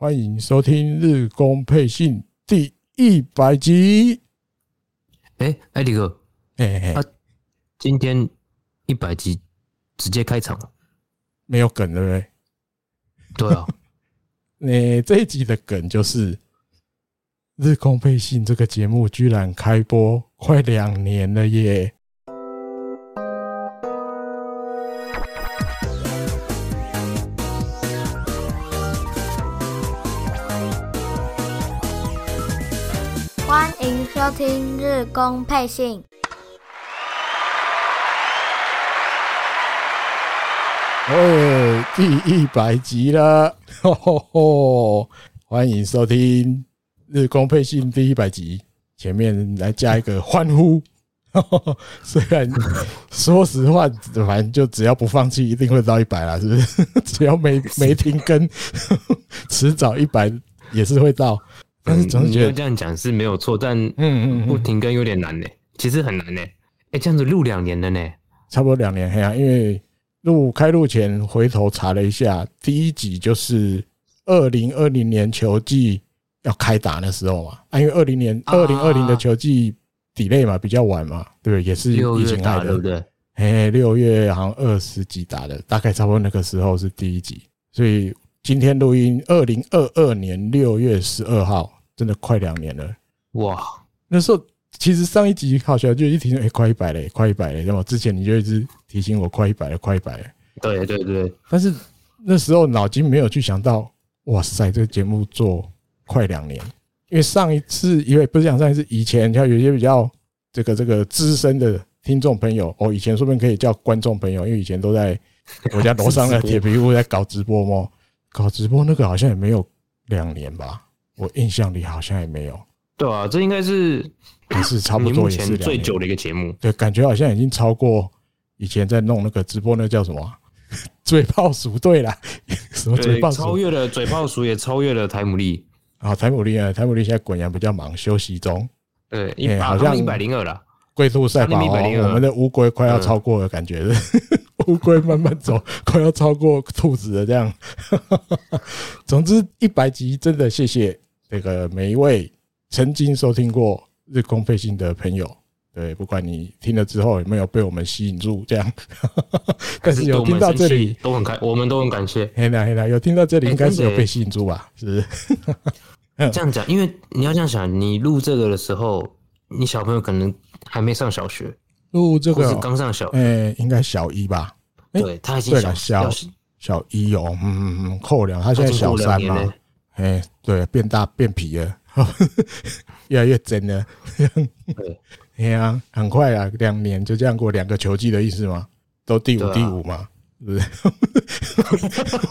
欢迎收听《日工配信》第一百集。哎，艾迪哥，哎哎，他今天一百集直接开场，没有梗，对不对？对啊，那这一集的梗就是《日工配信》这个节目居然开播快两年了耶！收听日工配信，哦，第一百集了，吼吼吼！欢迎收听日工配信第一百集，前面来加一个欢呼。虽然说实话，反正就只要不放弃，一定会到一百啦，是不是？只要没没停更，迟早一百也是会到。但是总是觉得这样讲是没有错，但嗯嗯不停更有点难呢。其实很难呢。哎，这样子录两年了呢，差不多两年。嘿啊，因为录开录前回头查了一下，第一集就是二零二零年球季要开打的时候嘛。啊，因为二零年二零二零的球季 delay 嘛，比较晚嘛，对不对？也是疫情害的，对不对？哎，六月好像二十几打的，大概差不多那个时候是第一集。所以今天录音，二零二二年六月十二号。真的快两年了哇！那时候其实上一集好像就一提醒，哎，快一百了，快一百了。那么之前你就一直提醒我快一百了，快一百了。对对对。但是那时候脑筋没有去想到，哇塞，这个节目做快两年。因为上一次，因为不是讲上一次，以前像有些比较这个这个资深的听众朋友，哦，以前说不定可以叫观众朋友，因为以前都在我家楼上的 铁皮屋在搞直播嘛，搞直播那个好像也没有两年吧。我印象里好像也没有，对啊，这应该是也是差不多也是最久的一个节目，对，感觉好像已经超过以前在弄那个直播，那叫什么 嘴炮鼠对啦，什么嘴炮鼠超越了嘴炮鼠，也超越了台姆利。啊，台姆利啊，台姆利现在滚羊比较忙，休息中，对，一好像一百零二了，龟兔赛跑，我们的乌龟快要超过了，感觉乌龟慢慢走，快要超过兔子了，这样，总之一百集真的谢谢。这个每一位曾经收听过日空配信的朋友，对，不管你听了之后有没有被我们吸引住，这样，但是有听到这里都很开，我们都很感谢。黑啦黑啦，有听到这里应该是有被吸引住吧？是不是？这样讲，因为你要这样想，你录这个的时候，你小朋友可能还没上小学，录这个是刚上小，哎，应该小一吧？对，他已经小小小一哦，嗯嗯嗯，扣两，他现在小三嘛。哎，对，变大变皮了，越来越真了。对，哎呀，很快啊，两年就这样过，两个球季的意思吗？都第五第五嘛，是不是？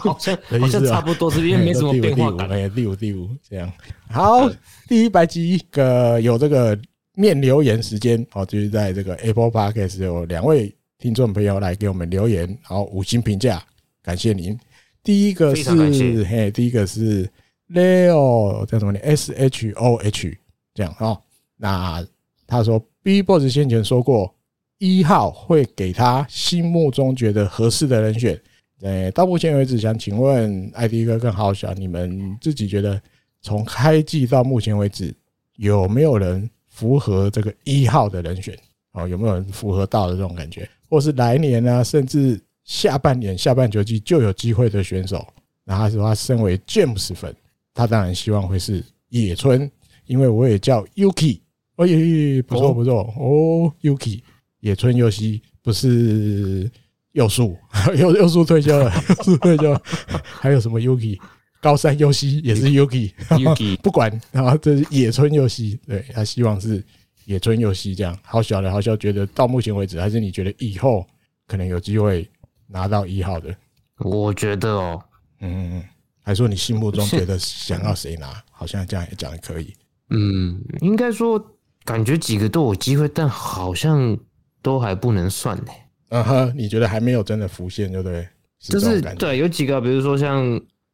好像好像差不多，是因为没什么变化感。哎，第五第五这样。好，第一百集个有这个念留言时间哦，就是在这个 Apple Podcast 有两位听众朋友来给我们留言，好，五星评价，感谢您。第一个是嘿，第一个是。Leo 叫什么呢？S H O H 这样哦。那他说，B Boss 先前说过，一号会给他心目中觉得合适的人选。呃，到目前为止，想请问艾迪哥跟豪小，你们自己觉得从开季到目前为止，有没有人符合这个一号的人选？哦，有没有人符合到的这种感觉？或是来年呢？甚至下半年下半球季就有机会的选手？那他说他身为 James 粉。他当然希望会是野村，因为我也叫 Yuki，哦耶，不错不错。哦，Yuki。野村佑希不是佑树，佑佑树退休了，佑树退休，还有什么 Yuki 高山佑希也是 Yuki，Yuki 不管，然后这是野村佑希，对，他希望是野村佑希这样，好小的好小，觉得到目前为止，还是你觉得以后可能有机会拿到一号的？我觉得哦，嗯。还说你心目中 觉得想要谁拿？好像这样也讲也可以。嗯，应该说感觉几个都有机会，但好像都还不能算呢。嗯哼，你觉得还没有真的浮现，对不对？就是对，有几个，比如说像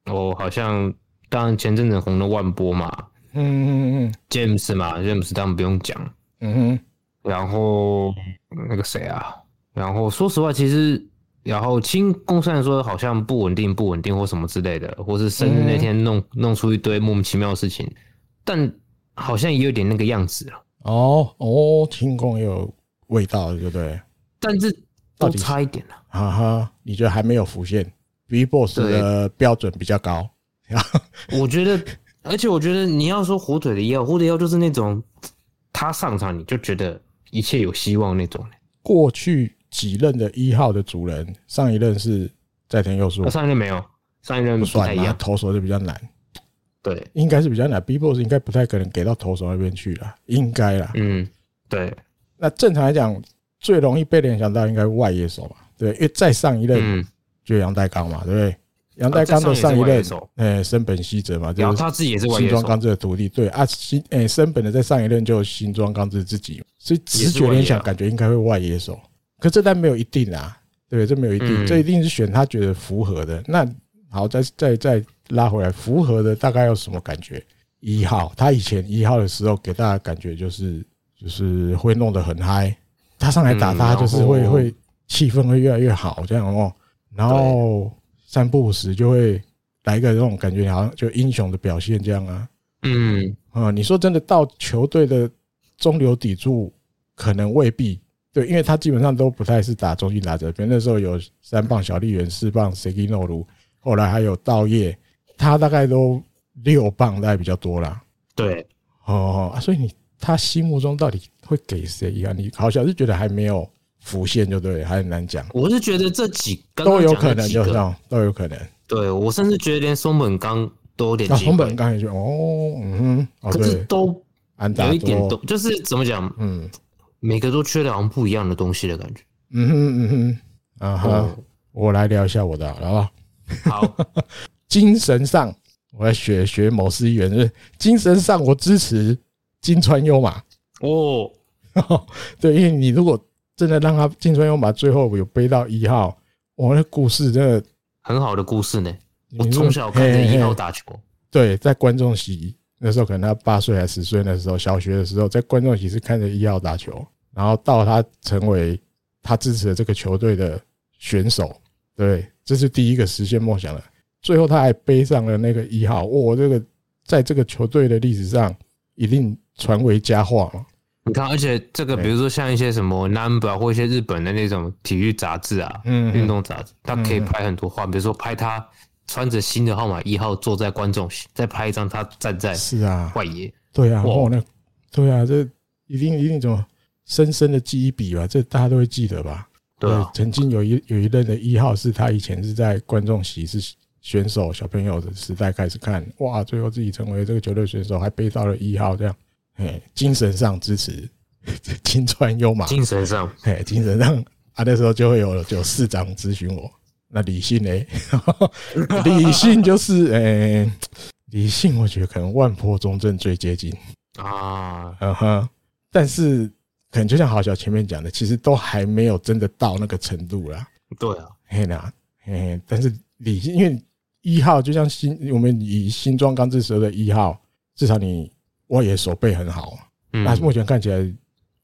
哦，好像当然前阵子红的万波嘛，嗯嗯嗯，James 嘛，James 当然不用讲，嗯哼。然后那个谁啊？然后说实话，其实然后清宫虽然说好像不稳定、不稳定或什么之类的，或是生日那天弄、嗯、弄出一堆莫名其妙的事情，但好像也有点那个样子了。哦哦，清宫也有味道，对不对？但是都差一点了。哈哈，你觉得还没有浮现？B Boss 的标准比较高。我觉得，而且我觉得你要说火腿的一号，火腿一号就是那种他上场你就觉得一切有希望那种。过去几任的一号的主人，上一任是斋藤佑树，上一任没有，上一任不算嘛，投手就比较难。对，应该是比较难。B Boss 应该不太可能给到投手那边去了，应该啦。嗯，对。那正常来讲，最容易被联想到应该外野手嘛，对，因为再上一任就杨代刚嘛，对不对？杨代刚的上一任，哎，升本希哲嘛，就是他自己也是新庄刚志的徒弟，对啊，新哎森本的在上一任就新庄刚志自己，所以直觉联想感觉应该会外野手，可这单没有一定啊，对，这没有一定，这一定是选他觉得符合的。那好，再再再拉回来，符合的大概有什么感觉？一号，他以前一号的时候给大家感觉就是就是会弄得很嗨，他上来打他就是会会气氛会越来越好这样哦，然后。三不五时就会来一个这种感觉，好像就英雄的表现这样啊。嗯啊，你说真的到球队的中流砥柱，可能未必对，因为他基本上都不太是打中心打者。比如那时候有三棒小笠原，四棒 Seginolu，后来还有稻叶，他大概都六棒大概比较多啦。对，哦，所以你他心目中到底会给谁啊？你好像是觉得还没有。浮现就对，还很难讲。我是觉得这几个都有可能，就这样都有可能。对，我甚至觉得连松本刚都有点。松本刚也就哦，嗯哼，可是都有一点都就是怎么讲？嗯，每个都缺了好像不一样的东西的感觉。嗯哼嗯哼，啊哈，我来聊一下我的，好 不好？好，精神上我要学学某市议员，就是精神上我支持金川优马。哦，对，因为你如果。真的让他金川优马最后有背到一号，我的故事真的很好的故事呢。我从小看着一号打球，对，在观众席那时候，可能他八岁还是十岁那时候，小学的时候，在观众席是看着一号打球，然后到他成为他支持的这个球队的选手，对，这是第一个实现梦想的。最后他还背上了那个一号，我这个在这个球队的历史上一定传为佳话嘛。你看，而且这个，比如说像一些什么 Number 或一些日本的那种体育杂志啊，嗯，运动杂志，他可以拍很多画，比如说拍他穿着新的号码一号坐在观众席，再拍一张他站在是啊。外野，对啊，哇，那对啊，这一定一定怎么深深的记忆笔吧，这大家都会记得吧？对，曾经有一有一任的一号是他以前是在观众席是选手小朋友的时代开始看，哇，最后自己成为这个球队选手，还背到了一号这样。哎，精神上支持金川优马。精神上，哎，精神上啊，那时候就会有有市长咨询我。那理性呢？理性就是，哎，理性，我觉得可能万坡中正最接近啊。嗯哼，但是可能就像豪小前面讲的，其实都还没有真的到那个程度啦。对啊，嘿呐，嘿，但是理性，因为一号就像新我们以新装刚志时的一号，至少你。外野手背很好，嗯那目前看起来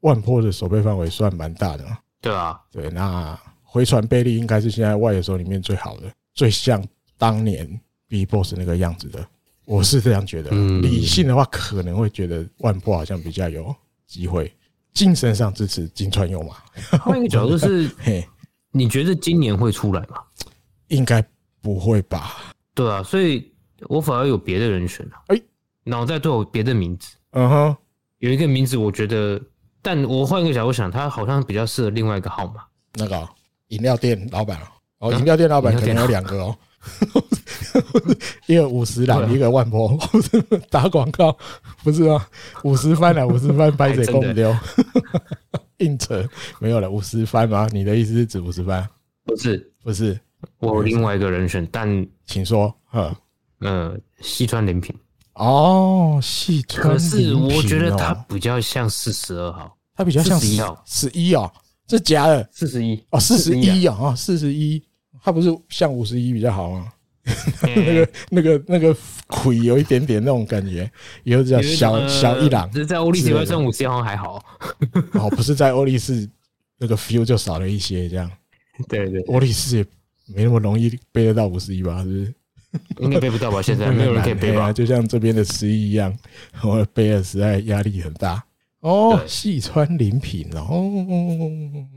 万坡的守备范围算蛮大的。对啊，对，那回传臂力应该是现在外野手里面最好的，最像当年 B Boss 那个样子的。我是这样觉得。理性的话，可能会觉得万坡好像比较有机会。精神上支持金川优马。换一个角度是，嘿，你觉得今年会出来吗？应该不会吧？对啊，所以我反而有别的人选了。哎。脑袋都有别的名字，嗯哼，有一个名字我觉得，但我换一个角度想，他好像比较适合另外一个号码。那个饮料店老板哦，饮料店老板可能有两个哦，一个五十郎，一个万波，打广告不是吗？五十番啊，五十番 白水公丢，硬扯没有了，五十番吗？你的意思是指五十番？不是，不是，我有另外一个人选，但请说，哈，呃，西川林平。哦，细川，可是我觉得他比较像四十二号，他比较像十一号，十一哦，这假的，四十一。哦，四十一啊，四十一，他不是像五十一比较好吗？那个、那个、那个腿有一点点那种感觉，以后叫小小一郎，只是在欧力士会算五十一好像还好，哦，不是在欧力士那个 feel 就少了一些这样，对对，欧力士也没那么容易背得到五十一吧？是不是？应该背不到吧？现在 没有人可以背吧？就像这边的十一一样，我背的实在压力很大。哦，细川林品哦，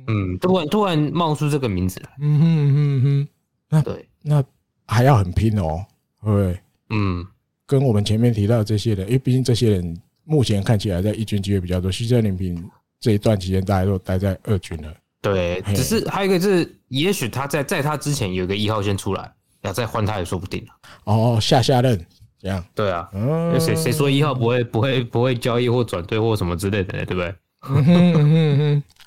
嗯，突然突然冒出这个名字来，嗯哼嗯哼，那对，那还要很拼哦，会不会？嗯，跟我们前面提到的这些人，因为毕竟这些人目前看起来在一军机会比较多，徐正林平这一段期间大家都待在二军了。对，只是还有一个就是，也许他在在他之前有个一号先出来，要再换他也说不定哦，下下任。这样对啊，谁谁说一号不会不会不会交易或转队或什么之类的，对不对？嗯哼嗯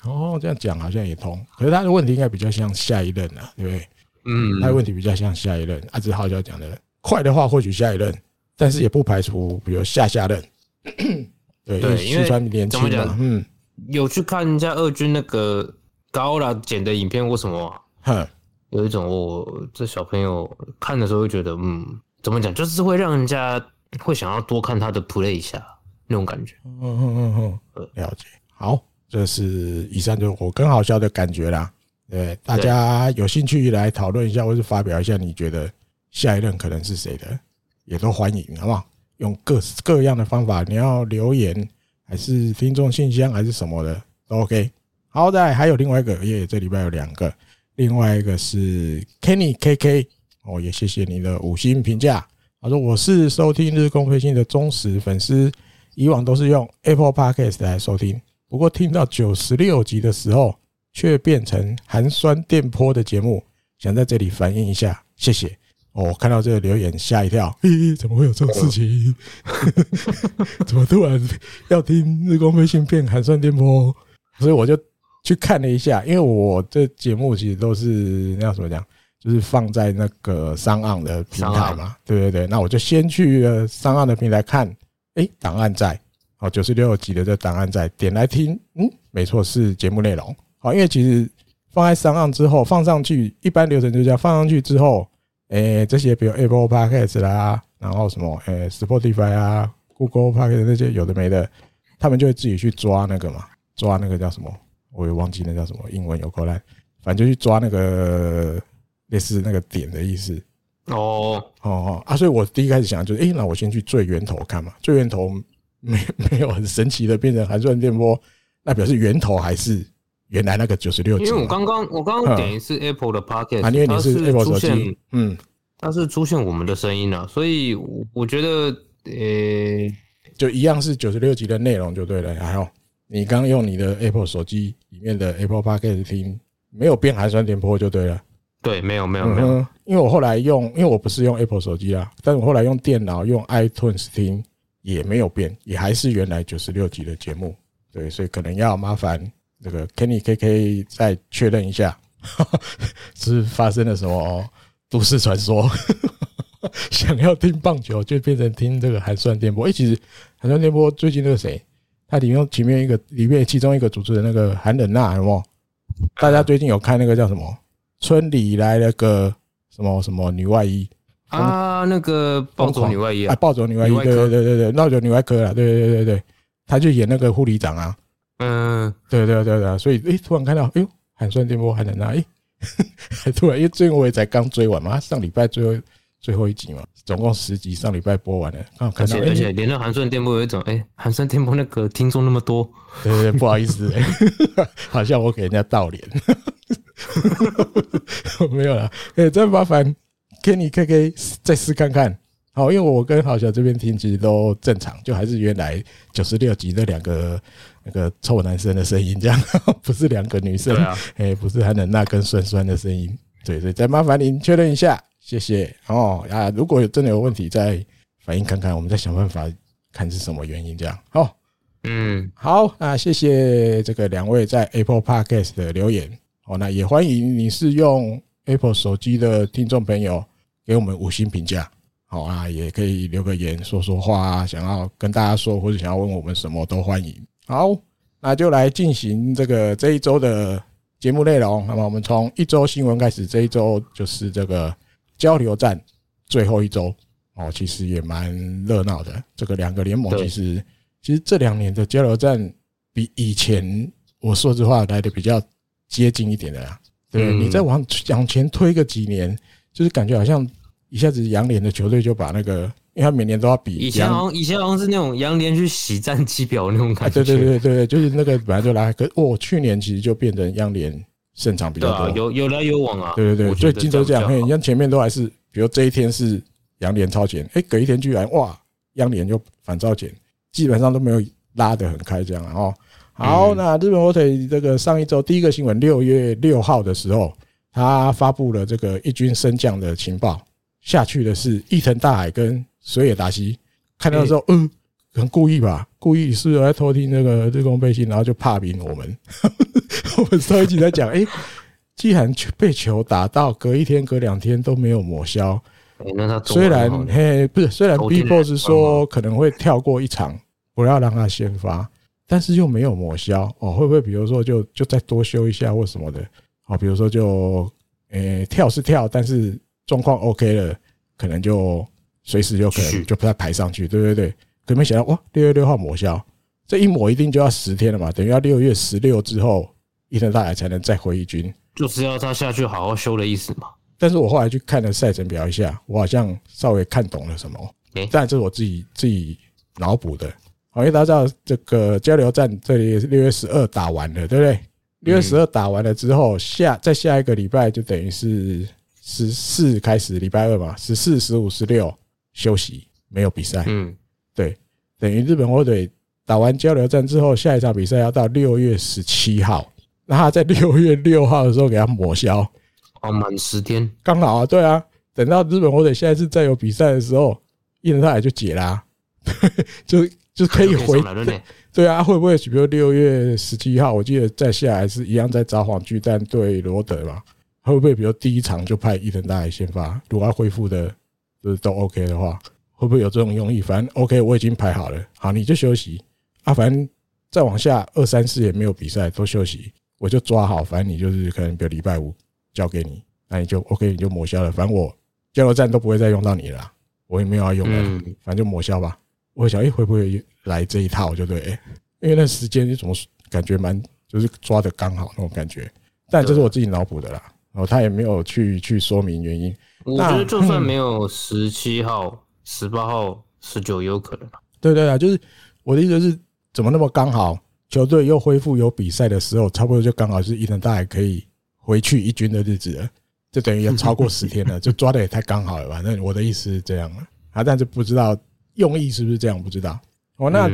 哼，哦，这样讲好像也通。可是他的问题应该比较像下一任啊，对不对？嗯，他的问题比较像下一任。阿志浩就要讲的，快的话或许下一任，但是也不排除比如下下任。对，对，因为四川年轻嘛，嗯，有去看人家二军那个高拉剪的影片或什么，哼，有一种我这小朋友看的时候会觉得，嗯。怎么讲？就是会让人家会想要多看他的 play 一下那种感觉。嗯嗯嗯嗯，了解。好，这是以上就是我跟好笑的感觉啦。对，大家有兴趣来讨论一下，或是发表一下你觉得下一任可能是谁的，也都欢迎，好不好？用各各样的方法，你要留言还是听众信箱还是什么的都 OK。好，在还有另外一个，耶，这礼拜有两个，另外一个是 Kenny KK。哦，也谢谢你的五星评价。他说我是收听日工飞信的忠实粉丝，以往都是用 Apple Podcast 来收听，不过听到九十六集的时候，却变成寒酸电波的节目，想在这里反映一下，谢谢。哦，我看到这个留言吓一跳，咦，怎么会有这种事情？怎么突然要听日光飞信变寒酸电波？所以我就去看了一下，因为我这节目其实都是那要怎么讲？就是放在那个 SoundOn 的平台嘛，对对对，那我就先去 SoundOn 的平台看，诶，档案在，哦，九十六集的这档案在，点来听，嗯，没错，是节目内容，好，因为其实放在 SoundOn 之后放上去，一般流程就是这样，放上去之后，诶，这些比如 Apple Podcast 啦，然后什么，诶，Spotify 啊，Google Podcast 那些有的没的，他们就会自己去抓那个嘛，抓那个叫什么，我也忘记那叫什么，英文有够烂，反正就去抓那个。类似那个点的意思哦哦哦啊！所以我第一开始想就是，诶，那我先去最源头看嘛。最源头没 没有很神奇的变成寒酸电波，那表示源头还是原来那个九十六集。因为我刚刚我刚刚点一次 Apple 的 Podcast，啊，因为你是 Apple 手机，嗯，它是出现我们的声音了，所以我觉得，呃，就一样是九十六集的内容就对了。还有你刚用你的 Apple 手机里面的 Apple Podcast 听，没有变寒酸电波就对了。对，没有没有没有，因为我后来用，因为我不是用 Apple 手机啊，但是我后来用电脑用 iTunes 听也没有变，也还是原来九十六集的节目。对，所以可能要麻烦这个 Kenny KK 再确认一下，是发生了什么都市传说？想要听棒球就变成听这个寒酸电波。诶，其实寒酸电波最近那个谁，他里面前面一个里面其中一个主持人那个韩冷娜，有没有？大家最近有看那个叫什么？村里来了个什么什么女外衣啊，那个暴走女外衣啊，暴走女外衣，对对对对对，暴走女外科了，对对对对对，他就演那个护理长啊，嗯，对对对对，所以诶，突然看到，哎呦，寒酸电波还在那，诶，还 突然，因为最后我也才刚追完嘛，上礼拜最后最后一集嘛，总共十集，上礼拜播完了，刚好看到，而且连那寒酸电波有一种，诶，寒酸电波那个听众那么多，对对对，不好意思，好像我给人家倒脸。没有了，哎，再麻烦 Kenny KK 再试看看。好，因为我跟郝小这边听其实都正常，就还是原来九十六集那两个那个臭男生的声音，这样 不是两个女生，哎，不是韩冷娜跟酸酸的声音。对对，再麻烦您确认一下，谢谢哦。啊，如果有真的有问题，再反映看看，我们再想办法看是什么原因。这样好，嗯，好，那谢谢这个两位在 Apple Podcast 的留言。哦，那也欢迎你是用 Apple 手机的听众朋友给我们五星评价，好啊，也可以留个言说说话啊，想要跟大家说或者想要问我们什么都欢迎。好，那就来进行这个这一周的节目内容。那么我们从一周新闻开始，这一周就是这个交流战最后一周哦，其实也蛮热闹的。这个两个联盟其实其实这两年的交流战比以前我说实话来的比较。接近一点的啦，对，你再往往前推个几年，就是感觉好像一下子洋联的球队就把那个，因为他每年都要比。以前好像以前好像是那种洋联去洗战绩表那种感觉。对对对对对，就是那个本来就来，可哦，去年其实就变成洋联胜场比较多，有有来有往啊。对对对，所以金州这样，你像前面都还是，比如这一天是洋联超前，哎，隔一天居然哇，洋联就反超前，基本上都没有拉得很开这样，然后。好，那日本火腿这个上一周第一个新闻，六月六号的时候，他发布了这个一军升降的情报，下去的是伊藤大海跟水野达希。看到的时候，嗯，很故意吧？故意是不是在偷听那个日工背心，然后就怕赢我们。我们上一集在讲，哎，既然被球打到，隔一天、隔两天都没有抹消。虽然嘿，不是，虽然 BIGBOSS 说可能会跳过一场，不要让他先发。但是又没有抹消哦，会不会比如说就就再多修一下或什么的？哦，比如说就诶跳是跳，但是状况 OK 了，可能就随时就可能就把它排上去，对对对。可没想到哇，六月六号抹消，这一抹一定就要十天了嘛，等于要六月十六之后伊藤大海才能再回一军，就是要他下去好好修的意思嘛。但是我后来去看了赛程表一下，我好像稍微看懂了什么，诶，但这是我自己自己脑补的。因为大家知道这个交流站，这里是六月十二打完了，对不对？六月十二打完了之后，下再下一个礼拜就等于是十四开始，礼拜二嘛，十四、十五、十六休息，没有比赛。嗯，对，等于日本火腿打完交流战之后，下一场比赛要到六月十七号，那他在六月六号的时候给他抹消，哦，满十天，刚好啊，对啊，等到日本火腿下一次再有比赛的时候，伊藤大也就解啦，就。就可以回对啊，会不会比如六月十七号，我记得再下来是一样在札幌巨蛋对罗德嘛？会不会比如第一场就派伊藤大海先发？如果要恢复的就是都 OK 的话，会不会有这种用意？反正 OK，我已经排好了，好你就休息啊。反正再往下二三四也没有比赛，都休息，我就抓好。反正你就是可能比如礼拜五交给你，那你就 OK，你就抹消了。反正我加油站都不会再用到你了，我也没有要用了，反正就抹消吧。我想，哎，会不会来这一套？就对，因为那时间怎么感觉蛮，就是抓的刚好那种感觉。但这是我自己脑补的啦，然后他也没有去去说明原因。我觉得就算没有十七号、十八号、十九，有可能。对对啊，就是我的意思是，怎么那么刚好？球队又恢复有比赛的时候，差不多就刚好是伊藤大海可以回去一军的日子了，就等于要超过十天了，就抓的也太刚好了吧？那我的意思是这样啊，但是不知道。用意是不是这样？不知道哦。那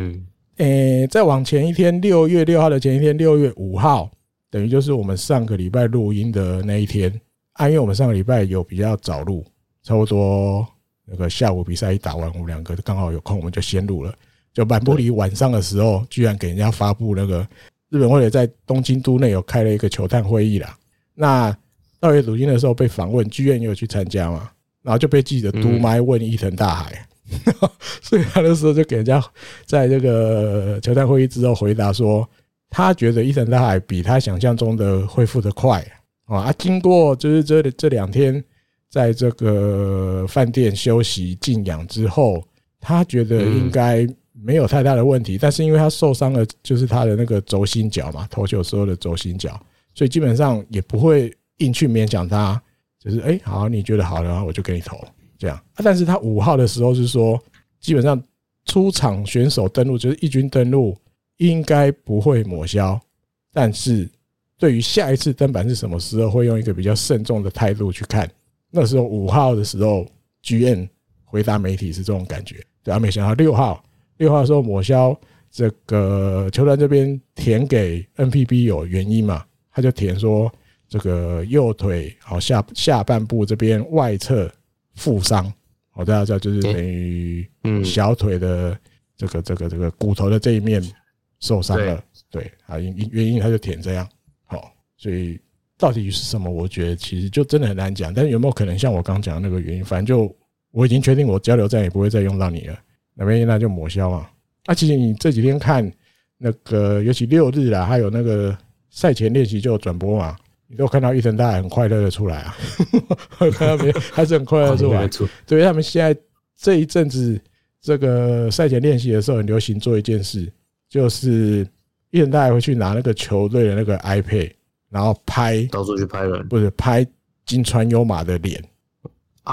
诶，再往前一天，六月六号的前一天，六月五号，等于就是我们上个礼拜录音的那一天。啊，因为我们上个礼拜有比较早录，差不多那个下午比赛一打完，我们两个刚好有空，我们就先录了。就满波里晚上的时候，居然给人家发布那个日本火腿在东京都内有开了一个球探会议啦。那到月录音的时候被访问，剧院也有去参加嘛，然后就被记者督麦问伊藤大海。所以他那时候就给人家在这个球探会议之后回答说，他觉得伊藤大海比他想象中的恢复的快啊。啊经过就是这这两天在这个饭店休息静养之后，他觉得应该没有太大的问题。但是因为他受伤了，就是他的那个轴心脚嘛，投球时候的轴心脚，所以基本上也不会硬去勉强他。就是哎，好，你觉得好了，我就给你投。这样，但是他五号的时候是说，基本上出场选手登录就是一军登录，应该不会抹消。但是对于下一次登板是什么时候，会用一个比较慎重的态度去看。那时候五号的时候，GN 回答媒体是这种感觉。对啊，没想到六号六号的时候抹消，这个球团这边填给 NPB 有原因嘛？他就填说这个右腿好下下半部这边外侧。负伤，我大家知道，就是等于小腿的这个这个这个骨头的这一面受伤了，对啊，因原因他就填这样，好，所以到底是什么？我觉得其实就真的很难讲。但是有没有可能像我刚讲的那个原因？反正就我已经确定，我交流战也不会再用到你了，那边那就抹消嘛。那，其实你这几天看那个，尤其六日啦，还有那个赛前练习就有转播嘛。你都看到伊藤大海很快乐的出来啊，看到没有？还是很快乐的出来。对，他们现在这一阵子这个赛前练习的时候，很流行做一件事，就是伊藤大海会去拿那个球队的那个 iPad，然后拍到处去拍人，不是拍金川优马的脸，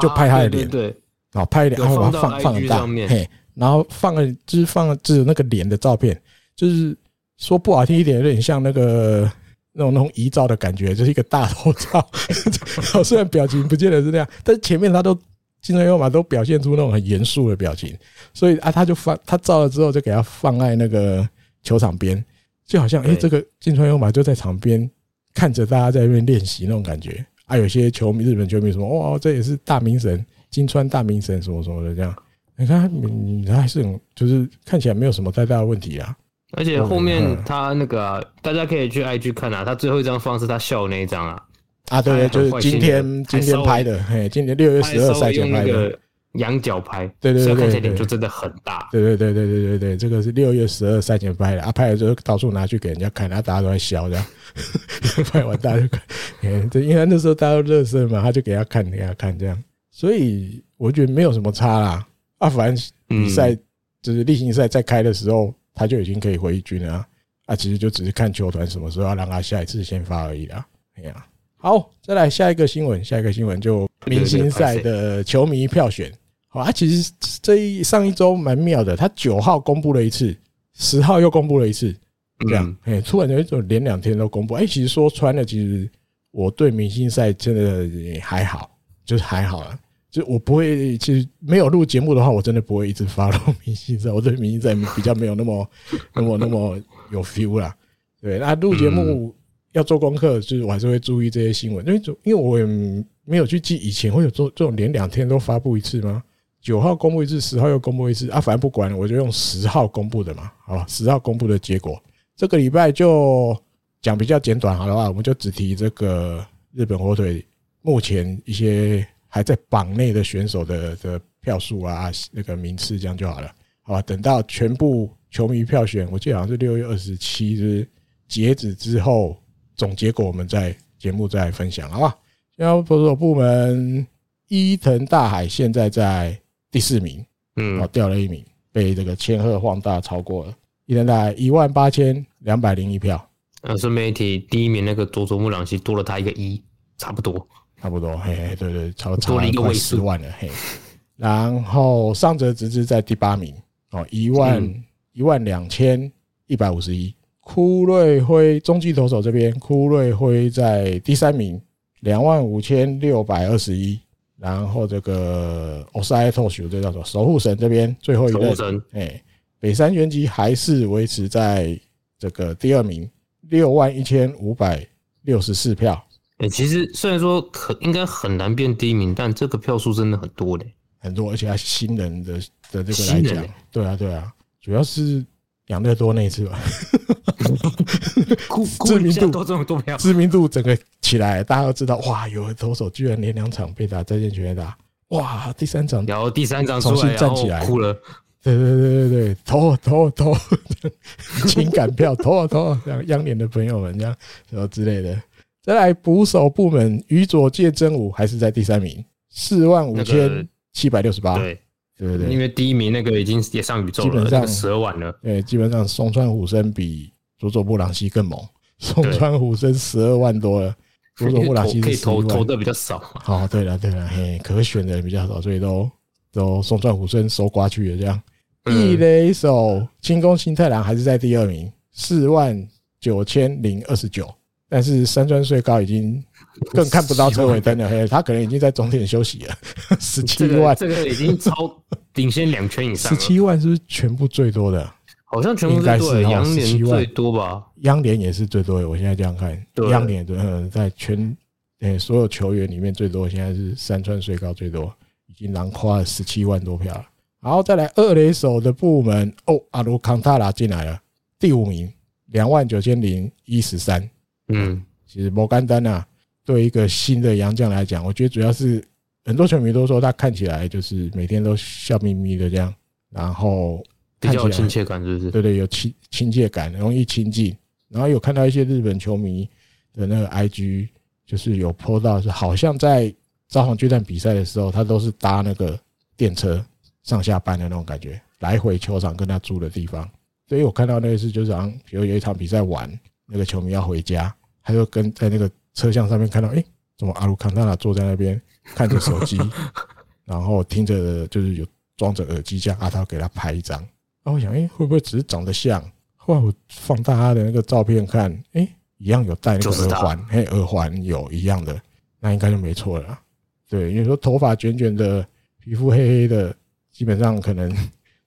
就拍他的脸，对，然后拍脸，然后把它放放大，嘿，然后放了就是放了只有那个脸的照片，就是说不好听一点，有点像那个那种那种遗照的感觉，就是一个大头照。虽然表情不见得是那样，但是前面他都金川优马都表现出那种很严肃的表情，所以啊，他就放他照了之后就给他放在那个球场边。就好像，哎，这个金川优马就在场边看着大家在那边练习那种感觉啊。有些球迷，日本球迷什么：“哇，这也是大明神，金川大明神什么什么的。”这样，你看，他还是很，就是看起来没有什么太大的问题啊。而且后面他那个、啊，大家可以去 IG 看啊，他最后一张放是他笑的那一张啊。啊，对对，就是今天今天拍的，嘿，今年六月十二赛前拍的。仰角拍，对对对，看起来脸就真的很大。对对对对对对对，这个是六月十二赛前拍的啊，拍了之后到处拿去给人家看，然后大家都在笑这样。拍完大家就看，对，因为那时候大家都热身嘛，他就给他看，给他看这样。所以我觉得没有什么差啦。啊，反正比赛就是例行赛在开的时候，他就已经可以回军了啊。啊，其实就只是看球团什么时候要让他下一次先发而已啦。哎呀，好，再来下一个新闻，下一个新闻就明星赛的球迷票选。好啊，其实这一上一周蛮妙的，他九号公布了一次，十号又公布了一次，这样，哎，突然有一种连两天都公布。哎，其实说穿了，其实我对明星赛真的也还好，就是还好啊，就我不会，其实没有录节目的话，我真的不会一直 follow 明星赛，我对明星赛比较没有那么 那么那么有 feel 啦。对，那录节目要做功课，就是我还是会注意这些新闻，因为因为我也没有去记以前会有做这种连两天都发布一次吗？九号公布一次，十号又公布一次啊，反正不管，我就用十号公布的嘛，好吧？十号公布的结果，这个礼拜就讲比较简短，好的话，我们就只提这个日本火腿目前一些还在榜内的选手的的票数啊，那个名次这样就好了，好吧？等到全部球迷票选，我记得好像是六月二十七日截止之后，总结果我们在节目再分享，好吧？然后投手部门，伊藤大海现在在。第四名，嗯，哦掉了一名，被这个千鹤晃大超过了，一人大概一万八千两百零一票。呃，顺便一提，第一名那个佐佐木朗希多了他一个一，差不多，差不多，嘿嘿，对对，超超了一个位十万了，嘿。然后上泽直之在第八名，哦，一万一万两千一百五十一。枯瑞辉中继投手这边，枯瑞辉在第三名，两万五千六百二十一。然后这个欧塞托修这叫做守护神这边最后一个，哎，北山元吉还是维持在这个第二名，六万一千五百六十四票。哎，其实虽然说可应该很难变第一名，但这个票数真的很多嘞，很多，而且还是新人的的这个来讲，对啊对啊，主要是。养乐多那一次吧，知名度知名度整个起来，大家都知道哇，有个投手居然连两场被打再见全垒打，哇，第三场然后第三场重新站起来。哭了，对对对对对，投投投，情感票投投，像央联的朋友们这样什么之类的，再来捕手部门，宇佐见真武还是在第三名，四万五千七百六十八。对对对，因为第一名那个已经也上宇宙了，基本上十二万了。对，基本上松川虎生比佐佐木朗西更猛，松川虎生十二万多了，佐佐木朗西可以，投投的比较少。好，对了对了，嘿，可选的人比较少，所以都都松川虎生收刮去了这样。一雷手清宫新太郎还是在第二名，四万九千零二十九，但是山川穗高已经。更看不到车尾灯了，嘿，他可能已经在终点休息了。十七万，这个已经超 领先两圈以上。十七万是不是全部最多的？好像全部最多，央联最多吧？央联也是最多的。我现在这样看，央联对，在全诶所有球员里面最多，现在是山川穗高最多，已经囊括了十七万多票了。然后再来二垒手的部门，哦，阿卢康塔拉进来了，第五名，两万九千零一十三。嗯，其实摩甘丹啊。对一个新的洋将来讲，我觉得主要是很多球迷都说他看起来就是每天都笑眯眯的这样，然后比较有亲切感，是不是？对对，有亲亲切感，容易亲近。然后有看到一些日本球迷的那个 IG，就是有 po 到是好像在札幌巨蛋比赛的时候，他都是搭那个电车上下班的那种感觉，来回球场跟他住的地方。所以我看到那个是就是好像比如有一场比赛完，那个球迷要回家。他就跟在那个车厢上面看到，哎，怎么阿鲁康塔纳坐在那边看着手机，然后听着就是有装着耳机，叫阿涛给他拍一张。然后我想，哎，会不会只是长得像？后来我放大他的那个照片看，哎，一样有戴那个耳环，嘿，耳环有一样的，那应该就没错了。对，因为说头发卷卷的，皮肤黑黑的，基本上可能。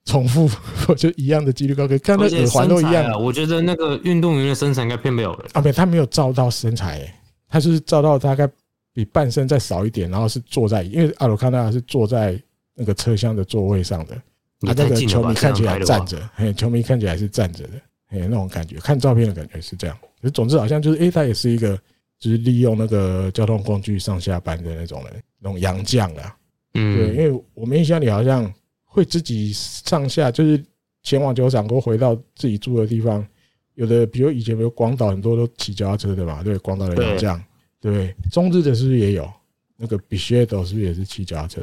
重复，我觉得一样的几率高，可以看到耳环都一样。啊、我觉得那个运动员的身材应该偏没有了啊，没，他没有照到身材，欸，他是照到大概比半身再少一点，然后是坐在，因为阿鲁康纳是坐在那个车厢的座位上的，他那个球迷看起来站着，嘿，球迷看起来是站着的，嘿，那种感觉，看照片的感觉是这样。可是总之好像就是，诶，他也是一个，就是利用那个交通工具上下班的那种人，那种洋将啊。嗯，对，因为我们印象里好像。会自己上下，就是前往球场，或回到自己住的地方。有的，比如以前，比如广岛很多都骑脚踏车的嘛，对，广岛的洋将，对，中日的是不是也有？那个比薛德是不是也是骑脚踏车？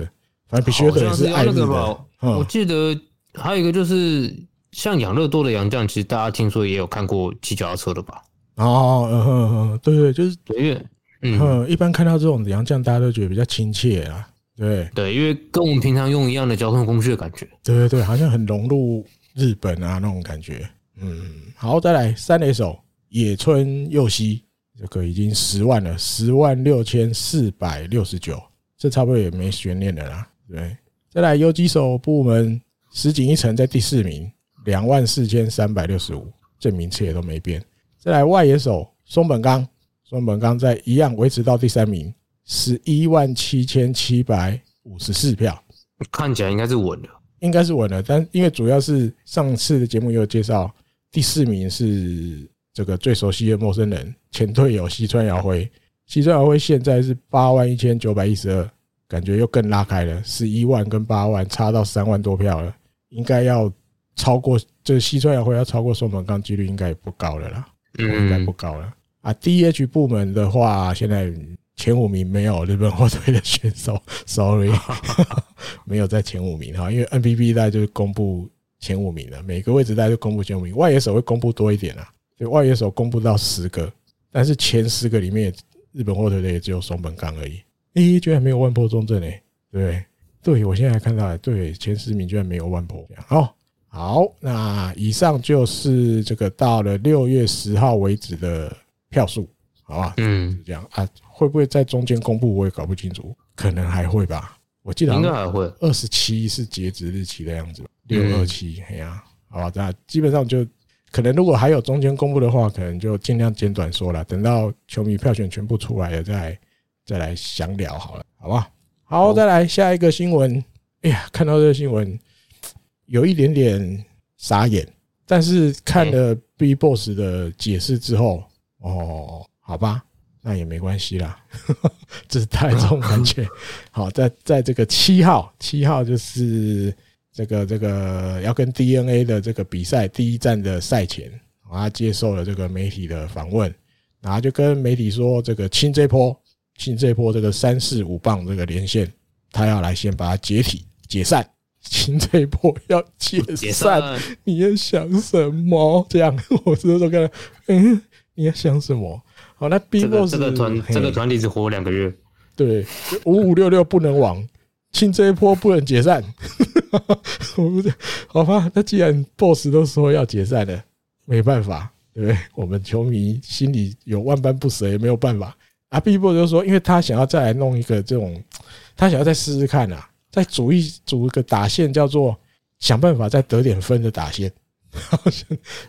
反正比薛德也是爱日的。我记得还有一个就是像养乐多的洋将，其实大家听说也有看过骑脚踏车的吧？哦，嗯嗯嗯，对对，就是对，嗯，一般看到这种洋将，大家都觉得比较亲切啊。对对，因为跟我们平常用一样的交通工具的感觉，对对对，好像很融入日本啊那种感觉。嗯，好，再来三垒手野村佑希，这个已经十万了，十万六千四百六十九，这差不多也没悬念的啦。对，再来游击手部门石井一成在第四名，两万四千三百六十五，这名次也都没变。再来外野手松本刚，松本刚在一样维持到第三名。十一万七千七百五十四票，看起来应该是稳的，应该是稳的。但因为主要是上次的节目也有介绍，第四名是这个最熟悉的陌生人前队友西川遥辉，西川遥辉现在是八万一千九百一十二，感觉又更拉开了，十一万跟八万差到三万多票了，应该要超过，这西川遥辉要超过松本刚几率应该也不高了啦，应该不高了啊。DH 部门的话，现在。前五名没有日本火腿的选手，sorry，没有在前五名哈，因为 NPB 大概就是公布前五名了，每个位置大概就公布前五名，外野手会公布多一点啊，所以，外野手公布到十个，但是前十个里面，日本火腿的也只有松本刚而已，咦，居然没有万波中正诶，对，对我现在还看到，对，前十名居然没有万波，好，好，那以上就是这个到了六月十号为止的票数。好吧，嗯，是这样啊，会不会在中间公布？我也搞不清楚，可能还会吧。我记得应该还会。二十七是截止日期的样子，六二七，哎呀，好吧，那基本上就可能，如果还有中间公布的话，可能就尽量简短说了。等到球迷票选全部出来了，再再来详聊好了，好吧？好，再来下一个新闻。哎呀，看到这个新闻，有一点点傻眼，但是看了 B Boss 的解释之后，哦。好吧，那也没关系啦，这是太重感觉。好，在在这个七号，七号就是这个这个要跟 DNA 的这个比赛第一站的赛前，他接受了这个媒体的访问，然后就跟媒体说，这个清这波，清这波这个三四五磅这个连线，他要来先把它解体解散，清这波要解散，你在想什么？这样，我是说跟他，嗯，你在想什么？好，那 B Boss 这个团这个团体只活两个月，对，五五六六不能亡，清这一波不能解散，我不是好吧？那既然 Boss 都说要解散了，没办法，对不对？我们球迷心里有万般不舍，也没有办法。啊，B Boss 就说，因为他想要再来弄一个这种，他想要再试试看啊，再组一组一个打线，叫做想办法再得点分的打线。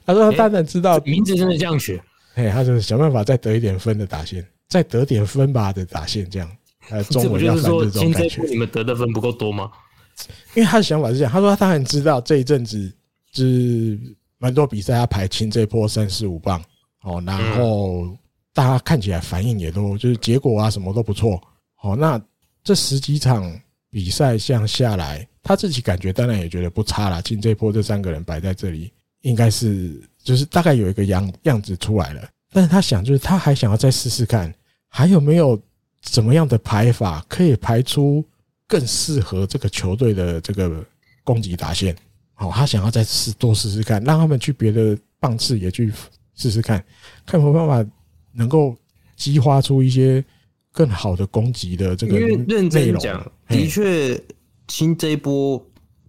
他说他当然知道，名字真的这样取。嘿，他就是想办法再得一点分的打线，再得点分吧的打线，这样。呃，中文要翻这种感觉。你们得的分不够多吗？因为他的想法是这样，他说他很知道这一阵子是蛮多比赛要排清这波三四五棒，哦，然后大家看起来反应也都就是结果啊什么都不错，哦，那这十几场比赛这样下来，他自己感觉当然也觉得不差啦。清这波这三个人摆在这里，应该是。就是大概有一个样样子出来了，但是他想，就是他还想要再试试看，还有没有怎么样的排法可以排出更适合这个球队的这个攻击打线。好，他想要再试多试试看，让他们去别的棒次也去试试看，看有没有办法能够激发出一些更好的攻击的这个内容。因为认真讲，的确，新这一波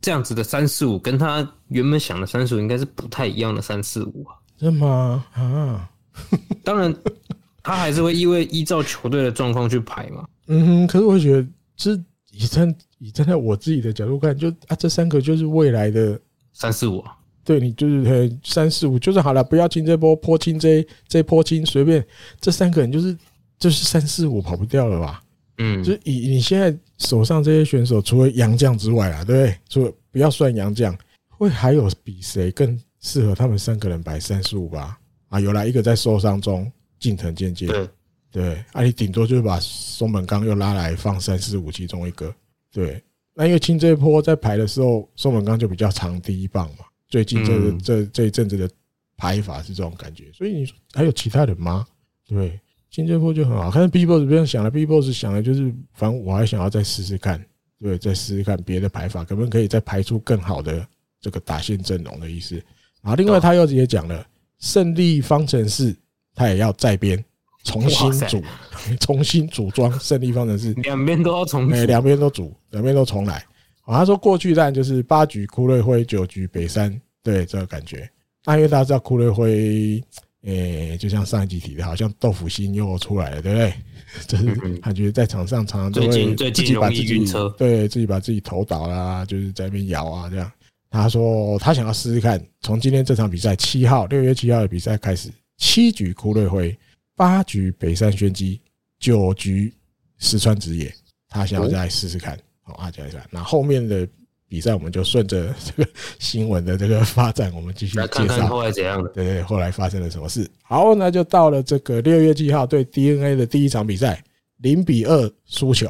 这样子的三四五，跟他原本想的三四五应该是不太一样的三四五啊。真的吗？啊，当然，他还是会因为依照球队的状况去排嘛。嗯哼，可是我觉得，这以站以站在我自己的角度看，就啊，这三个就是未来的三四五啊。对你就是三四五，就是好了，不要清这波，破清这这波清，随便这三个人就是就是三四五跑不掉了吧？嗯，就是以你现在手上这些选手，除了杨将之外啊，对不对？除了不要算杨将，会还有比谁更适合他们三个人摆三四五吧？啊，有来一个在受伤中，近藤健介，对对，啊，你顶多就是把松本刚又拉来放三四五其中一个，对，那因为清这一波在排的时候，松本刚就比较长第一棒嘛。最近这个这这一阵子的排法是这种感觉，所以你说还有其他人吗？对，清这波就很好。看 B boss 不用想了，B boss 想的就是，反正我还想要再试试看，对，再试试看别的排法，可不可以再排出更好的这个打线阵容的意思。然后另外他又直接讲了，胜利方程式他也要再编，重新组，重新组装胜利方程式，两边都要重，哎，两边都组，两边都重来。啊，他说过去战就是八局枯瑞辉，九局北山，对这个感觉。那因为大家知道枯瑞辉，诶，就像上一集提的，好像豆腐心又出来了，对不对？就是感觉在场上常常都会自己把自己对自己把自己投倒啦，就是在那边摇啊这样。他说他想要试试看，从今天这场比赛七号六月七号的比赛开始，七局枯瑞辉，八局北山宣基，九局石川直也，他想要再来试试看。好啊，讲一下。那后面的比赛，我们就顺着这个新闻的这个发展，我们继续介绍。看看后来怎样的？对对，后来发生了什么事？好，那就到了这个六月七号对 DNA 的第一场比赛，零比二输球，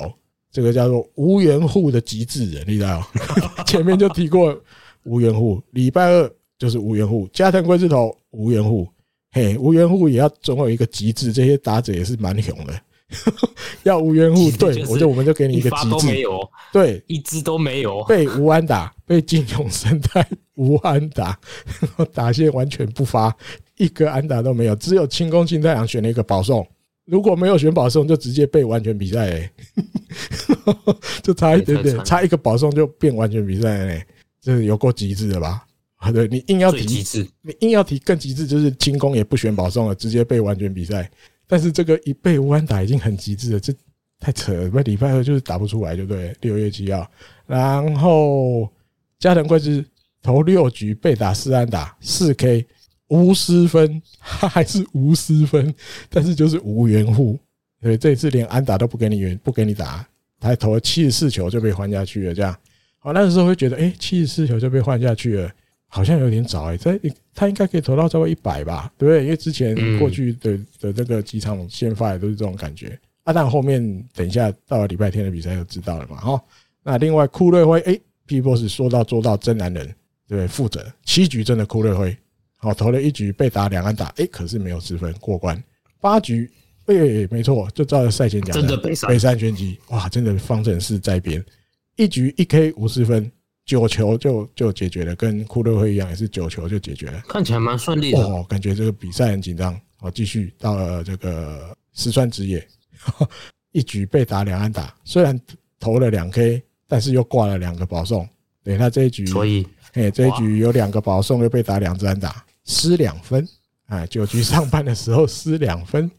这个叫做无缘户的极致人，你知道？前面就提过无缘户，礼拜二就是无缘户，加藤贵志头无缘户，嘿，无缘户也要总有一个极致，这些打者也是蛮勇的。要无缘户，对，我就我们就给你一个机制，对，一支都没有，被无安打，被金永生态无安打，打线完全不发，一个安打都没有，只有清宫金太郎选了一个保送，如果没有选保送，就直接被完全比赛嘞，就差一点点，差一个保送就变完全比赛嘞，这有够极致的吧？啊，对，你硬要提极致，你硬要提更极致，就是清宫也不选保送了，直接被完全比赛。但是这个一被乌安打已经很极致了，这太扯了。那礼拜二就是打不出来，就对。六月七号，然后加藤贵志投六局被打四安打四 K 无失分，他还是无失分，但是就是无缘户。对，这一次连安打都不给你，不给你打，他还投了七十四球就被换下去了。这样，好，那个时候会觉得，哎，七十四球就被换下去了。好像有点早哎，这他应该可以投到超过一百吧，对不对？因为之前过去的的这个几场先发也都是这种感觉啊。但后面等一下到了礼拜天的比赛就知道了嘛。哈，那另外库瑞辉，哎，P boss 说到做到，真男人，对不对，负责七局真的库瑞辉，好投了一局被打两安打，哎，可是没有失分过关。八局，哎，没错，就照着赛前讲的，北山拳击，哇，真的方程式在编，一局一 K 无失分。九球就就解决了，跟库洛会一样，也是九球就解决了。看起来蛮顺利的哦，感觉这个比赛很紧张。好，继续到了这个石川直也，一局被打两安打，虽然投了两 K，但是又挂了两个保送。对，他这一局，所以哎，这一局有两个保送，又被打两支安打，失两分。哎，九局上半的时候失两分，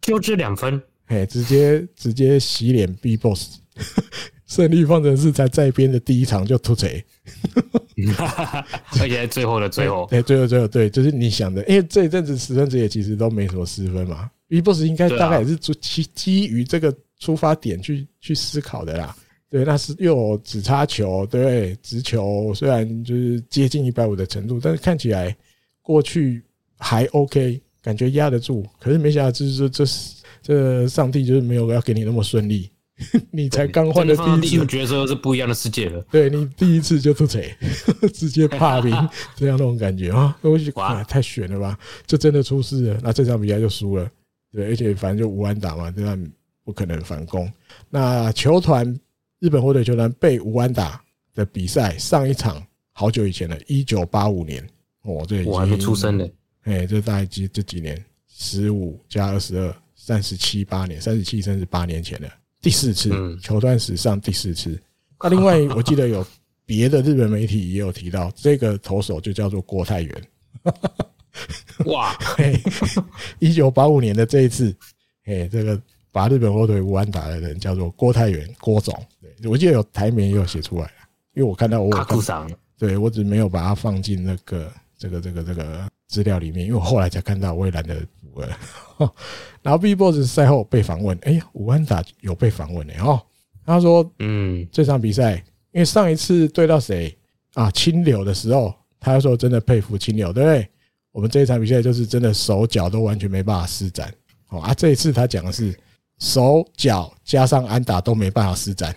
就这两分，哎，直接直接洗脸 B boss。胜利方程式才在编的第一场就突锤，而且在最后的最后，对，最后最后对，就是你想的，因为这一阵子十分之也其实都没什么失分嘛，BBOSS 应该大概也是基基于这个出发点去去思考的啦。对，那是又有指叉球，对，直球虽然就是接近一百五的程度，但是看起来过去还 OK，感觉压得住。可是没想到就是说这这上帝就是没有要给你那么顺利。你才刚换的第一次角色是不一样的世界了。对，你第一次就突锤，直接怕平，这样那种感觉啊，东西哇太悬了吧？就真的出事了，那这场比赛就输了。对，而且反正就无安打嘛，这样不可能反攻。那球团日本火腿球团被无安打的比赛，上一场好久以前了，一九八五年哦，这我还没出生呢。哎，这大概几这几年十五加二十二，三十七八年，三十七甚至八年前的第四次球段史上第四次。那另外 我记得有别的日本媒体也有提到，这个投手就叫做郭泰源。哇，一九八五年的这一次，哎，这个把日本火腿无安打的人叫做郭泰元，郭总。对，我记得有台媒也有写出来，因为我看到我看对我只没有把它放进那个这个这个这个资料里面，因为我后来才看到，我也懒得补了。然后 BIGBOSS 赛后被访问，哎呀，无安打有被访问呢哦，他说，嗯，这场比赛，因为上一次对到谁？啊，青柳的时候，他说真的佩服青柳，对不对？我们这一场比赛就是真的手脚都完全没办法施展，哦啊，这一次他讲的是手脚加上安打都没办法施展，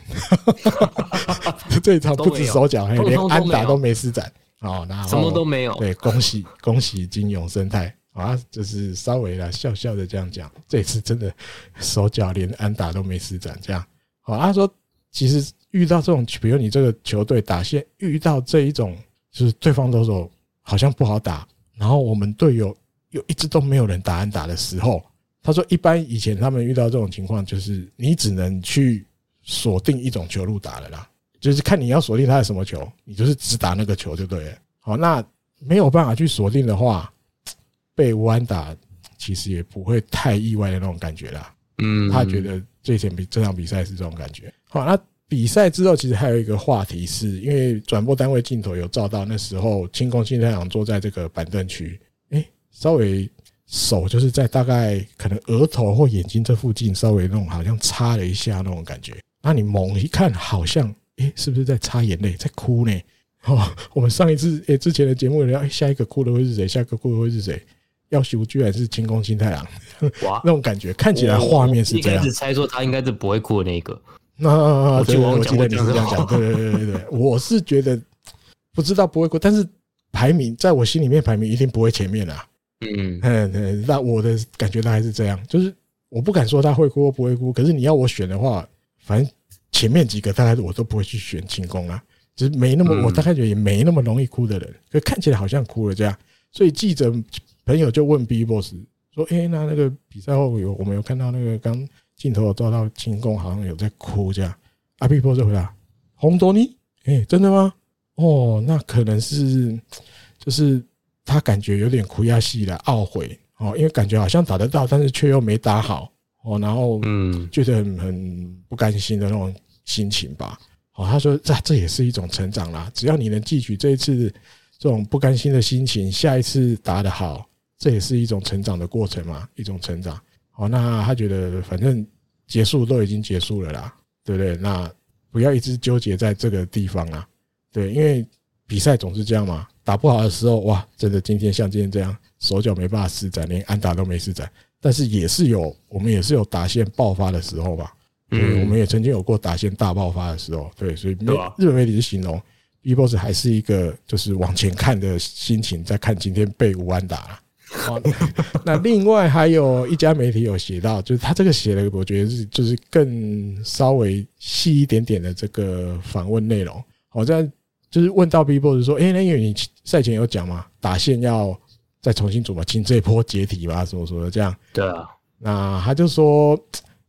这一场不止手脚，连安打都没施展，哦，那什么都没有。对，恭喜恭喜金永生态啊，就是稍微的笑笑的这样讲，这次真的手脚连安打都没施展，这样。好，他说其实遇到这种，比如你这个球队打线遇到这一种，就是对方投手好像不好打。然后我们队友又一直都没有人打安打的时候，他说一般以前他们遇到这种情况，就是你只能去锁定一种球路打了啦，就是看你要锁定他的什么球，你就是只打那个球就对了。好，那没有办法去锁定的话，被乌安打其实也不会太意外的那种感觉啦。嗯，他觉得这场比这场比赛是这种感觉。好，那。比赛之后，其实还有一个话题是，是因为转播单位镜头有照到那时候，清宫新太郎坐在这个板凳区，哎，稍微手就是在大概可能额头或眼睛这附近稍微那种好像擦了一下那种感觉。那你猛一看，好像哎，是不是在擦眼泪，在哭呢？哦，我们上一次哎之前的节目聊，哎，下一个哭的会是谁？下一个哭的会是谁？要修居然是清宫新太郎，哇，那种感觉看起来画面是这样。一开始猜说他应该是不会哭的那一个。那我记得你是这样讲，对对对对对，我是觉得不知道不会哭，但是排名在我心里面排名一定不会前面啊。嗯嗯嗯，那我的感觉他还是这样，就是我不敢说他会哭或不会哭，可是你要我选的话，反正前面几个大概我都不会去选清宫啊，就是没那么我大概觉得也没那么容易哭的人，可看起来好像哭了这样，所以记者朋友就问 BIGBOSS 说：“哎，那那个比赛后有我们有看到那个刚。”镜头有照到清宫好像有在哭，这样阿 BIGBOSS 就回答：“红多尼，哎，真的吗？哦，那可能是就是他感觉有点哭亚戏了懊悔哦，因为感觉好像打得到，但是却又没打好哦，然后嗯，觉得很很不甘心的那种心情吧。哦，他说这这也是一种成长啦，只要你能记取这一次这种不甘心的心情，下一次打得好，这也是一种成长的过程嘛，一种成长。”哦，那他觉得反正结束都已经结束了啦，对不对？那不要一直纠结在这个地方啊，对，因为比赛总是这样嘛，打不好的时候，哇，真的今天像今天这样，手脚没办法施展，连安打都没施展，但是也是有，我们也是有打线爆发的时候吧，嗯，我们也曾经有过打线大爆发的时候，对，所以日本媒体是形容 BIGBOSS 还是一个就是往前看的心情，在看今天被吴安打了。好，那。另外还有一家媒体有写到，就是他这个写的，我觉得是就是更稍微细一点点的这个访问内容。好，在就是问到 BIGBOSS 说，哎，那因为你赛前有讲嘛，打线要再重新组嘛，请这一波解体吧，什么什么的这样。对啊，那他就说，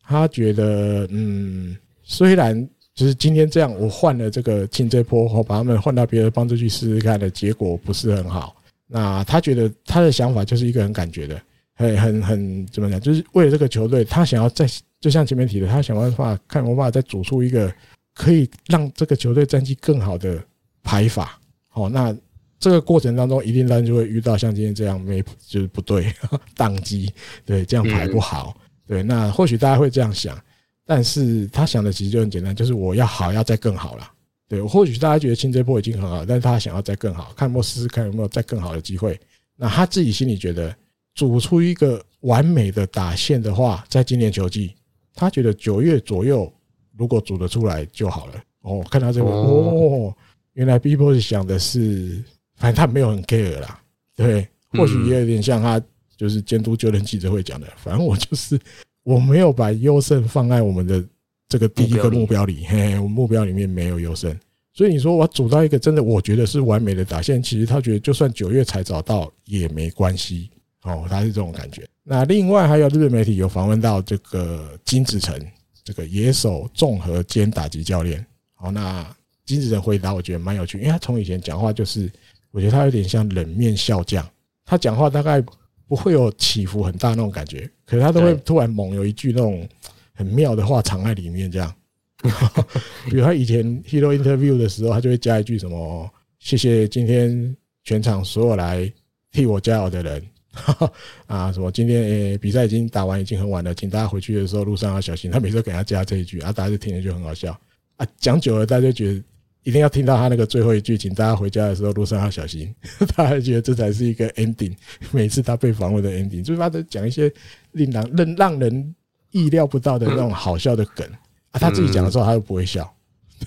他觉得，嗯，虽然就是今天这样，我换了这个进这波，我把他们换到别的帮助去试试看的结果不是很好。那他觉得他的想法就是一个很感觉的，很很很怎么讲？就是为了这个球队，他想要再就像前面提的，他想办法看有办法再组出一个可以让这个球队战绩更好的排法。好，那这个过程当中，一定当然就会遇到像今天这样没就是不对，宕机，对，这样排不好。对，那或许大家会这样想，但是他想的其实就很简单，就是我要好，要再更好了。对，或许大家觉得清这波已经很好，但是他想要再更好，看有没有试试看有没有再更好的机会。那他自己心里觉得，组出一个完美的打线的话，在今年球季，他觉得九月左右如果组得出来就好了。哦，看到这个，哦，原来 BIGBOSS 想的是，反正他没有很 care 啦。对，或许也有点像他就是监督就任记者会讲的，反正我就是我没有把优胜放在我们的。这个第一个目标里，嘿，我目标里面没有优胜，所以你说我组到一个真的我觉得是完美的打线，其实他觉得就算九月才找到也没关系，哦，他是这种感觉。那另外还有日本媒体有访问到这个金子成，这个野手综合兼打击教练。好，那金子成回答我觉得蛮有趣，因为他从以前讲话就是，我觉得他有点像冷面笑匠，他讲话大概不会有起伏很大那种感觉，可是他都会突然猛有一句那种很妙的话藏在里面，这样。比如他以前 Hero Interview 的时候，他就会加一句什么：“谢谢今天全场所有来替我加油的人。”啊，什么今天诶比赛已经打完，已经很晚了，请大家回去的时候路上要小心。他每次都给他加这一句，啊，大家就听着就很好笑啊。讲久了，大家就觉得一定要听到他那个最后一句，请大家回家的时候路上要小心。他还觉得这才是一个 ending。每次他被访问的 ending，就是他在讲一些令人让让人意料不到的那种好笑的梗。啊，他自己讲的时候，他又不会笑。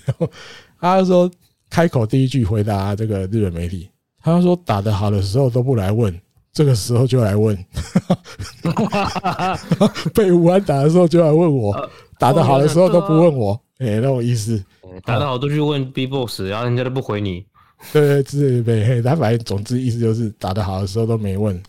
然 后他就说，开口第一句回答这个日本媒体，他说打得好的时候都不来问，这个时候就来问。被武安打的时候就来问我，打得好的时候都不问我，哎，那我意思。打得好都去问 B Boss，然后人家都不回你。对对对，嘿，他反正总之意思就是打得好的时候都没问，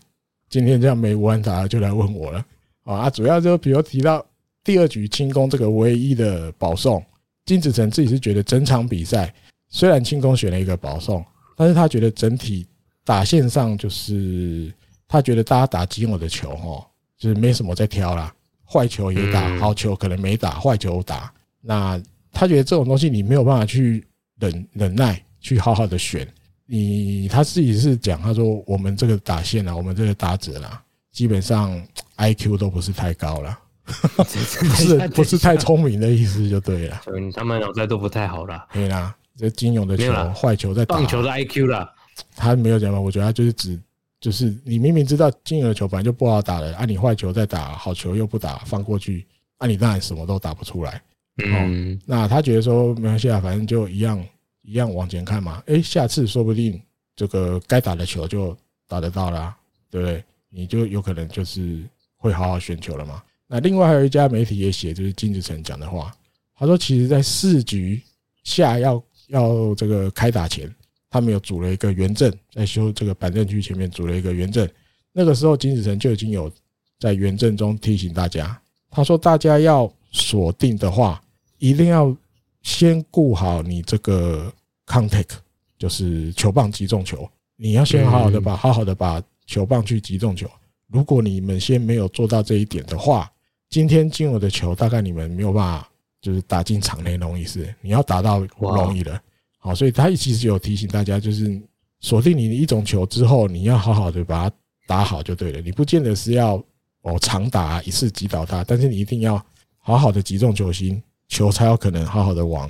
今天这样没吴安打就来问我了。啊，主要就比如提到。第二局清宫这个唯一的保送，金子成自己是觉得整场比赛虽然清宫选了一个保送，但是他觉得整体打线上就是他觉得大家打仅有的球哦，就是没什么在挑啦，坏球也打，好球可能没打，坏球打。那他觉得这种东西你没有办法去忍忍耐，去好好的选。你他自己是讲，他说我们这个打线啊，我们这个打者啦，基本上 IQ 都不是太高了。不是不是太聪明的意思就对了，嗯，他们脑袋都不太好了。对啦，这金勇的球坏球在打棒球的 IQ 啦，他没有讲嘛？我觉得他就是指，就是你明明知道金勇的球本来就不好打的，啊，你坏球在打，好球又不打，放过去，啊，你当然什么都打不出来。嗯，那他觉得说没关系啊，反正就一样一样往前看嘛。诶，下次说不定这个该打的球就打得到了，对不对？你就有可能就是会好好选球了嘛。那另外还有一家媒体也写，就是金子成讲的话，他说，其实，在四局下要要这个开打前，他们有组了一个圆阵，在修这个板凳区前面组了一个圆阵。那个时候，金子成就已经有在圆阵中提醒大家，他说，大家要锁定的话，一定要先顾好你这个 contact，就是球棒击中球，你要先好好的把好好的把球棒去击中球。如果你们先没有做到这一点的话，今天进我的球，大概你们没有办法，就是打进场内容易是。你要打到不容易的，好，所以他其实有提醒大家，就是锁定你的一种球之后，你要好好的把它打好就对了。你不见得是要哦长打一次击倒它，但是你一定要好好的击中球心，球才有可能好好的往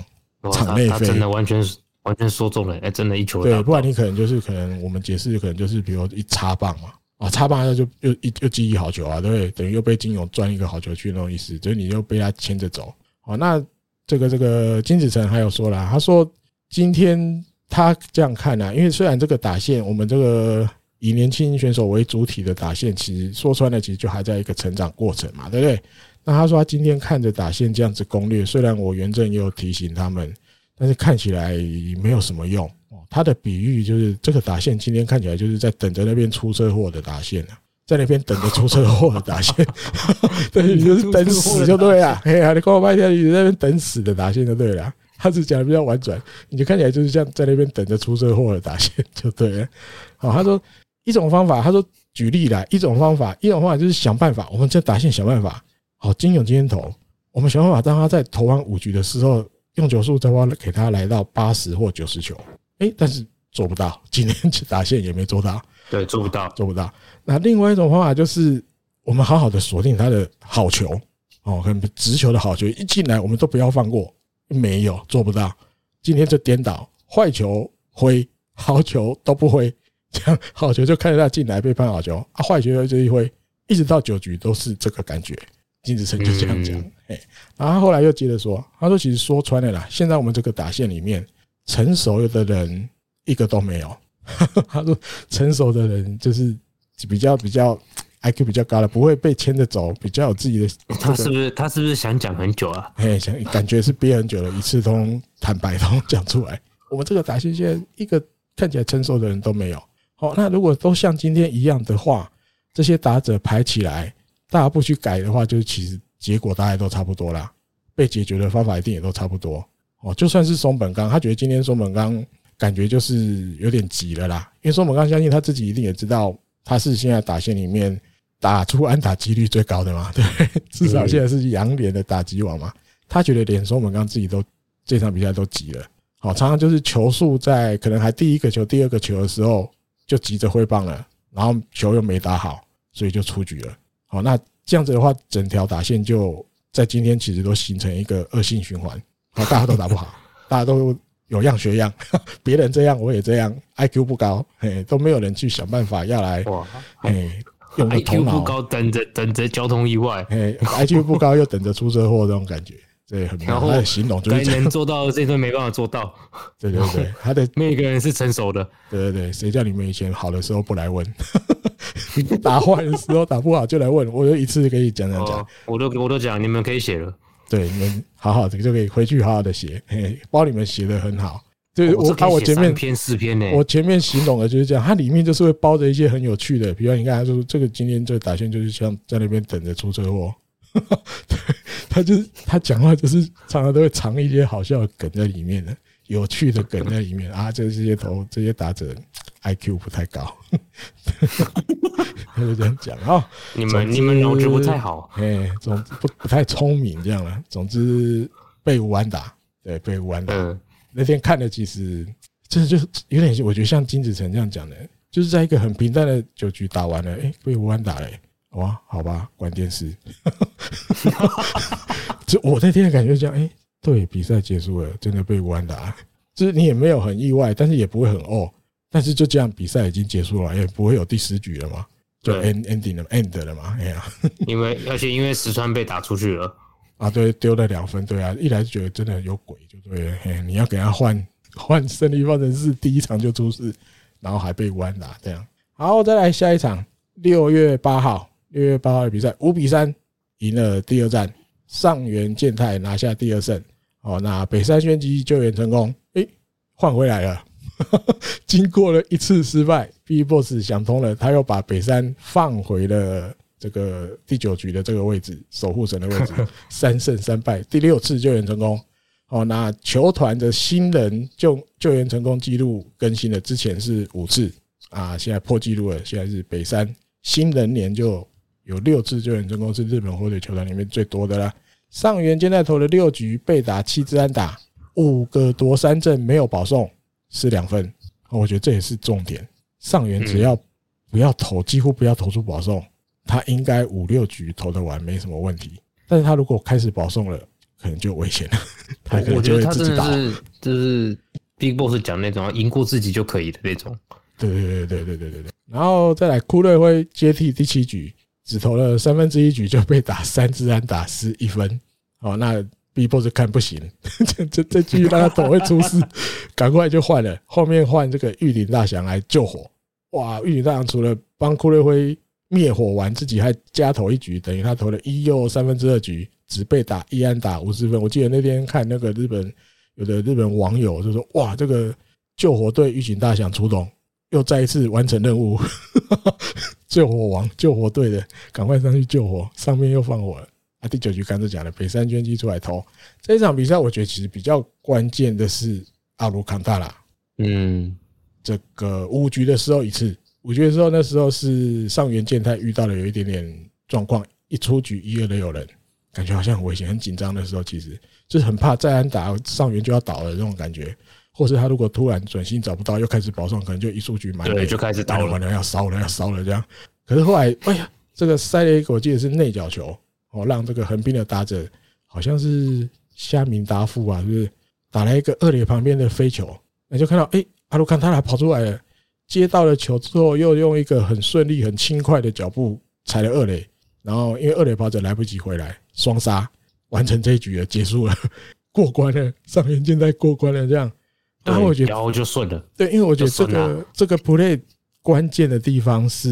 场内飞。真的完全完全说中了，哎，真的一球对，不然你可能就是可能我们解释可能就是比如一插棒嘛。啊，插棒他就又一又记忆好球啊，对不对？等于又被金勇赚一个好球去那种意思，所以你又被他牵着走。好，那这个这个金子成还有说了，他说今天他这样看呢，因为虽然这个打线，我们这个以年轻选手为主体的打线，其实说穿了，其实就还在一个成长过程嘛，对不对？那他说他今天看着打线这样子攻略，虽然我原正也有提醒他们，但是看起来没有什么用。他的比喻就是这个打线今天看起来就是在等着那边出车祸的打线啊，在那边等着出车祸的打线，对，你就是等死就对了。哎呀，你跟我半天，你在那边等死的打线就对了。他是讲的比较婉转，你就看起来就是像在那边等着出车祸的打线就对了。好，他说一种方法，他说举例啦一种方法，一种方法就是想办法，我们这打线想办法。好，金勇今天投，我们想办法让他在投完五局的时候，用球数再帮给他来到八十或九十球。哎，但是做不到，今天去打线也没做到。对，做不到，做不到。那另外一种方法就是，我们好好的锁定他的好球，哦，可能直球的好球一进来，我们都不要放过。没有，做不到。今天就颠倒，坏球挥，好球都不挥，这样好球就看着他进来被判好球，啊，坏球就一挥，一直到九局都是这个感觉。金子成就这样讲，哎，然后后来又接着说，他说其实说穿了啦，现在我们这个打线里面。成熟的人一个都没有。他说：“成熟的人就是比较比较 IQ 比较高的，不会被牵着走，比较有自己的。”他是不是他是不是想讲很久啊？哎，想感觉是憋很久了，一次通坦白通讲出来。我们这个打线现在一个看起来成熟的人都没有。好，那如果都像今天一样的话，这些打者排起来，大家不去改的话，就是其实结果大概都差不多啦。被解决的方法一定也都差不多哦。就算是松本刚，他觉得今天松本刚感觉就是有点急了啦，因为松本刚相信他自己一定也知道他是现在打线里面打出安打几率最高的嘛，对，至少现在是洋联的打击王嘛。他觉得连松本刚自己都这场比赛都急了，好，常常就是球速在可能还第一个球、第二个球的时候就急着挥棒了，然后球又没打好。所以就出局了。好，那这样子的话，整条打线就在今天其实都形成一个恶性循环。好，大家都打不好，大家都有样学样，别人这样我也这样，IQ 不高，嘿，都没有人去想办法要来，嘿，用个头不高，等着等着交通意外，嘿，IQ 不高又等着出车祸这种感觉。对，很然后形容就是该能做到的这都没办法做到。对 对对，他的每个人是成熟的。对对对，谁叫你们以前好的时候不来问？打坏的时候打不好就来问，我就一次可以讲讲讲。我都我都讲，你们可以写了。对，你们好好的就可以回去好好的写。嘿，包你们写的很好。就是我看我前面篇四篇呢，我前面形容的就是这样，它里面就是会包着一些很有趣的，比如你看他说这个今天这个打算就是像在那边等着出车祸。对，他就是他讲话就是常常都会藏一些好笑的梗在里面的，有趣的梗在里面啊。这这些头这些打者 IQ 不太高，他就这样讲啊。你们你们脑子不太好，哎，总之不不太聪明这样了。总之被无安打，对，被无安打。那天看的其实这就有点，我觉得像金子成这样讲的，就是在一个很平淡的九局打完了，哎，被无安打了。哇，好吧，关电视。就我那天的感觉这样，哎，对，比赛结束了，真的被无安打，就是你也没有很意外，但是也不会很哦，但是就这样，比赛已经结束了，也不会有第十局了嘛，就 end ending 了，end 了嘛，哎呀，因为而且因为石川被打出去了，啊，对，丢了两分，对啊，一来就觉得真的有鬼，就对了，嘿，你要给他换 换胜利方程式，第一场就出事，然后还被无安打，这样，好，再来下一场，六月八号。六月八号的比赛，五比三赢了第二战，上原健太拿下第二胜。哦，那北山宣吉救援成功，诶，换回来了。经过了一次失败，BIGBOSS 想通了，他又把北山放回了这个第九局的这个位置，守护神的位置，三胜三败，第六次救援成功。哦，那球团的新人救救援成功记录更新了，之前是五次啊，现在破纪录了，现在是北山新人年就。有六次救援成功，是日本火腿球团里面最多的啦。上原健太投了六局，被打七支安打，五个夺三振，没有保送，失两分。我觉得这也是重点。上原只要不要投，几乎不要投出保送，他应该五六局投得完，没什么问题。但是他如果开始保送了，可能就危险了。他可能就会自己打。就是 BIGBOSS 讲那种赢过自己就可以的那种。对对对对对对对对。然后再来，库瑞辉接替第七局。只投了三分之一局就被打三支安打失一分，哦，那 B Boss 看不行，这这这继续让他投会出事，赶快就换了，后面换这个玉林大翔来救火。哇，玉林大翔除了帮堀瑞辉灭火完，自己还加投一局，等于他投了一又三分之二局，只被打一安打五十分。我记得那天看那个日本有的日本网友就说：“哇，这个救火队玉井大翔出动。”又再一次完成任务，救火王，救火队的，赶快上去救火，上面又放火了。啊，第九局刚才讲的北山捐机出来投这一场比赛，我觉得其实比较关键的是阿鲁康塔拉。嗯，这个五局的时候一次，五局的时候那时候是上原健太遇到了有一点点状况，一出局一二垒有人，感觉好像很危险、很紧张的时候，其实就是很怕再安打上原就要倒了这种感觉。或是他如果突然转心找不到，又开始保送，可能就一出局满对，就开始打了，要烧了，要烧了这样。可是后来，哎呀，这个塞了一个，我记得是内角球哦，让这个横滨的打者好像是虾米达夫啊，是不是打了一个二垒旁边的飞球？那就看到，哎，阿鲁坎塔拉跑出来了，接到了球之后，又用一个很顺利、很轻快的脚步踩了二垒，然后因为二垒跑者来不及回来，双杀完成这一局了，结束了，过关了，上元健在过关了，这样。然后我觉得，然后就顺了。对，因为我觉得这个这个 play 关键的地方是，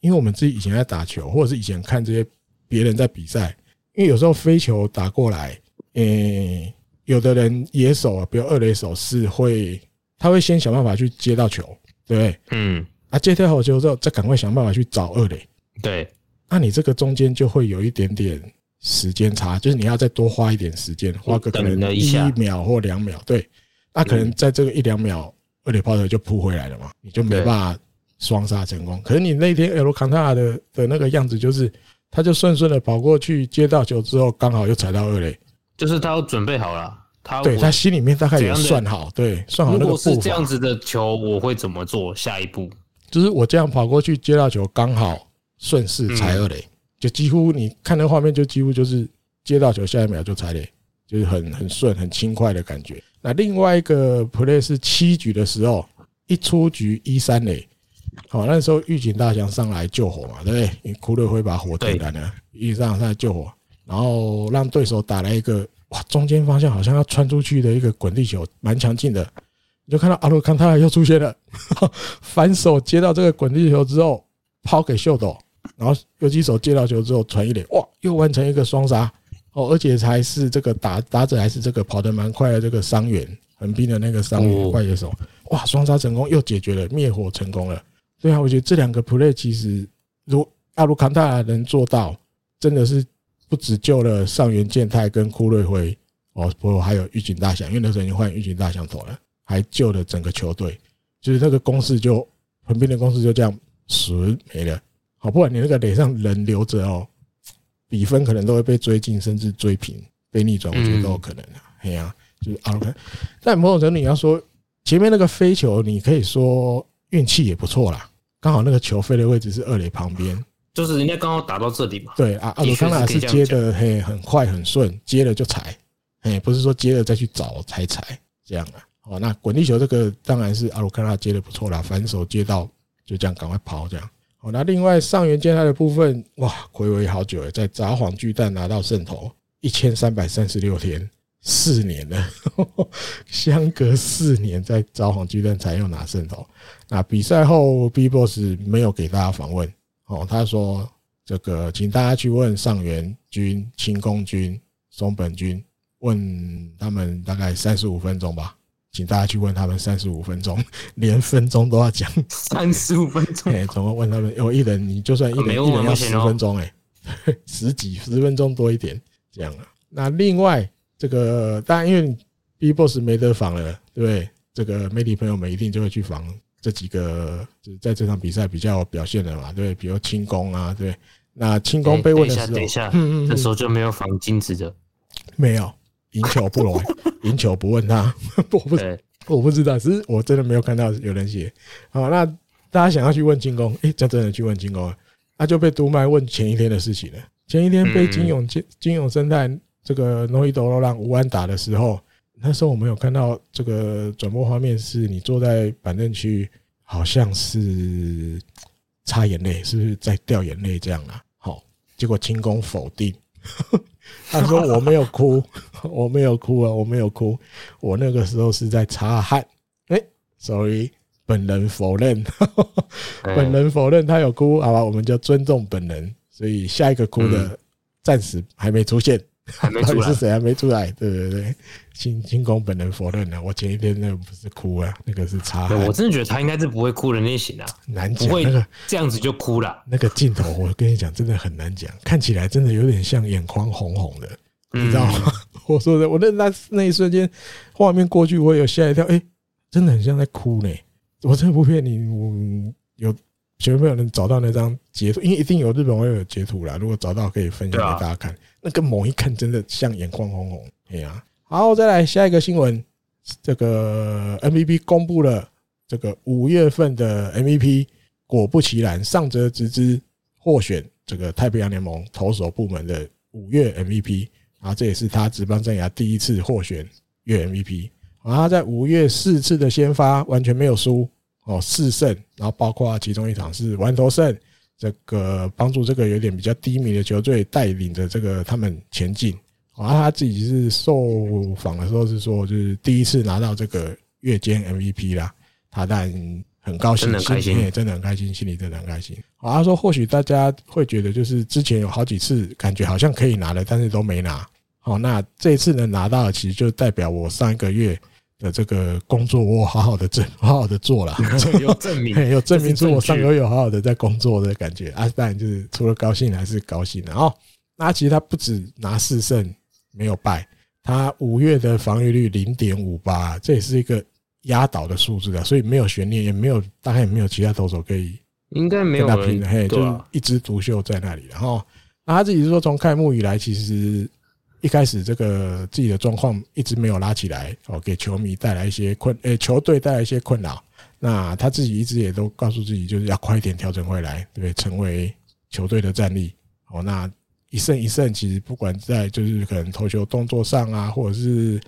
因为我们自己以前在打球，或者是以前看这些别人在比赛，因为有时候飞球打过来，诶，有的人野手啊，比如二垒手是会，他会先想办法去接到球，对不对？嗯。啊，接到好球之后，再赶快想办法去找二垒，对，那你这个中间就会有一点点时间差，就是你要再多花一点时间，花个可能一秒或两秒，对，那可能在这个一两秒，二垒跑者就扑回来了嘛，你就没办法双杀成功。可是你那天 Alcantara 的的那个样子，就是他就顺顺的跑过去接到球之后，刚好又踩到二垒，就是他要准备好了。他对他心里面大概也算好，对，算好那个步伐。如果是这样子的球，我会怎么做？下一步就是我这样跑过去接到球，刚好顺势踩二垒，就几乎你看那画面，就几乎就是接到球，下一秒就踩垒，就是很很顺、很轻快的感觉。那另外一个 play 是七局的时候，一出局一三垒，好，那时候狱警大将上来救火嘛，对不对？你库勒会把火点燃了，玉井上来救火，然后让对手打了一个。哇，中间方向好像要穿出去的一个滚地球，蛮强劲的。你就看到阿鲁康塔又出现了，反手接到这个滚地球之后，抛给秀斗，然后游击手接到球之后传一垒，哇，又完成一个双杀哦，而且还是这个打打者还是这个跑得蛮快的这个伤员横滨的那个伤员快野手，哇，双杀成功又解决了灭火成功了。对啊，我觉得这两个 play 其实如阿鲁康塔能做到，真的是。不止救了上原健太跟库瑞辉哦，不过还有玉井大响，因为那时候已经换玉井大响投了，还救了整个球队，就是那个攻势就横滨的攻势就这样死没了。好，不然你那个脸上人留着哦，比分可能都会被追进，甚至追平、被逆转，我觉得都有可能的。哎呀，就是 OK。但某种程度你要说前面那个飞球，你可以说运气也不错啦，刚好那个球飞的位置是二垒旁边。就是人家刚好打到这里嘛。对啊，阿鲁康纳是接的嘿很快很顺，接了就踩，嘿不是说接了再去找才踩这样啊。哦，那滚地球这个当然是阿鲁康纳接的不错啦，反手接到就这样赶快跑这样。好，那另外上原健太的部分哇，回味好久诶，在札幌巨蛋拿到胜投一千三百三十六天，四年了，相隔四年在札幌巨蛋才又拿胜投。那比赛后 B Boss 没有给大家访问。哦，他说：“这个，请大家去问上原君、清宫君、松本君，问他们大概三十五分钟吧。请大家去问他们三十五分钟，连分钟都要讲三十五分钟。哎，总共问他们有一人，你就算一人一人要十分钟，哎，十几十分钟多一点这样啊。那另外这个，当然因为 BIGBOSS 没得防了，对不对？这个媒体朋友们一定就会去防。”这几个就是在这场比赛比较有表现的嘛，对，比如轻功啊，对，那轻功被问的时候，等一下，嗯嗯，这时候就没有防金子的，没有，赢球不容易，赢球不问他，我不，我不知道，只是我真的没有看到有人写。好，那大家想要去问清宫，诶，真真的去问清宫，那就被读麦问前一天的事情了。前一天被金永金金永生态这个 no hit no run 无安打的时候。那时候我们有看到这个转播画面，是你坐在板凳区，好像是擦眼泪，是不是在掉眼泪这样啊？好，结果清宫否定，他说我没有哭，我没有哭啊，我没有哭，我那个时候是在擦汗。哎，sorry，本人否认，本人否认他有哭，好吧，我们就尊重本人，所以下一个哭的暂时还没出现。还没出来是谁还没出来？对对对，清清宫本人否认了。我前一天那个不是哭啊，那个是擦汗。我真的觉得他应该是不会哭的类型啊，难讲。那个这样子就哭了。那个镜头，我跟你讲，真的很难讲。看起来真的有点像眼眶红红的，你知道吗？我说的，我那那那一瞬间，画面过去，我有吓一跳。哎，真的很像在哭呢。我真的不骗你，我有。有没有人找到那张截图？因为一定有日本网友有截图啦。如果找到，可以分享给大家看。那个猛一看，真的像眼眶红红。哎呀，好，再来下一个新闻。这个 MVP 公布了这个五月份的 MVP，果不其然，上泽直之获选这个太平洋联盟投手部门的五月 MVP。啊，这也是他职棒生涯第一次获选月 MVP。啊，他在五月四次的先发完全没有输。哦，四胜，然后包括其中一场是完投胜，这个帮助这个有点比较低迷的球队带领着这个他们前进。然后他自己是受访的时候是说，就是第一次拿到这个月间 MVP 啦，他但很高兴，心里真的很开心，心里真的很开心。啊，他说或许大家会觉得就是之前有好几次感觉好像可以拿了，但是都没拿。好，那这一次能拿到，其实就代表我上一个月的这个工作，我好好的证，好好的做了，有证明，有证明出我上个月有好好的在工作的感觉。啊，当然就是除了高兴还是高兴的哦。那其实他不止拿四胜没有败，他五月的防御率零点五八，这也是一个压倒的数字啊，所以没有悬念，也没有大概也没有其他投手可以应该没有人拼的，嘿，就一枝独秀在那里。然后，那他自己是说从开幕以来，其实。一开始这个自己的状况一直没有拉起来哦，给球迷带来一些困，诶，球队带来一些困扰。那他自己一直也都告诉自己，就是要快一点调整回来，对，成为球队的战力。哦，那一胜一胜，其实不管在就是可能投球动作上啊，或者是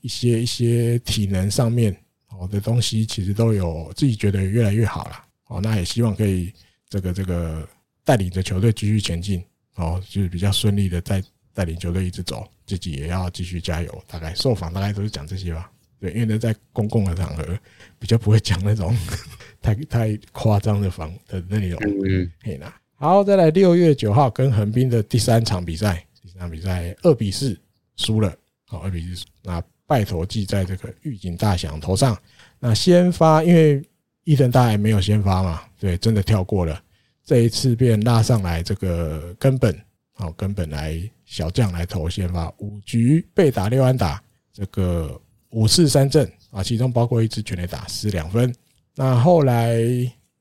一些一些体能上面哦的东西，其实都有自己觉得越来越好了。哦，那也希望可以这个这个带领着球队继续前进，哦，就是比较顺利的在。带领球队一直走，自己也要继续加油。大概受访大概都是讲这些吧，对，因为呢在公共的场合比较不会讲那种 太太夸张的访的内容。嗯，可以拿。好，再来六月九号跟横滨的第三场比赛，第三场比赛二比四输了，好，二比四。那败投记在这个预警大响头上。那先发，因为伊藤大海没有先发嘛，对，真的跳过了。这一次便拉上来这个根本，好，根本来。小将来投先发，五局被打六安打，这个五次三振啊，其中包括一支全垒打失两分。那后来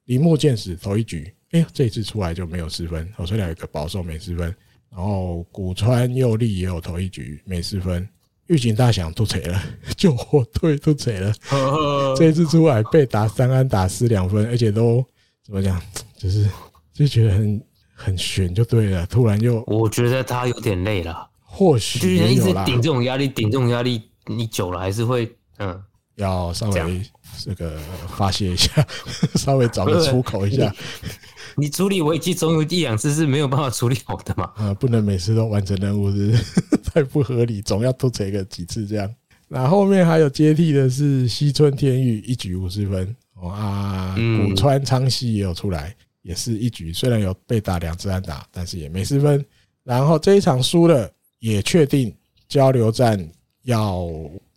铃木健史投一局，哎呀，这一次出来就没有失分，我虽然有一个保送没失分。然后古川佑利也有投一局没失分。玉井大响都贼了，救火队都贼了，这一次出来被打三安打失两分，而且都怎么讲，就是就觉得很。很悬就对了，突然就我觉得他有点累了，或许就是一直顶这种压力，顶这种压力，你久了还是会嗯，要稍微这个发泄一下，稍微找个出口一下。你处理危机总有一两次是没有办法处理好的嘛？啊，不能每次都完成任务是，是 太不合理，总要多这个几次这样。那后面还有接替的是西村天裕一局五十分，啊，古川昌熙也有出来。也是一局，虽然有被打两次安打，但是也没失分。然后这一场输了，也确定交流战要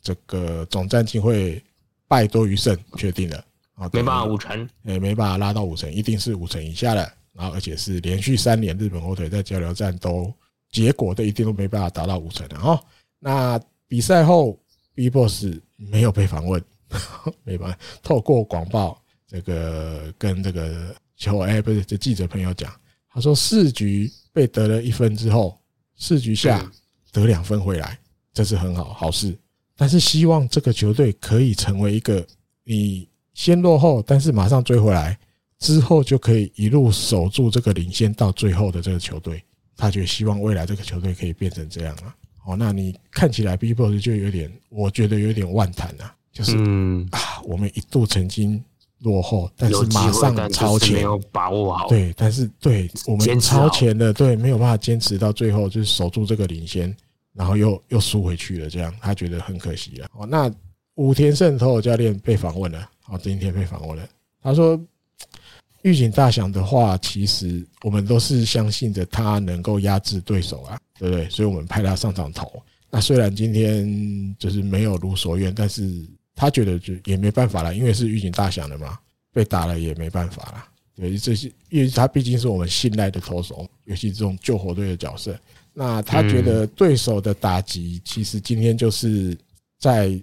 这个总战绩会败多于胜，确定了啊，没办法五成，也没办法拉到五成，一定是五成以下的。然后而且是连续三年日本火腿在交流战都结果都一定都没办法达到五成的哦。那比赛后，BIGBOSS 没有被访问，没办法透过广报这个跟这个。球哎，不是这记者朋友讲，他说四局被得了一分之后，四局下得两分回来，这是很好好事。但是希望这个球队可以成为一个你先落后，但是马上追回来之后，就可以一路守住这个领先到最后的这个球队。他就希望未来这个球队可以变成这样啊。哦，那你看起来 BIGBOSS 就有点，我觉得有点万谈啊，就是啊，我们一度曾经。落后，但是马上超前，没有把握好。对，但是对我们超前了，对，没有办法坚持到最后，就是守住这个领先，然后又又输回去了，这样他觉得很可惜了。哦，那武田胜投手教练被访问了，哦，今天被访问了，他说预警大响的话，其实我们都是相信着他能够压制对手啊，对不对？所以我们派他上场投。那虽然今天就是没有如所愿，但是。他觉得就也没办法了，因为是预警大响的嘛，被打了也没办法了。对，这些因为他毕竟是我们信赖的投手，尤其这种救火队的角色。那他觉得对手的打击，其实今天就是在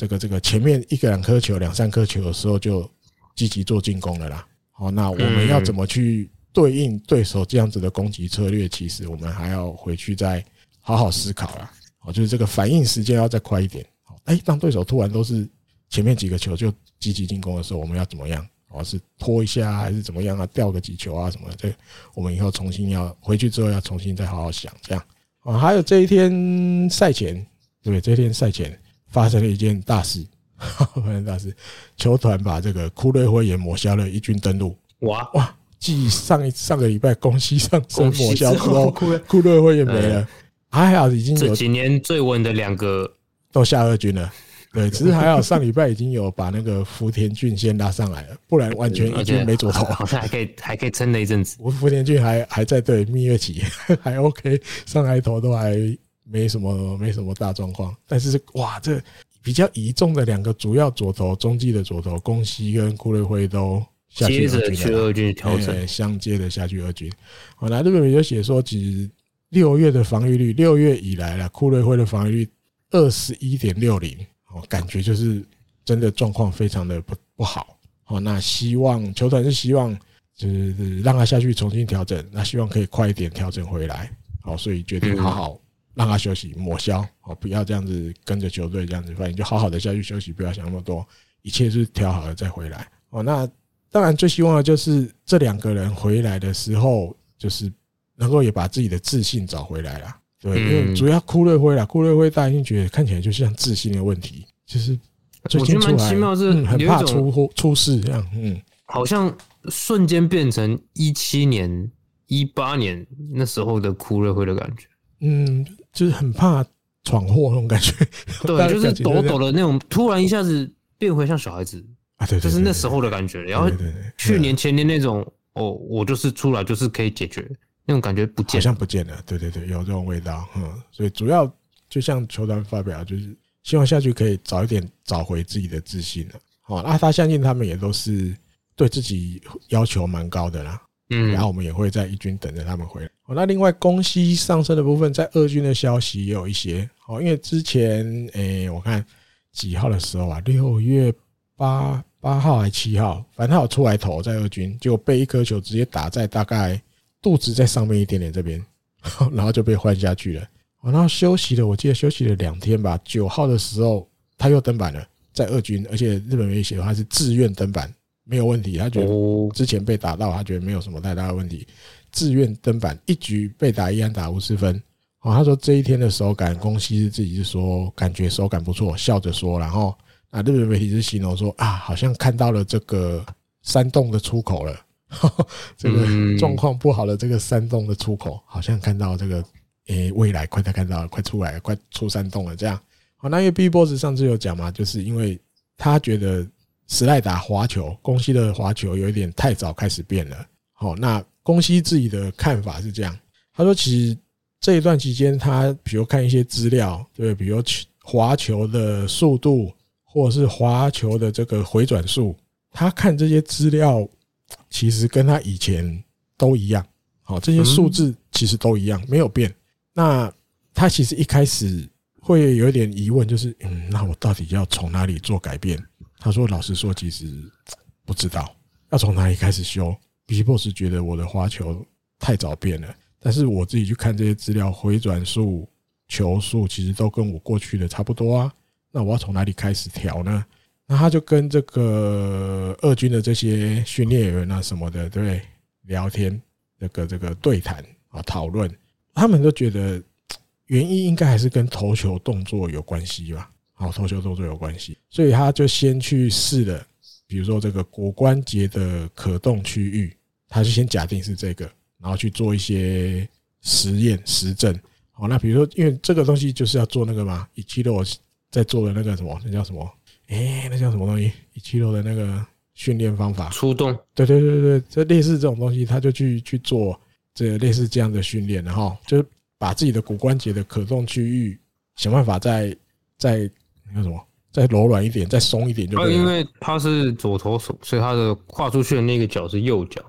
这个这个前面一个两颗球、两三颗球的时候就积极做进攻了啦。好，那我们要怎么去对应对手这样子的攻击策略？其实我们还要回去再好好思考啦。好，就是这个反应时间要再快一点。哎，当对手突然都是前面几个球就积极进攻的时候，我们要怎么样？哦，是拖一下还是怎么样啊？掉个几球啊什么的？这我们以后重新要回去之后要重新再好好想这样。啊，还有这一天赛前，对不对？这一天赛前发生了一件大事，发生大事，球团把这个库瑞灰也抹消了一军登陆。哇哇！继上一上个礼拜宫西上升抹消之后，库瑞灰也没了。还好已经有这几年最稳的两个。都下二军了，对，只是还好上礼拜已经有把那个福田俊先拉上来了，不然完全一军没左头，好像 还可以还可以撑了一阵子。我福田俊还还在对蜜月期，还 OK，上来头都还没什么没什么大状况。但是哇，这比较倚重的两个主要左投中继的左投宫西跟库瑞辉都下去二军调整，相接的下去二军。好，那日本媒体就写说，其实六月的防御率，六月以来了，库瑞辉的防御率二十一点六零，哦，感觉就是真的状况非常的不不好。哦，那希望球团是希望就是让他下去重新调整，那希望可以快一点调整回来。好，所以决定好好。让他休息抹消哦，不要这样子跟着球队这样子，反正就好好的下去休息，不要想那么多，一切是调好了再回来哦。那当然最希望的就是这两个人回来的时候，就是能够也把自己的自信找回来了。对，因为主要库瑞辉啦，库瑞辉大家觉得看起来就像自信的问题，就是最近出来很怕出出事这样，嗯，好像瞬间变成一七年、一八年那时候的库瑞辉的感觉，嗯。就是很怕闯祸那种感觉，对，就是抖抖的那种，突然一下子变回像小孩子啊，对，就是那时候的感觉。然后去年前年那种，哦，我就是出来就是可以解决那种感觉不见，好像不见了。对对对，有这种味道。嗯，所以主要就像球团发表，就是希望下去可以早一点找回自己的自信了。哦，那他相信他们也都是对自己要求蛮高的啦。嗯，然后我们也会在一军等着他们回来。哦，那另外宫西上升的部分，在二军的消息也有一些。哦，因为之前诶，我看几号的时候啊，六月八八号还七号，反正他有出来投在二军，结果被一颗球直接打在大概肚子在上面一点点这边，然后就被换下去了。然后休息了，我记得休息了两天吧。九号的时候他又登板了，在二军，而且日本媒体写的话是自愿登板。没有问题，他觉得之前被打到，他觉得没有什么太大的问题，自愿登板，一局被打一安打五十分。哦，他说这一天的手感，宫西是自己是说感觉手感不错，笑着说，然后啊，日本媒体是形容说啊，好像看到了这个山洞的出口了，这个状况不好的这个山洞的出口，好像看到这个诶未来快点看到了，快出来了，快出山洞了，这样。好，那因为 BIGBOSS 上次有讲嘛，就是因为他觉得。史莱达滑球，宫西的滑球有一点太早开始变了。好，那宫西自己的看法是这样，他说其实这一段期间，他比如看一些资料，对，比如滑球的速度，或者是滑球的这个回转数，他看这些资料，其实跟他以前都一样。好，这些数字其实都一样，没有变。那他其实一开始会有一点疑问，就是嗯，那我到底要从哪里做改变？他说：“老实说，其实不知道要从哪里开始修。BBOSS 觉得我的滑球太早变了，但是我自己去看这些资料，回转数、球速其实都跟我过去的差不多啊。那我要从哪里开始调呢？那他就跟这个二军的这些训练员啊什么的，对，聊天，这个这个对谈啊讨论，他们都觉得原因应该还是跟投球动作有关系吧。”好，投球动作有关系，所以他就先去试了，比如说这个骨关节的可动区域，他就先假定是这个，然后去做一些实验实证。好，那比如说，因为这个东西就是要做那个嘛，一七六在做的那个什么，那叫什么？哎，那叫什么东西？一七六的那个训练方法，出动。对对对对，这类似这种东西，他就去去做这个类似这样的训练，然后就把自己的骨关节的可动区域想办法再再。那什么，再柔软一点，再松一点就可以。因为他是左投手，所以他的跨出去的那个脚是右脚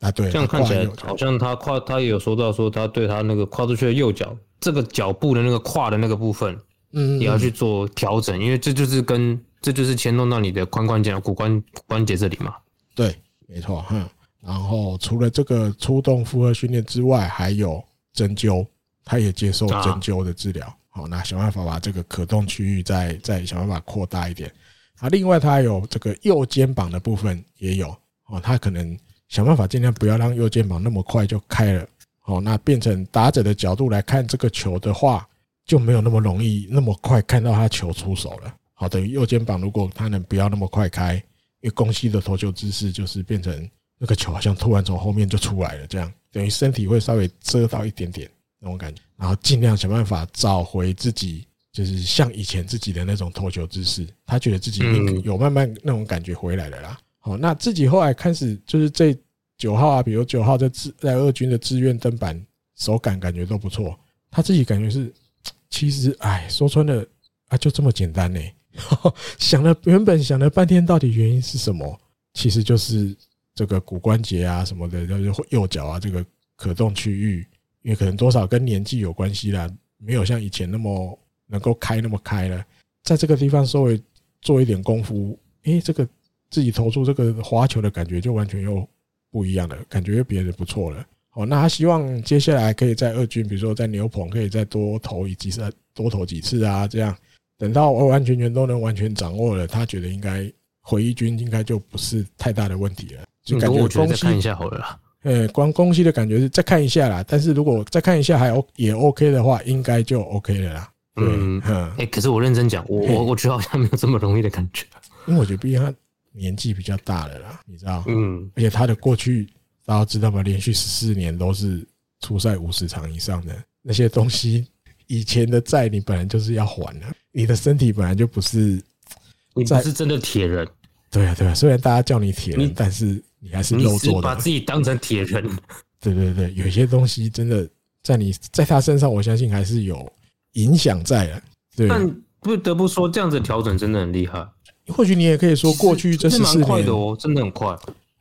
啊。对，这样看起来好像他跨，他也有说到说他对他那个跨出去的右脚这个脚部的那个跨的那个部分，嗯，也要去做调整，因为这就是跟这就是牵动到你的髋关节、骨关关节这里嘛。对，没错，哼。然后除了这个出动负荷训练之外，还有针灸，他也接受针灸的治疗。好，那想办法把这个可动区域再再想办法扩大一点。啊，另外他还有这个右肩膀的部分也有哦，他可能想办法尽量不要让右肩膀那么快就开了。好，那变成打者的角度来看这个球的话，就没有那么容易那么快看到他球出手了。好，等于右肩膀如果他能不要那么快开，因为宫西的投球姿势就是变成那个球好像突然从后面就出来了，这样等于身体会稍微遮到一点点。那种感觉，然后尽量想办法找回自己，就是像以前自己的那种投球姿势。他觉得自己有慢慢那种感觉回来了啦。那自己后来开始就是这九号啊，比如九号在自在二军的志愿登板，手感感觉都不错。他自己感觉是，其实哎，说穿了啊，就这么简单呢。想了原本想了半天，到底原因是什么？其实就是这个骨关节啊什么的，就是右脚啊这个可动区域，因为可能多少跟年纪有关系啦，没有像以前那么能够开那么开了，在这个地方稍微做一点功夫，诶，这个自己投出这个滑球的感觉就完全又不一样了，感觉又别的不错了。哦，那他希望接下来可以在二军，比如说在牛棚可以再多投一几次，多投几次啊，这样等到完完全全都能完全掌握了，他觉得应该回一军应该就不是太大的问题了。就感觉再看一下好了啦。呃，光宫西的感觉是再看一下啦，但是如果再看一下还 O 也 OK 的话，应该就 OK 了啦。嗯，哎，可是我认真讲，我我我觉得好像没有这么容易的感觉，因为我觉得毕竟他年纪比较大了啦，你知道？嗯，而且他的过去。大家知道吗？连续十四年都是出赛五十场以上的那些东西，以前的债你本来就是要还的。你的身体本来就不是，你不是真的铁人。对啊，对啊。虽然大家叫你铁人，但是你还是肉做的。把自己当成铁人。对对对，有些东西真的在你在他身上，我相信还是有影响在的。对，但不得不说，这样子调整真的很厉害。或许你也可以说，过去这十四年快的哦，真的很快。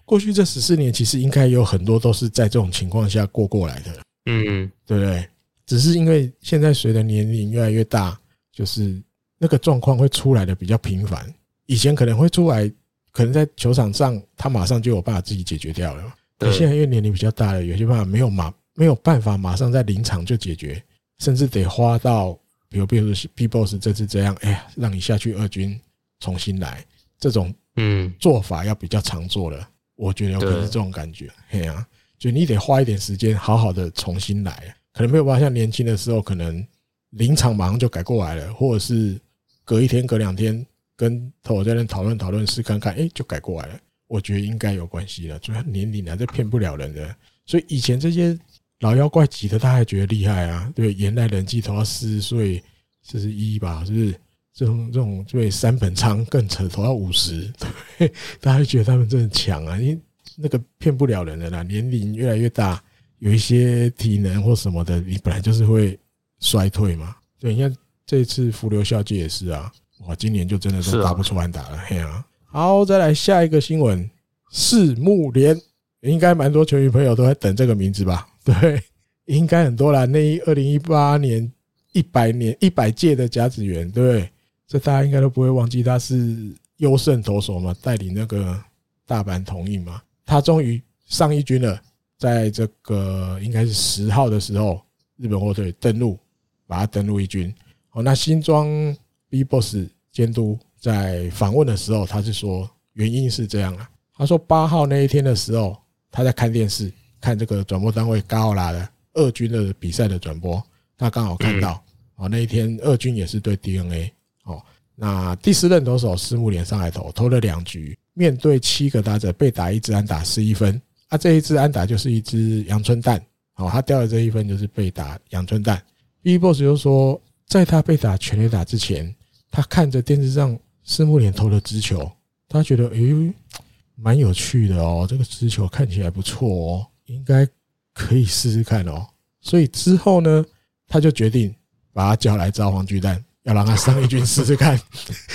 过去这十四年，其实应该有很多都是在这种情况下过过来的，嗯，对不对？只是因为现在随着年龄越来越大，就是那个状况会出来的比较频繁。以前可能会出来，可能在球场上他马上就有办法自己解决掉了。对，现在因为年龄比较大了，有些办法没有马没有办法马上在临场就解决，甚至得花到比如比如说 B-Boss 这次这样，哎呀，让你下去二军重新来，这种嗯做法要比较常做了。我觉得有可能是这种感觉，嘿啊，就你得花一点时间，好好的重新来，可能没有办法像年轻的时候，可能临场马上就改过来了，或者是隔一天、隔两天跟投手在那讨论讨论试看看，哎，就改过来了。我觉得应该有关系了，主要年龄啊，这骗不了人的。所以以前这些老妖怪挤的，他还觉得厉害啊，对，原来人气投到四十岁、四十一吧，是不是？这种这种对三本仓更扯，投到五十，对，大家就觉得他们真的强啊！因为那个骗不了人的啦，年龄越来越大，有一些体能或什么的，你本来就是会衰退嘛。对，你看这次福流孝介也是啊，哇，今年就真的是打不出安打了，嘿啊！好，再来下一个新闻，四木连，应该蛮多球迷朋友都在等这个名字吧？对，应该很多啦。那二零一八年一百年一百届的甲子园，对不对？这大家应该都不会忘记，他是优胜投手嘛，带领那个大阪桐荫嘛，他终于上一军了，在这个应该是十号的时候，日本火腿登陆，把他登陆一军。哦，那新庄 B-Boss 监督在访问的时候，他是说原因是这样啊，他说八号那一天的时候，他在看电视，看这个转播单位高拉的二军的比赛的转播，他刚好看到，哦，那一天二军也是对 DNA。哦，那第四任投手侍木莲上来投，投了两局，面对七个打者被打一支安打十一分，啊，这一支安打就是一支阳春蛋，哦，他掉的这一分就是被打阳春蛋。B-Boss 就说，在他被打全垒打之前，他看着电视上侍木莲投的直球，他觉得诶，蛮有趣的哦，这个直球看起来不错哦，应该可以试试看哦。所以之后呢，他就决定把他叫来招黄巨蛋。要让他上一军试试看，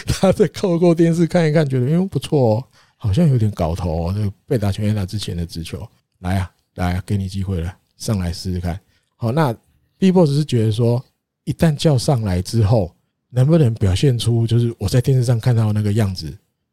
他再透过电视看一看，觉得哎不错哦，好像有点搞头哦。这个被打全垒打之前的直球，来啊，来啊，给你机会了，上来试试看。好，那 B-Boss 是觉得说，一旦叫上来之后，能不能表现出就是我在电视上看到那个样子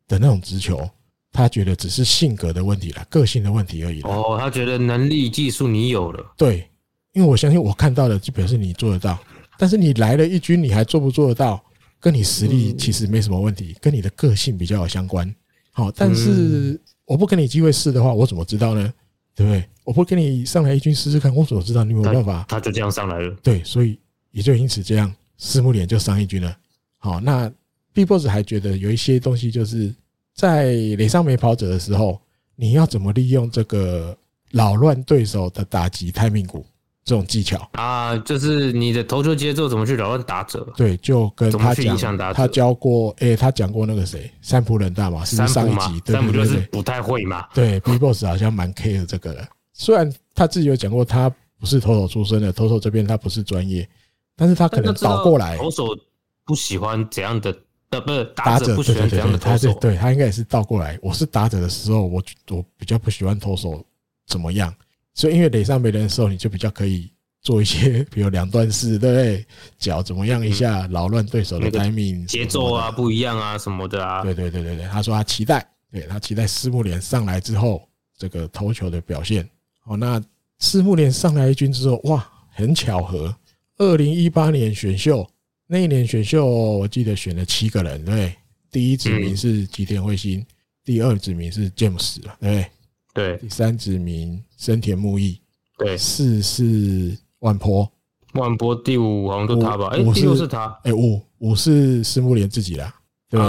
的那种直球，他觉得只是性格的问题了，个性的问题而已。哦，他觉得能力技术你有了，对，因为我相信我看到的就表示你做得到。但是你来了一军，你还做不做得到？跟你实力其实没什么问题，跟你的个性比较有相关。好，但是我不给你机会试的话，我怎么知道呢？对不对？我不给你上来一军试试看，我怎么知道你有没有办法？他就这样上来了。对，所以也就因此这样，侍木脸就上一军了。好，那 B-Boss 还觉得有一些东西，就是在垒上没跑者的时候，你要怎么利用这个扰乱对手的打击 timing 鼓。这种技巧啊，就是你的投球节奏怎么去扰乱打者？对，就跟他讲，他教过，诶，他讲过那个谁，三浦稔大嘛，是上一集，三浦就是不太会嘛。对，B-Boss 好像蛮 care 这个的。虽然他自己有讲过，他不是投手出身的，投手这边他不是专业，但是他可能倒过来，投手不喜欢怎样的呃，不是打者不喜欢怎样的投手，对他应该也是倒过来。我是打者的时候，我我比较不喜欢投手怎么样，所以因为垒上没人的时候，你就比较可以做一些，比如两段式，对不对？脚怎么样一下扰乱对手的 timing 节奏啊不一样啊什么的啊。对对对对对，他说他期待，对他期待狮木莲上来之后这个投球的表现。哦，那狮木莲上来一军之后，哇，很巧合，二零一八年选秀。那一年选秀，我记得选了七个人，对，第一指名是吉田惠星，第二指名是詹姆斯，对，对，第三指名深田木义，对，四是万坡，万坡第五好像都他吧，哎，第六是他，哎，五五是狮木莲自己啦，对，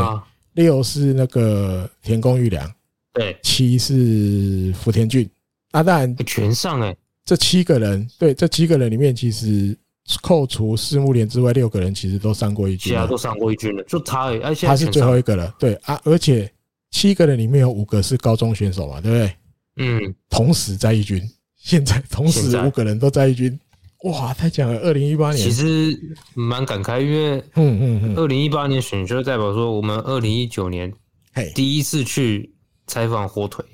六是那个田宫裕良，对，七是福田俊，啊，当然全上哎，这七个人，对，这七个人里面其实。扣除狮木莲之外，六个人其实都上过一军，都上过一军了，就他而已。他是最后一个了，对啊，而且七个人里面有五个是高中选手嘛，对不对？嗯，同时在一军，现在同时五个人都在一军，哇，太强了！二零一八年。其实蛮感慨，因为嗯嗯嗯，二零一八年选秀代表说我们二零一九年第一次去采访火腿。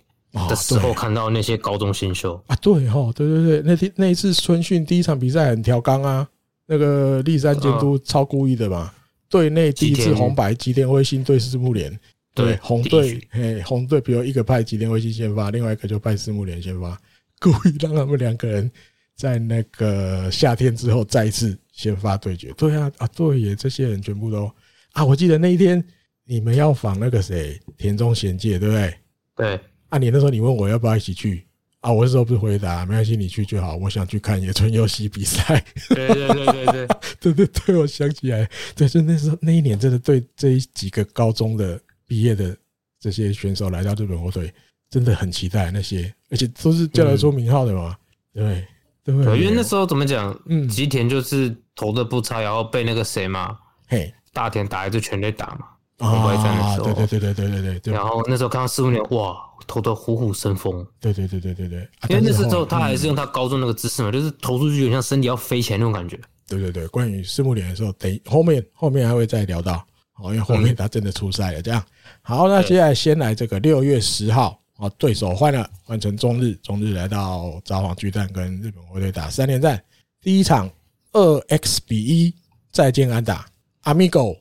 的时候看到那些高中新秀。啊，对哈，对对对，那天那一次春训第一场比赛很调刚啊，那个立山监督超故意的嘛，队内第一次红白吉田辉星对狮木莲，对，红队，嘿，红队，比如一个派吉田惠希先发，另外一个就派四木莲先发，故意让他们两个人在那个夏天之后再次先发对决。对啊，啊，对耶，这些人全部都啊，我记得那一天你们要访那个谁，田中贤介，对不对？对，啊，你那时候你问我要不要一起去。啊，我那时候不是回答，没关系，你去就好。我想去看野村佑希比赛。对对对对 对对对对，我想起来，对，就那时候那一年，真的对这几个高中的毕业的这些选手来到日本火腿，真的很期待那些，而且都是叫得出名号的嘛。对对，因为那时候怎么讲？嗯，吉田就是投的不差，然后被那个谁嘛，嘿，大田打一支全队打嘛。啊，对对对对对对对。然后那时候看到四木莲，哇，投的虎虎生风。对对对对对对。因为那时候他还是用他高中那个姿势嘛，就是投出去有点像身体要飞起来那种感觉。对对对，关于四木莲的时候，等后面后面还会再聊到，哦，因为后面他真的出赛了。这样，好，那接下来先来这个六月十号啊，对手换了，换成中日，中日来到札幌巨蛋跟日本火队打三连战，第一场二 X 比一再见安打，Amigo。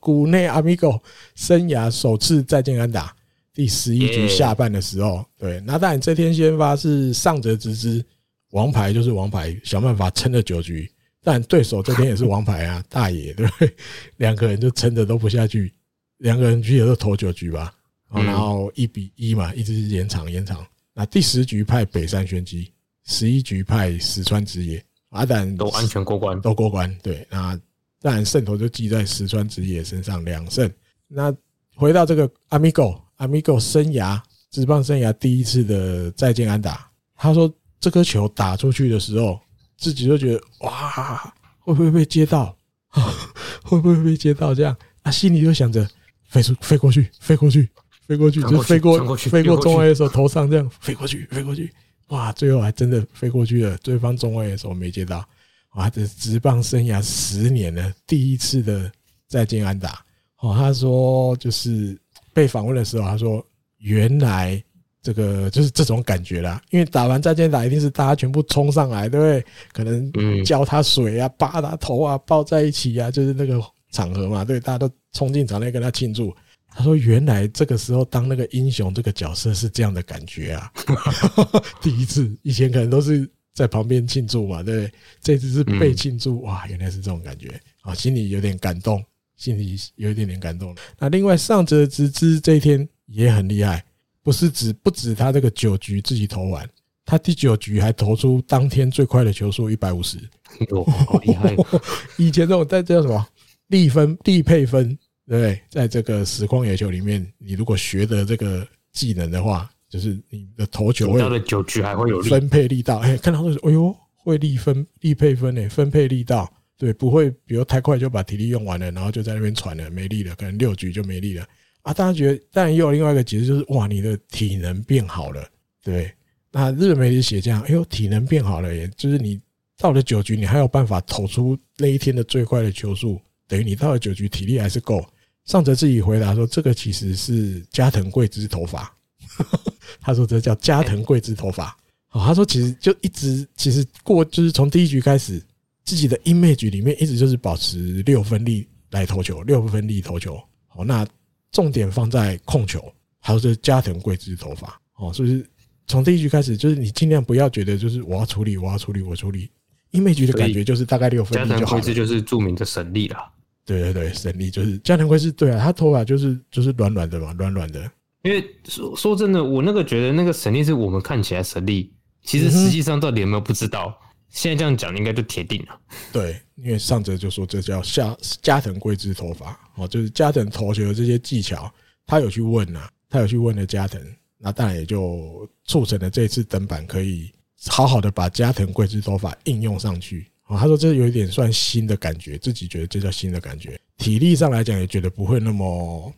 谷内 Amigo 生涯首次再见安打，第十一局下半的时候，对，那当然这天先发是上泽直之，王牌就是王牌，想办法撑了九局，但对手这天也是王牌啊，大爷，对不对？两个人就撑着都不下去，两个人局也都投九局吧，然后一比一嘛，一直延长延长，那第十局派北山玄基，十一局派石川直也，阿胆都安全过关，都过关，对，那。当然，胜投就记在石川直也身上两胜。那回到这个 Amigo，Amigo 生涯职棒生涯第一次的再见安打，他说这颗球打出去的时候，自己就觉得哇，会不会被接到？会不会被接到？这样啊，心里就想着飞出飞过去，飞过去，飞过去，就飞过飞过中卫的时候头上这样飞过去，飞过去，哇，最后还真的飞过去了，对方中卫的时候没接到。哇，这职棒生涯十年了，第一次的再见安打。哦，他说就是被访问的时候，他说原来这个就是这种感觉啦。因为打完再见打，一定是大家全部冲上来，对不对？可能浇他水啊，扒他头啊，抱在一起啊，就是那个场合嘛，对，大家都冲进场内跟他庆祝。他说原来这个时候当那个英雄这个角色是这样的感觉啊，第一次，以前可能都是。在旁边庆祝嘛，对不对？这次是被庆祝，哇，原来是这种感觉啊，心里有点感动，心里有一点点感动。那另外上泽直之这一天也很厉害，不是只不止他这个九局自己投完，他第九局还投出当天最快的球速一百五十，好厉害！以前这种在叫什么力分力配分，对不对？在这个实况野球里面，你如果学的这个技能的话。就是你的投球会，的九局还会有分配力道，哎，看到说，哎呦，会力分力配分诶，分配力道，对，不会，比如太快就把体力用完了，然后就在那边喘了，没力了，可能六局就没力了啊。大家觉得，当然也有另外一个解释，就是哇，你的体能变好了，对。那日本媒体写这样，哎呦，体能变好了，也就是你到了九局，你还有办法投出那一天的最快的球速，等于你到了九局体力还是够，上泽自己回答说，这个其实是加藤贵之头发。他说这叫加藤贵之头发。哦，他说其实就一直其实过就是从第一局开始，自己的 image 里面一直就是保持六分力来投球，六分力投球。好，那重点放在控球，还有这加藤贵之头发。哦，是不是从第一局开始就是你尽量不要觉得就是我要处理，我要处理，我处理。Image 的感觉就是大概六分力就好了。加藤贵之就是著名的神力啦。对对对，神力就是加藤贵之，对啊，他头发就是就是软软的嘛，软软的。因为说说真的，我那个觉得那个神力是我们看起来神力，其实实际上到底有没有不知道。现在这样讲应该就铁定了。对，因为上哲就说这叫下加藤贵之头发哦，就是加藤投球的这些技巧，他有去问呐，他有去问了加藤，那当然也就促成了这次登板可以好好的把加藤贵之头发应用上去哦。他说这有一点算新的感觉，自己觉得这叫新的感觉。体力上来讲也觉得不会那么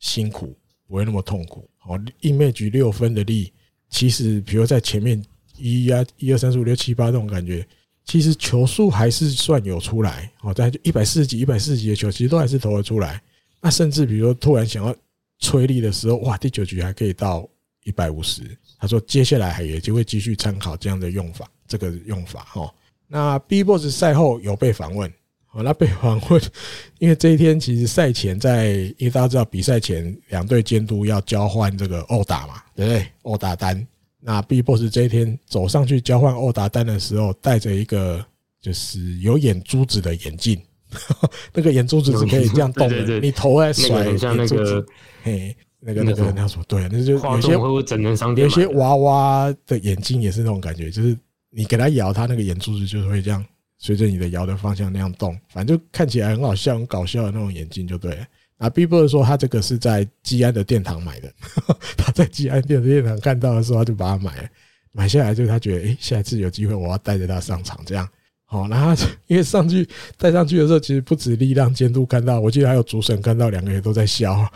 辛苦，不会那么痛苦。哦，image 六分的力，其实比如在前面一啊一二三四五六七八这种感觉，其实球速还是算有出来。哦，在一百四十几、一百四十几的球，其实都还是投得出来。那甚至比如说突然想要催力的时候，哇，第九局还可以到一百五十。他说接下来还也就会继续参考这样的用法，这个用法哦。那 BIGBOSS 赛后有被访问，好，那被访问，因为这一天其实赛前在，因为大家知道比赛前两队监督要交换这个殴打嘛，对不对？殴打单。那 BIGBOSS 这一天走上去交换殴打单的时候，戴着一个就是有眼珠子的眼镜，那个眼珠子是可以这样动的，你头在甩，像那个，嘿，那个那个那什么？对，那就有些有些娃娃的眼睛也是那种感觉，就是。你给它摇，它那个眼珠子就是会这样随着你的摇的方向那样动，反正就看起来很好笑、很搞笑的那种眼镜就对了。啊，BIGBOSS 说他这个是在基安的殿堂买的，他在基安店的殿堂看到的时候，他就把它买了，买下来就是他觉得，诶，下一次有机会我要带着它上场这样。好，然后因为上去带上去的时候，其实不止力量监督看到，我记得还有主审看到，两个人都在笑。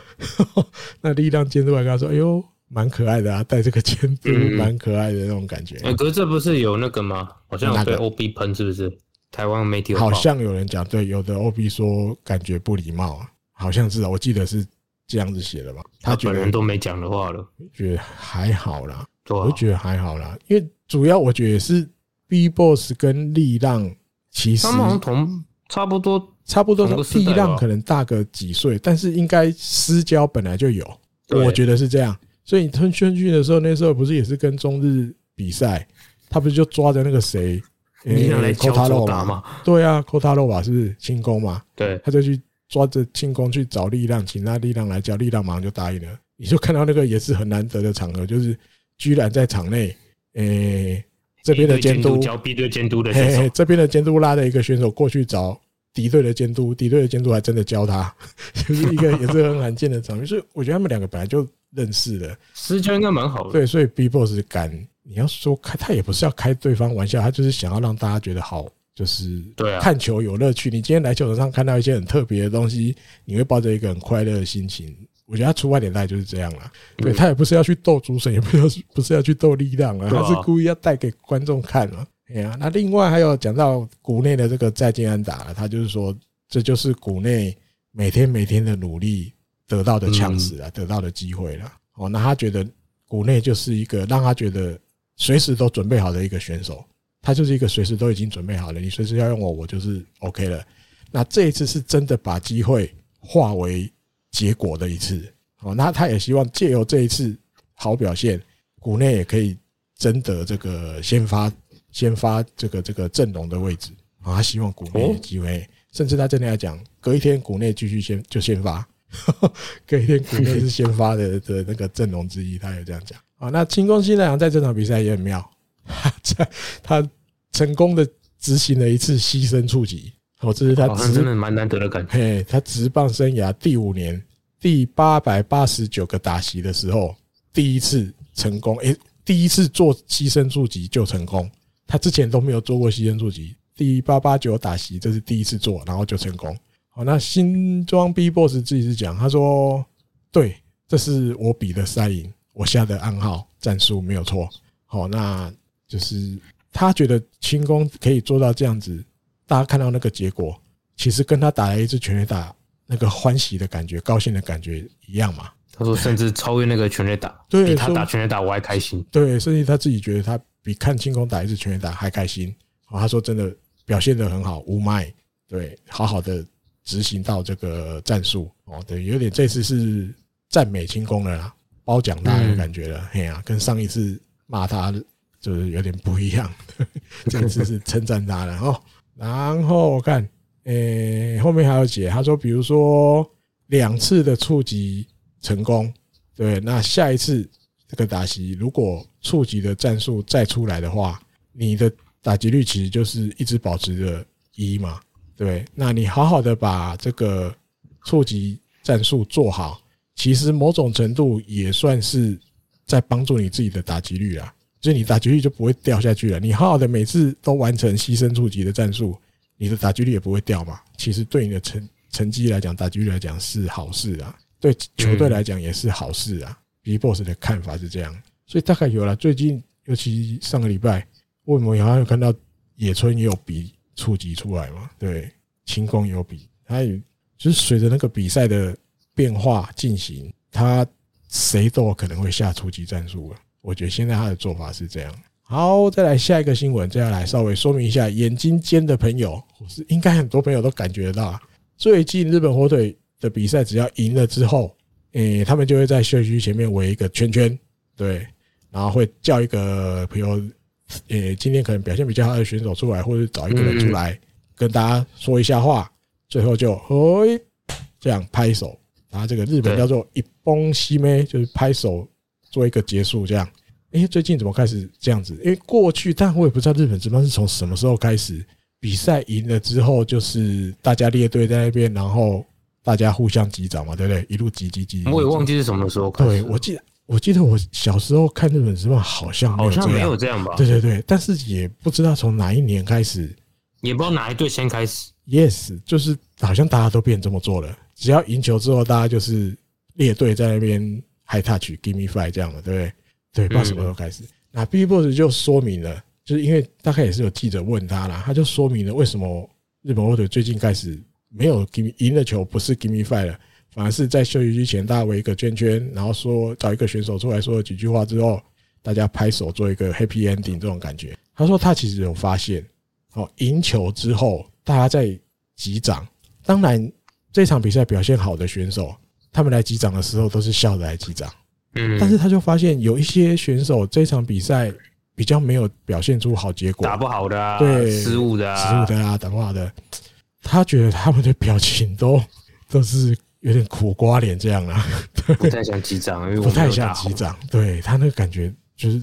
那力量监督还跟他说：“哎呦。”蛮可爱的啊，带这个肩背蛮可爱的那种感觉。哎，可是这不是有那个吗？好像有对 OB 喷，是不是？台湾媒体好像有人讲，对，有的 OB 说感觉不礼貌，好像是，我记得是这样子写的吧。他本人都没讲的话了，觉得还好啦，我觉得还好啦，因为主要我觉得是 BIGBOSS 跟力浪其实他们同差不多，差不多，力浪可能大个几岁，但是应该私交本来就有，我觉得是这样。所以你吞圈去的时候，那时候不是也是跟中日比赛，他不是就抓着那个谁，你想来敲左打吗？对啊，Kotaro 吧，是不是庆功嘛？对，他就去抓着轻功去找力浪，请他力浪来教，力浪马上就答应了。你就看到那个也是很难得的场合，就是居然在场内，诶，这边的监督教 B 队监督的，这边的监督拉着一个选手过去找敌队的监督，敌队的监督还真的教他，就是一个也是很罕见的场面。所以我觉得他们两个本来就。认识的私交应该蛮好的，对，所以 BIGBOSS 敢你要说开，他也不是要开对方玩笑，他就是想要让大家觉得好，就是对啊，看球有乐趣。你今天来球场上看到一些很特别的东西，你会抱着一个很快乐的心情。我觉得他出发点大概就是这样了，对，他也不是要去斗主审，也不是不是要去斗力量啊，他是故意要带给观众看嘛。哎呀，那另外还有讲到谷内的这个再见安打，他就是说这就是谷内每天每天的努力。得到的枪子啊，得到的机会了。哦，那他觉得谷内就是一个让他觉得随时都准备好的一个选手，他就是一个随时都已经准备好了，你随时要用我，我就是 OK 了。那这一次是真的把机会化为结果的一次。哦，那他也希望借由这一次好表现，谷内也可以争得这个先发先发这个这个阵容的位置啊。他希望谷内有机会，甚至他真的要讲，隔一天谷内继续先就先发。隔一天，谷内是先发的 的那个阵容之一，他有这样讲啊。那清宫新太郎在这场比赛也很妙，在他成功的执行了一次牺牲触及，哦，这是他真的蛮难得的感觉。嘿，他职棒生涯第五年第八百八十九个打席的时候，第一次成功，诶，第一次做牺牲触击就成功。他之前都没有做过牺牲触击，第八八九打席这是第一次做，然后就成功。好，那新装 B Boss 自己是讲，他说：“对，这是我比的赛赢，我下的暗号战术没有错。好，那就是他觉得轻功可以做到这样子，大家看到那个结果，其实跟他打了一次全垒打那个欢喜的感觉、高兴的感觉一样嘛。他说，甚至超越那个全垒打，比他打全垒打我还开心。对，甚至他自己觉得他比看清宫打一次全垒打还开心。哦，他说真的表现的很好，无麦，对，好好的执行到这个战术哦，对，有点这次是赞美清宫了啦，褒奖他的感觉了，嘿呀，跟上一次骂他就是有点不一样，这次是称赞他了哦。然后我看，诶，后面还有解，他说，比如说两次的触及成功，对，那下一次这个打击如果触及的战术再出来的话，你的。打击率其实就是一直保持着一嘛，对。那你好好的把这个触及战术做好，其实某种程度也算是在帮助你自己的打击率啊，就是你打击率就不会掉下去了。你好好的每次都完成牺牲触及的战术，你的打击率也不会掉嘛。其实对你的成成绩来讲，打击率来讲是好事啊，对球队来讲也是好事啊。BBOSS 的看法是这样，所以大概有了。最近尤其上个礼拜。为什么好像有看到野村也有比触击出来嘛？对，轻功也有比，他也就是随着那个比赛的变化进行，他谁都有可能会下触击战术了。我觉得现在他的做法是这样。好，再来下一个新闻，接下来稍微说明一下，眼睛尖的朋友，是应该很多朋友都感觉得到，最近日本火腿的比赛只要赢了之后，诶，他们就会在休息区前面围一个圈圈，对，然后会叫一个朋友。呃，今天可能表现比较好的选手出来，或者找一个人出来跟大家说一下话，最后就嘿这样拍手，然后这个日本叫做一崩西咩，就是拍手做一个结束这样。哎，最近怎么开始这样子？因为过去，但我也不知道日本职棒是从什么时候开始比赛赢了之后，就是大家列队在那边，然后大家互相击掌嘛，对不对？一路击击击。我也忘记是什么时候开始。对，我记得。我记得我小时候看日本职棒好像好像没有这样吧？对对对，但是也不知道从哪一年开始，也不知道哪一队先开始。Yes，就是好像大家都变这么做了。只要赢球之后，大家就是列队在那边 high touch，give me five 这样的，对不对？对，不知道什么时候开始。那 BBOSS 就说明了，就是因为大概也是有记者问他啦，他就说明了为什么日本火腿最近开始没有 give 赢的球不是 give me five 了。反而是在休息区前，大家围一个圈圈，然后说找一个选手出来说了几句话之后，大家拍手做一个 happy ending 这种感觉。他说他其实有发现，哦，赢球之后大家在击掌。当然，这场比赛表现好的选手，他们来击掌的时候都是笑着来击掌。嗯，但是他就发现有一些选手这场比赛比较没有表现出好结果，打不好的啊，对，失误的啊，失误的啊，打不好的，他觉得他们的表情都都是。有点苦瓜脸这样啊，不太想击掌，不太想击掌。对他那个感觉就是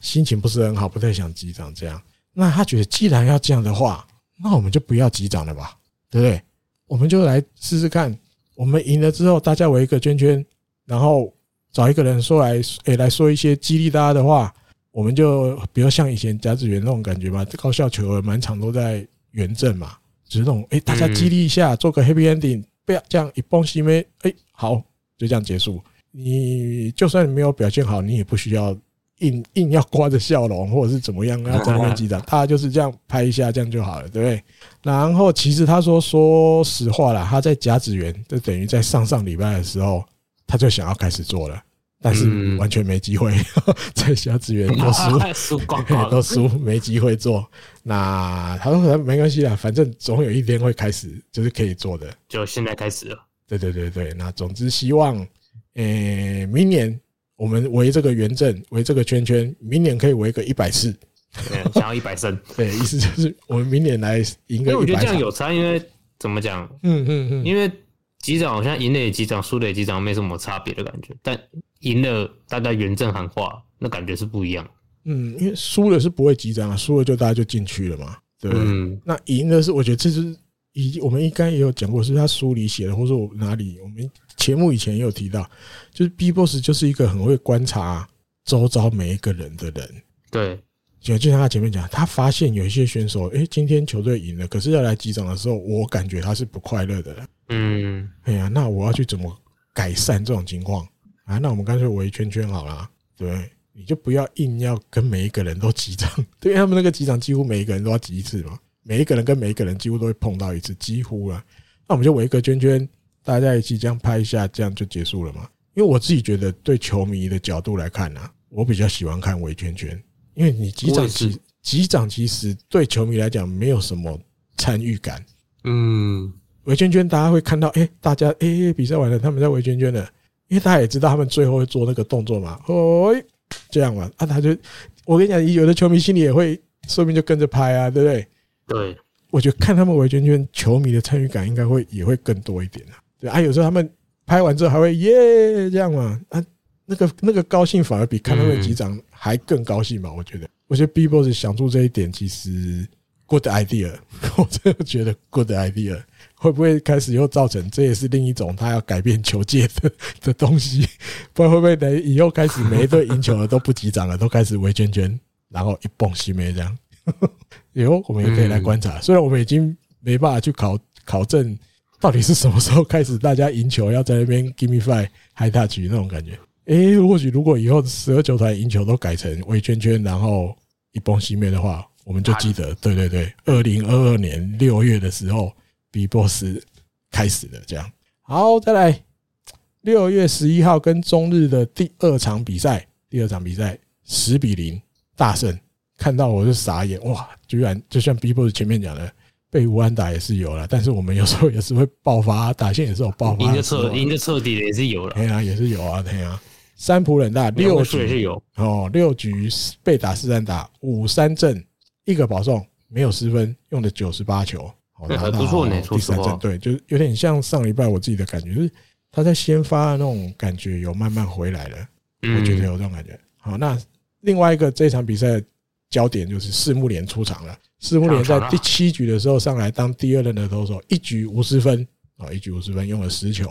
心情不是很好，不太想击掌这样。那他觉得既然要这样的话，那我们就不要击掌了吧，对不对？我们就来试试看，我们赢了之后，大家围一个圈圈，然后找一个人说来，诶，来说一些激励大家的话。我们就比如像以前甲子园那种感觉嘛，高校球员满场都在圆阵嘛，就是那种诶，大家激励一下，做个 happy ending。不要这样一崩西咩，哎，好，就这样结束。你就算你没有表现好，你也不需要硬硬要挂着笑容，或者是怎么样要在那边击掌。他就是这样拍一下，这样就好了，对不对？然后其实他说，说实话啦，他在甲子园，就等于在上上礼拜的时候，他就想要开始做了。但是完全没机会，在甲子园都输，都输，没机会做。那他说没关系啦，反正总有一天会开始，就是可以做的。就现在开始了。对对对对，那总之希望，诶，明年我们围这个圆阵，围这个圈圈，明年可以围个一百次，想要一百胜。对，意思就是我们明年来赢个一百。我觉得这样有差，因为怎么讲？嗯嗯嗯，因为击掌好像赢了也击掌，输了也击掌，没什么差别的感觉，但。赢了，大家原正喊话，那感觉是不一样。嗯，因为输了是不会击掌啊，输了就大家就进去了嘛，对不对？嗯，那赢的是，我觉得这是以我们应该也有讲过，是他书里写的，或者我哪里我们节目以前也有提到，就是 BBOSS 就是一个很会观察周遭每一个人的人。对，就就像他前面讲，他发现有一些选手，诶，今天球队赢了，可是要来击掌的时候，我感觉他是不快乐的。嗯，哎呀，那我要去怎么改善这种情况？啊，那我们干脆围圈圈好了，对，你就不要硬要跟每一个人都击掌，对他们那个击掌几乎每一个人都要击一次嘛，每一个人跟每一个人几乎都会碰到一次，几乎啊，那我们就围一个圈圈，大家一起这样拍一下，这样就结束了嘛？因为我自己觉得，对球迷的角度来看呢、啊，我比较喜欢看围圈圈，因为你击掌其击掌其实对球迷来讲没有什么参与感。嗯，围圈圈大家会看到，哎，大家哎比赛完了，他们在围圈圈了，因为大家也知道他们最后会做那个动作嘛，哦，这样嘛，啊，他就我跟你讲，有的球迷心里也会，说不定就跟着拍啊，对不对？对。我觉得看他们围圈圈，球迷的参与感应该会也会更多一点啊。对啊，有时候他们拍完之后还会耶这样嘛啊，那个那个高兴反而比看他们击掌还更高兴嘛。我觉得，我觉得 B-Boss 想出这一点其实 good idea，我真的觉得 good idea。会不会开始又造成这也是另一种他要改变球界的 的东西？不然会不会等以后开始每一队赢球了都不击掌了，都开始围圈圈，然后一蹦西梅这样？以后我们也可以来观察，虽然我们已经没办法去考考证到底是什么时候开始，大家赢球要在那边 give me five high touch 那种感觉。诶，或许如果以后十二球团赢球都改成围圈圈，然后一崩熄灭的话，我们就记得，对对对，二零二二年六月的时候，B-Boss 开始的这样。好，再来六月十一号跟中日的第二场比赛，第二场比赛十比零大胜。看到我就傻眼哇！居然就像 B-Boss 前面讲的，被无安打也是有了，但是我们有时候也是会爆发，打线也是有爆发，赢的彻赢的彻底的也是有了，对啊，也是有啊，对啊。三浦冷大六局也是有哦，六局被打四三打五三阵一个保送，没有失分，用的九十八球，对，还不错呢。第三振对，就是有点像上礼拜我自己的感觉，就是他在先发的那种感觉有慢慢回来了，我觉得有这种感觉。好，那另外一个这场比赛。焦点就是四木连出场了。四木连在第七局的时候上来当第二任的投手，一局无失分啊，一局五十分，用了十球。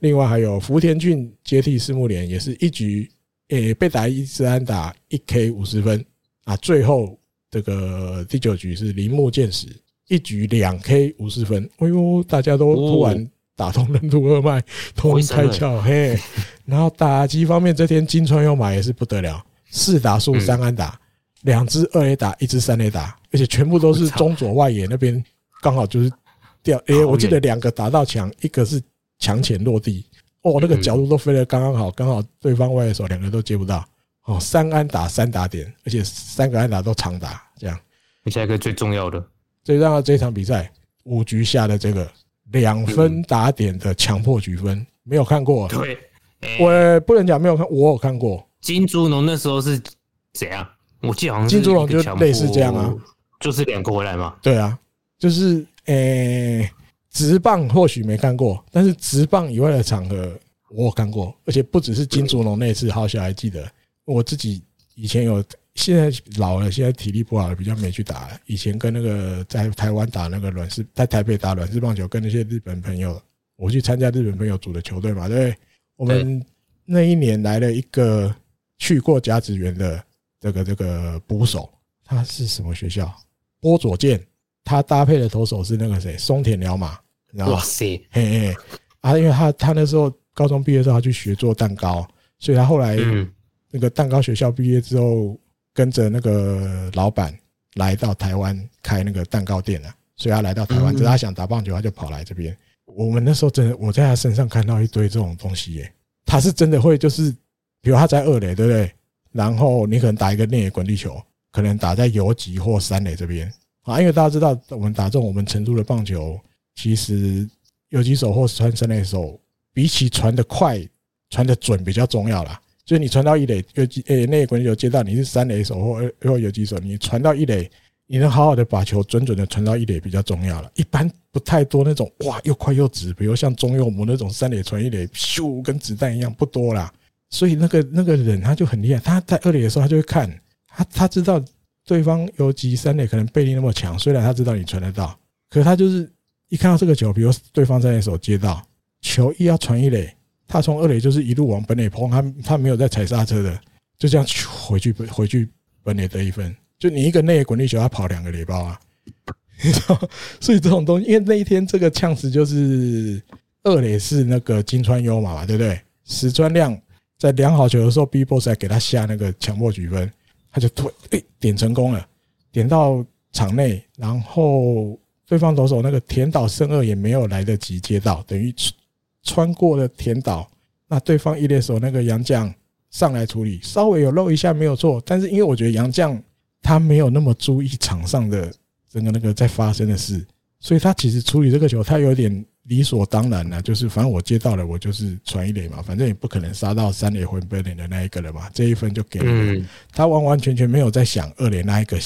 另外还有福田俊接替四木连，也是一局诶被打一支安打，一 K 五十分啊。最后这个第九局是铃木健矢，一局两 K 五十分。哎呦，大家都突然打通任督二脉，通开窍嘿。然后打击方面，这天金川优马也是不得了，四打数三安打。两支二 A 打，一支三 A 打，而且全部都是中左外野那边，刚好就是掉。哎，我记得两个打到墙，一个是墙前落地，哦，那个角度都飞得刚刚好，刚好对方外野手两个都接不到。哦，三安打三打点，而且三个安打都长打，这样。下一个最重要的，最重要的这场比赛五局下的这个两分打点的强迫局分，没有看过。对，我不能讲没有看，我有看过。金猪龙那时候是怎样？我记得好像金猪龙就类似这样啊，就是两个回来嘛。对啊，就是诶，直棒或许没看过，但是直棒以外的场合我有看过，而且不只是金猪龙那次，好像还记得我自己以前有，现在老了，现在体力不好了，比较没去打了。以前跟那个在台湾打那个软式，在台北打软式棒球，跟那些日本朋友，我去参加日本朋友组的球队嘛，对？我们那一年来了一个去过甲子园的。这个这个捕手他是什么学校？波佐见，他搭配的投手是那个谁？松田辽马。哇塞，嘿嘿啊！因为他他那时候高中毕业之后，他去学做蛋糕，所以他后来那个蛋糕学校毕业之后，跟着那个老板来到台湾开那个蛋糕店了。所以他来到台湾，只是他想打棒球，他就跑来这边。我们那时候真的，我在他身上看到一堆这种东西耶。他是真的会，就是比如他在二垒，对不对？然后你可能打一个内野滚地球，可能打在游击或三垒这边啊，因为大家知道我们打这种我们成都的棒球，其实游击手或传三垒手，比起传的快、传的准比较重要啦。就是你传到一垒，游击诶那一滚有接到你是三垒手或或游击手，你传到一垒，你能好好的把球准准的传到一垒比较重要了。一般不太多那种哇又快又直，比如像中右母那种三垒传一垒，咻跟子弹一样不多啦。所以那个那个人他就很厉害，他在二垒的时候他就会看，他他知道对方游击三垒可能背力那么强，虽然他知道你传得到，可是他就是一看到这个球，比如对方三垒手接到球一要传一垒，他从二垒就是一路往本垒冲，他他没有在踩刹车的，就这样回去回去本垒得一分，就你一个内滚地球，他跑两个垒包啊，你知道？所以这种东西，因为那一天这个呛死就是二垒是那个金川优马嘛，对不对？石川亮。在量好球的时候，B-Boss 还给他下那个强迫举分，他就突诶点成功了，点到场内，然后对方投手那个田岛胜二也没有来得及接到，等于穿过了田岛，那对方一垒手那个杨将上来处理，稍微有漏一下没有错，但是因为我觉得杨将他没有那么注意场上的整个那个在发生的事，所以他其实处理这个球他有点理所当然了，就是反正我接到了，我就是传一垒嘛，反正也不可能杀到三垒回本垒的那一个了嘛，这一分就给了。他完完全全没有在想二垒那一个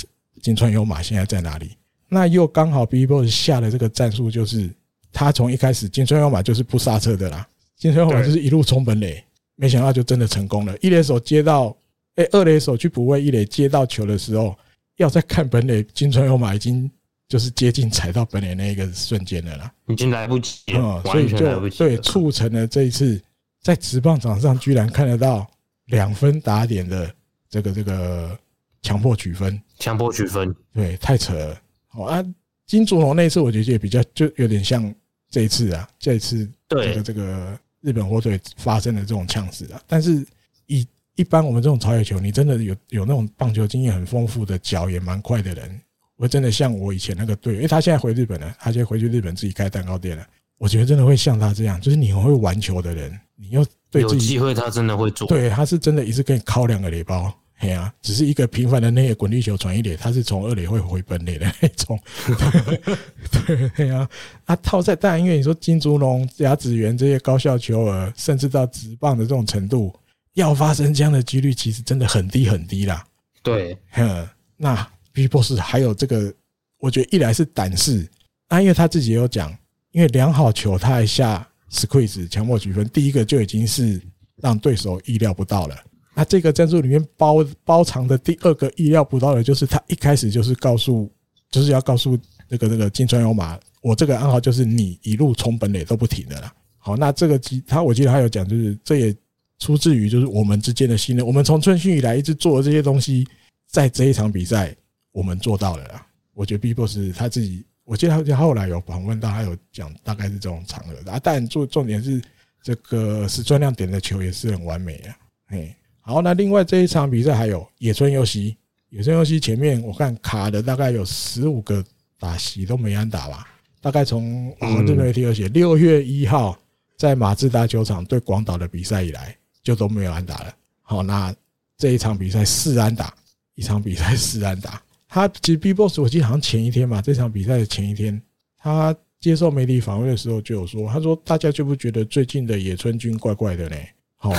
金川优马现在在哪里，那又刚好 BBOSS 下的这个战术就是。他从一开始金川优马就是不刹车的啦，金川优马就是一路冲本垒，没想到就真的成功了。一垒手接到，哎，二垒手去补位，一垒接到球的时候，要再看本垒，金川优马已经就是接近踩到本垒那一个瞬间了啦，已经来不及了，所以就对促成了这一次在直棒场上居然看得到两分打点的这个这个强迫取分，强迫取分，对，太扯了。好啊，金竹龙那次我觉得也比较就有点像。这一次啊，这一次这个这个日本火腿发生的这种呛死啊，但是以一般我们这种草野球，你真的有有那种棒球经验很丰富的脚也蛮快的人，我真的像我以前那个队友，因为他现在回日本了，他现在回去日本自己开蛋糕店了，我觉得真的会像他这样，就是你很会玩球的人，你又对自己有机会，他真的会做，对，他是真的一次给你敲两个雷包。哎呀，只是一个平凡的那个滚地球转一垒，他是从二垒会回本垒的 那种。对对呀，啊套在当然，因为你说金竹龙、甲子园这些高校球儿，甚至到直棒的这种程度，要发生这样的几率，其实真的很低很低啦。对，嗯，那 BBOSS 还有这个，我觉得一来是胆识，啊，因为他自己也有讲，因为量好球他还下 squeeze 强迫取分，第一个就已经是让对手意料不到了。那这个战术里面包包藏的第二个意料不到的，就是他一开始就是告诉，就是要告诉那个那个金川有马，我这个暗号就是你一路冲本垒都不停的啦。好，那这个他我记得他有讲，就是这也出自于就是我们之间的信任。我们从春训以来一直做的这些东西，在这一场比赛我们做到了啦。我觉得 BBOSS 他自己，我记得他后来有访问到，他有讲大概是这种场合的啊。但重重点是这个石川亮点的球也是很完美啊，嘿。好，那另外这一场比赛还有野村佑希，野村佑希前面我看卡的大概有十五个打席都没安打吧，大概从我们这边媒体有写，六月一号在马自达球场对广岛的比赛以来就都没有安打了。好，那这一场比赛四安打，一场比赛四安打。他其实 BBOSS 我记得好像前一天嘛，这场比赛的前一天，他接受媒体访问的时候就有说，他说大家就不觉得最近的野村君怪怪的呢？好，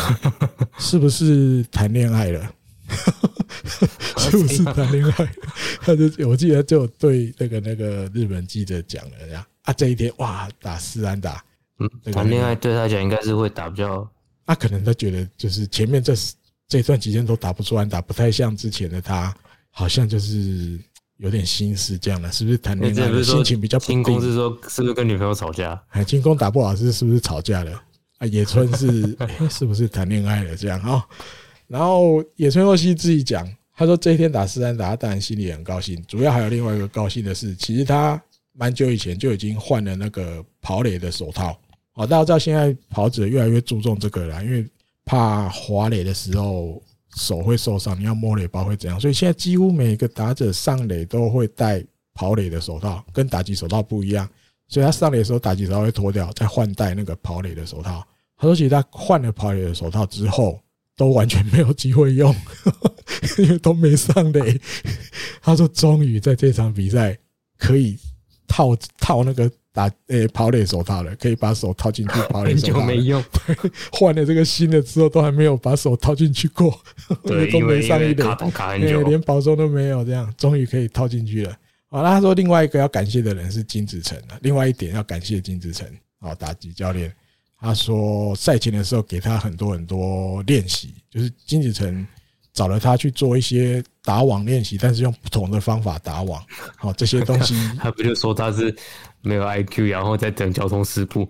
是不是谈恋爱了？是不是谈恋爱？他就我记得就对那个那个日本记者讲了呀。啊，这一天哇，打四安打，嗯，谈恋爱对他讲应该是会打比较。啊，可能他觉得就是前面这这段期间都打不出安打，不太像之前的他，好像就是有点心思这样了，是不是谈恋爱心情比较不定？进攻是说是不是跟女朋友吵架？哎，进攻打不好是是不是吵架了？啊，野村是 是不是谈恋爱了这样啊？然后野村佑希自己讲，他说这一天打四三打，他当然心里很高兴。主要还有另外一个高兴的是，其实他蛮久以前就已经换了那个跑垒的手套。好，大家知道现在跑者越来越注重这个了，因为怕滑垒的时候手会受伤，你要摸垒包会怎样？所以现在几乎每个打者上垒都会戴跑垒的手套，跟打击手套不一样。所以他上垒的时候打击手套会脱掉，再换戴那个跑垒的手套。他说：“其实他换了跑垒的手套之后，都完全没有机会用，因为都没上垒。”他说：“终于在这场比赛可以套套那个打诶跑垒手套了，可以把手套进去跑垒手套。”很久没用，换了这个新的之后，都还没有把手套进去过，都没上一垒，连保送都没有，这样终于可以套进去了。好，那他说另外一个要感谢的人是金子诚了，另外一点要感谢金子成哦，打击教练。他说赛前的时候给他很多很多练习，就是金子成找了他去做一些打网练习，但是用不同的方法打网。好，这些东西 他不就说他是没有 IQ，然后在等交通事故？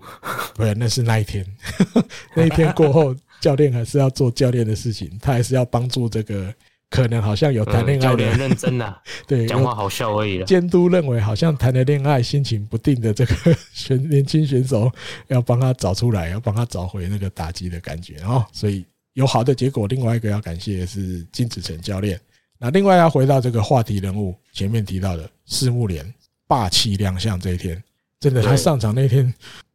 不是，那是那一天，那一天过后，教练还是要做教练的事情，他还是要帮助这个。可能好像有谈恋爱的，教练认真呐，对，讲话好笑而已了。监督认为好像谈了恋爱，心情不定的这个选年轻选手，要帮他找出来，要帮他找回那个打击的感觉哦。所以有好的结果。另外一个要感谢的是金子成教练。那另外要回到这个话题人物，前面提到的四木连霸气亮相这一天，真的他上场那天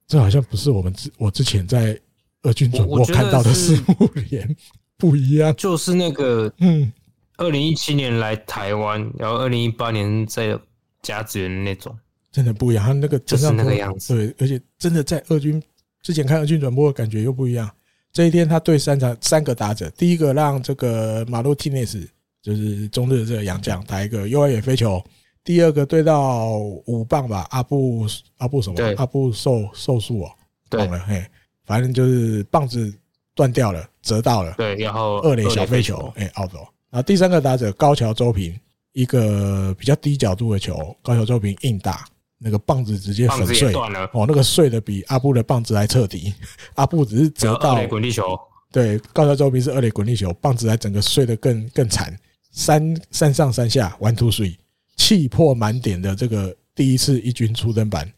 这好像不是我们之我之前在二军转播看到的四目连不一样，就是那个嗯，二零一七年来台湾，然后二零一八年在甲子园那种，真的不一样。他那个就是那个样子，对，而且真的在二军之前看二军转播的感觉又不一样。这一天他对三场三个打者，第一个让这个马路蒂内斯就是中日的这个洋将打一个右外野飞球。第二个对到五棒吧，阿布阿布什么？阿布瘦瘦素哦，懂了嘿，反正就是棒子断掉了，折到了。对，然后二垒小飞球，哎，奥走。然后第三个打者高桥周平，一个比较低角度的球，高桥周平硬打，那个棒子直接粉碎了。哦，那个碎的比阿布的棒子还彻底。阿布只是折到滚地球，对，高桥周平是二垒滚地球，棒子还整个碎的更更惨，三三上三下，one two three。气魄满点的这个第一次一军出登板，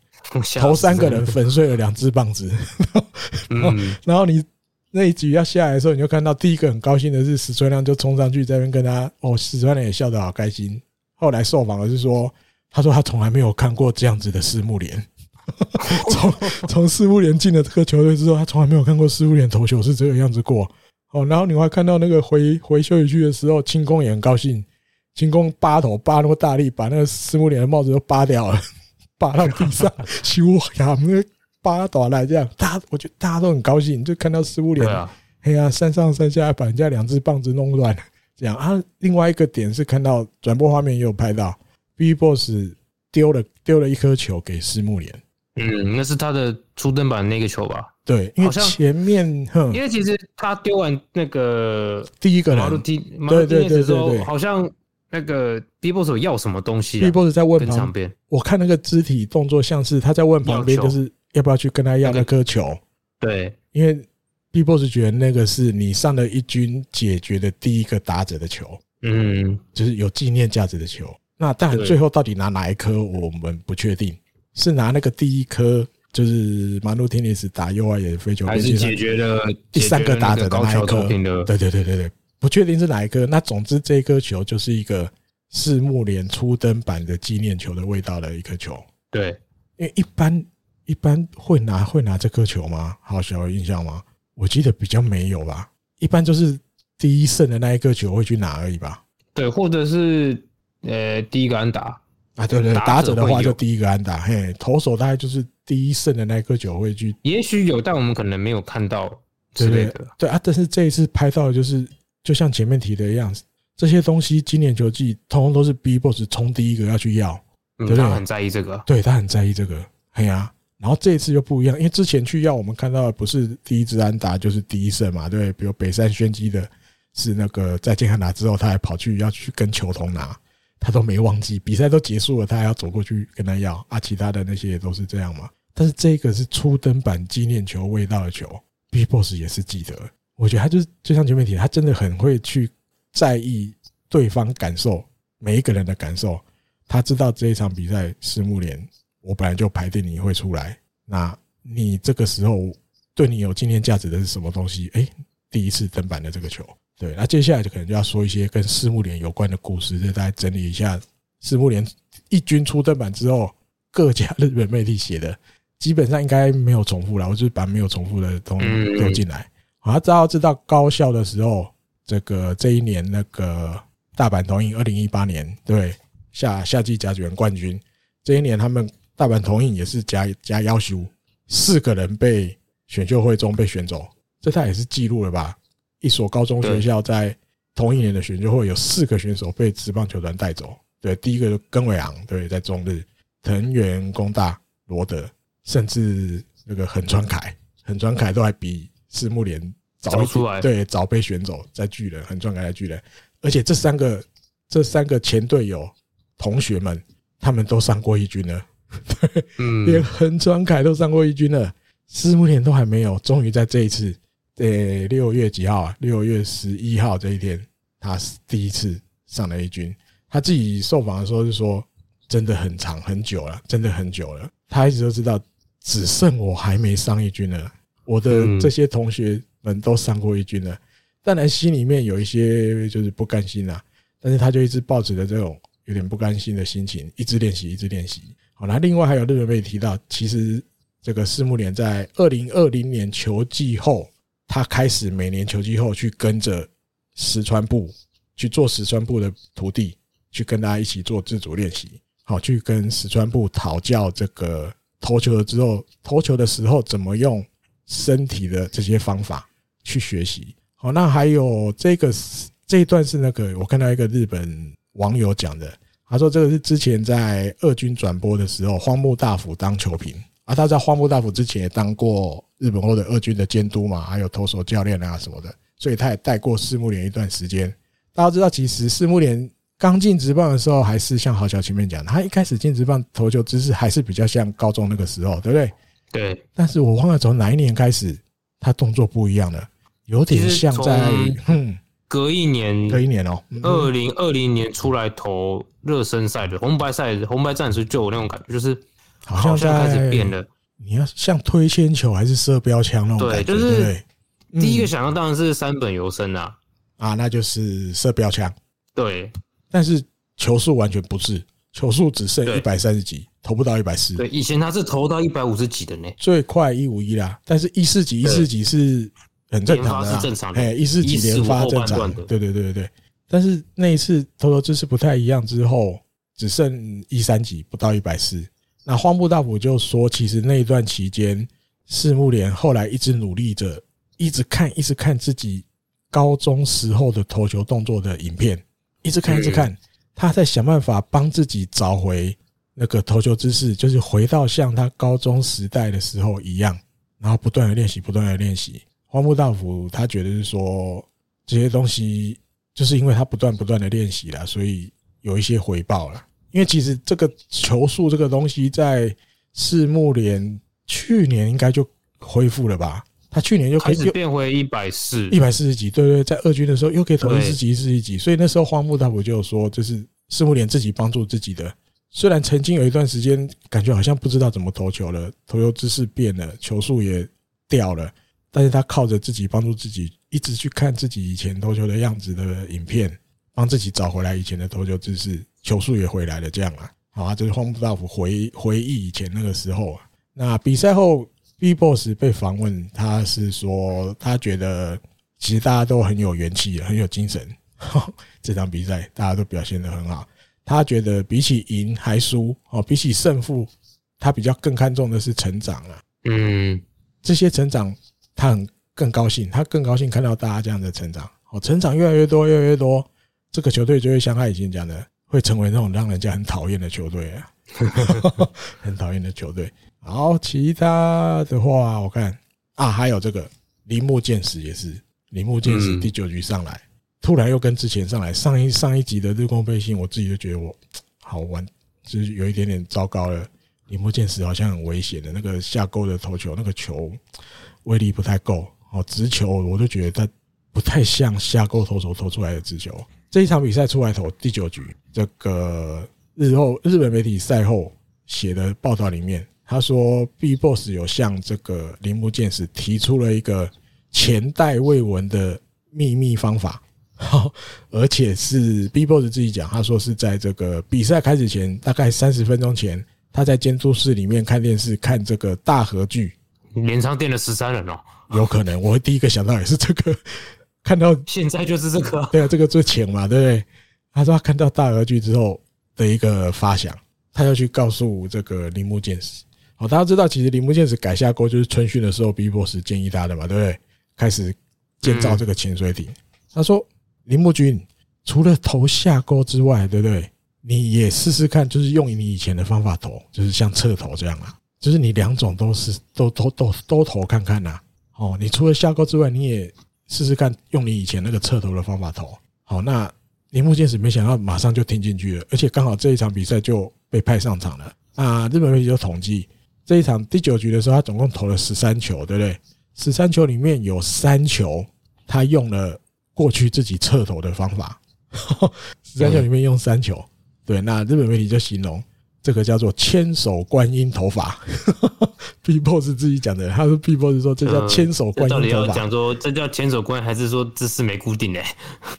头三个人粉碎了两只棒子，然 后，然后你那一局要下来的时候，你就看到第一个很高兴的是石川亮就冲上去在那边跟他哦，石川亮也笑得好开心。后来受访的是说，他说他从来没有看过这样子的狮木莲，从从狮木莲进了这个球队之后，他从来没有看过狮木莲投球是这个样子过。哦，然后你还看到那个回回休息区的时候，清宫也很高兴。清宫扒头扒那么大力，把那个狮木莲的帽子都扒掉了，扒到地上，修呀，那扒倒来这样，大家我觉得大家都很高兴，就看到狮木莲，哎呀，山上山下把人家两只棒子弄乱了，这样啊。另外一个点是看到转播画面也有拍到，BIGBOSS 丢了丢了一颗球给狮木莲，嗯，那是他的初登板那个球吧？对，因为前面，因为其实他丢完那个第一个人，对对对对对，好像。那个 BIGBOSS 要什么东西？BIGBOSS 在问旁边，我看那个肢体动作像是他在问旁边，就是要不要去跟他要那颗球。对，因为 BIGBOSS 觉得那个是你上了一军解决的第一个打者的球，嗯，就是有纪念价值的球。那但最后到底拿哪一颗，我们不确定，是拿那个第一颗，就是马路天尼斯打右外野飞球，还是解决了第三个打者的那一颗？对对对对对。不确定是哪一颗，那总之这一颗球就是一个四木联初登版的纪念球的味道的一颗球。对，因为一般一般会拿会拿这颗球吗？好小有印象吗？我记得比较没有吧。一般就是第一胜的那一颗球会去拿而已吧。对，或者是呃第一个安打啊，对对，打者的话就第一个安打。嘿，投手大概就是第一胜的那一颗球会去。也许有，但我们可能没有看到之类的。对对，对啊，但是这一次拍到的就是。就像前面提的一样，这些东西今年球季通通都是 BIGBOSS 冲第一个要去要，对不对？他很在意这个，对他很在意这个，哎呀，然后这一次就不一样，因为之前去要我们看到的不是第一支安打就是第一胜嘛，对，比如北山宣基的是那个在健康拿之后，他还跑去要去跟球童拿，他都没忘记，比赛都结束了，他还要走过去跟他要啊，其他的那些也都是这样嘛。但是这个是初登板纪念球味道的球，B Boss 也是记得。我觉得他就是就像前面提，他真的很会去在意对方感受，每一个人的感受。他知道这一场比赛，是木联，我本来就排定你会出来。那你这个时候对你有纪念价值的是什么东西？哎，第一次登板的这个球，对。那接下来就可能就要说一些跟四木联有关的故事，就大家整理一下四木联一军出登板之后，各家日本媒体写的，基本上应该没有重复了。我就是把没有重复的东西丢进来。他知道知道高校的时候，这个这一年那个大阪桐荫二零一八年对夏夏季甲子园冠军，这一年他们大阪桐荫也是加加要求四个人被选秀会中被选走，这他也是记录了吧？一所高中学校在同一年的选秀会有四个选手被职棒球团带走，对，第一个就根尾昂对，在中日藤原工大罗德，甚至那个横川凯横川凯都还比赤木联。早出来，对，早被选走，在巨人，横川凯在巨人，而且这三个这三个前队友同学们，他们都上过一军了，对，连横川凯都上过一军了，狮木田都还没有，终于在这一次，呃，六月几号啊？六月十一号这一天，他是第一次上了一军。他自己受访的时候就说，真的很长很久了，真的很久了。他一直都知道，只剩我还没上一军了，我的这些同学。们都上过一军了，当然心里面有一些就是不甘心啦，但是他就一直抱持着这种有点不甘心的心情，一直练习，一直练习。好，那另外还有日本媒体提到，其实这个四木连在二零二零年球季后，他开始每年球季后去跟着石川部去做石川部的徒弟，去跟大家一起做自主练习，好，去跟石川部讨教这个投球了之后，投球的时候怎么用身体的这些方法去学习。好，那还有这个这一段是那个我看到一个日本网友讲的，他说这个是之前在二军转播的时候，荒木大辅当球评。啊，他在荒木大辅之前也当过日本或者二军的监督嘛，还有投手教练啊什么的，所以他也带过四木连一段时间。大家知道，其实四木连刚进职棒的时候，还是像豪小前面讲的，他一开始进职棒投球姿势还是比较像高中那个时候，对不对？对。但是我忘了从哪一年开始，他动作不一样了，有点像在嗯，隔一年，隔一年哦，二零二零年出来投热身赛的红白赛，红白战时就有那种感觉，就是。好像开始变了，你要像推铅球还是射标枪那种感觉？对，就是第一个想到当然是三本游伸啊，啊，那就是射标枪。对，但是球速完全不是，球速只剩一百三十几，投不到一百四。对，以前他是投到一百五十几的呢，最快一五一啦。但是一四几一四几是很正常的，是正常的。哎，一四几连发正常的，对对对对对。但是那一次投球姿势不太一样之后，只剩一三几，不到一百四。那荒木大辅就说，其实那一段期间，四木连后来一直努力着，一直看，一直看自己高中时候的投球动作的影片，一直看，一直看，他在想办法帮自己找回那个投球姿势，就是回到像他高中时代的时候一样，然后不断的练习，不断的练习。荒木大辅他觉得是说，这些东西就是因为他不断不断的练习了，所以有一些回报了。因为其实这个球速这个东西，在四木连去年应该就恢复了吧？他去年就可以变回一百四，一百四十几，对对，在二军的时候又可以投一十几、十几，所以那时候荒木大辅就有说，这是四木连自己帮助自己的。虽然曾经有一段时间感觉好像不知道怎么投球了，投球姿势变了，球速也掉了，但是他靠着自己帮助自己，一直去看自己以前投球的样子的影片，帮自己找回来以前的投球姿势。球速也回来了，这样啊，好啊，就是荒木大辅回回忆以前那个时候啊。那比赛后，BIGBOSS 被访问，他是说他觉得其实大家都很有元气，很有精神。这场比赛大家都表现得很好。他觉得比起赢还输哦，比起胜负，他比较更看重的是成长啊。嗯，这些成长他很更高兴，他更高兴看到大家这样的成长。哦，成长越来越多，越来越多，这个球队就会像他以前讲的。会成为那种让人家很讨厌的球队啊，很讨厌的球队。好，其他的话我看啊，还有这个铃木健史也是，铃木健史第九局上来，突然又跟之前上来上一上一集的日光背心，我自己就觉得我 好玩，就是有一点点糟糕了。铃木健史好像很危险的那个下钩的投球，那个球威力不太够哦，直球我就觉得他不太像下钩投手投出来的直球。这一场比赛出来投第九局，这个日后日本媒体赛后写的报道里面，他说 B Boss 有向这个铃木健史提出了一个前代未闻的秘密方法，而且是 B Boss 自己讲，他说是在这个比赛开始前大概三十分钟前，他在监督室里面看电视看这个大河剧，连昌电了十三人哦，有可能，我会第一个想到也是这个。看到现在就是这个，对啊，这个最浅嘛，对不对？他说他看到大河剧之后的一个发想，他要去告诉这个铃木健史。哦，大家知道，其实铃木健史改下钩就是春训的时候，BIGBOSS 建议他的嘛，对不对？开始建造这个潜水艇。他说：“铃木君，除了投下钩之外，对不对？你也试试看，就是用你以前的方法投，就是像侧投这样啊，就是你两种都是都都都都投看看呐。哦，你除了下钩之外，你也。”试试看，用你以前那个侧投的方法投。好，那铃木健史没想到马上就听进去了，而且刚好这一场比赛就被派上场了。啊，日本媒体就统计这一场第九局的时候，他总共投了十三球，对不对？十三球里面有三球他用了过去自己侧投的方法，十三球里面用三球。对，那日本媒体就形容。这个叫做千手观音头法，BIGBOSS 自己讲的。他说，BIGBOSS 说这叫千手观音头法。到底要讲说这叫千手观音，还是说姿势没固定呢？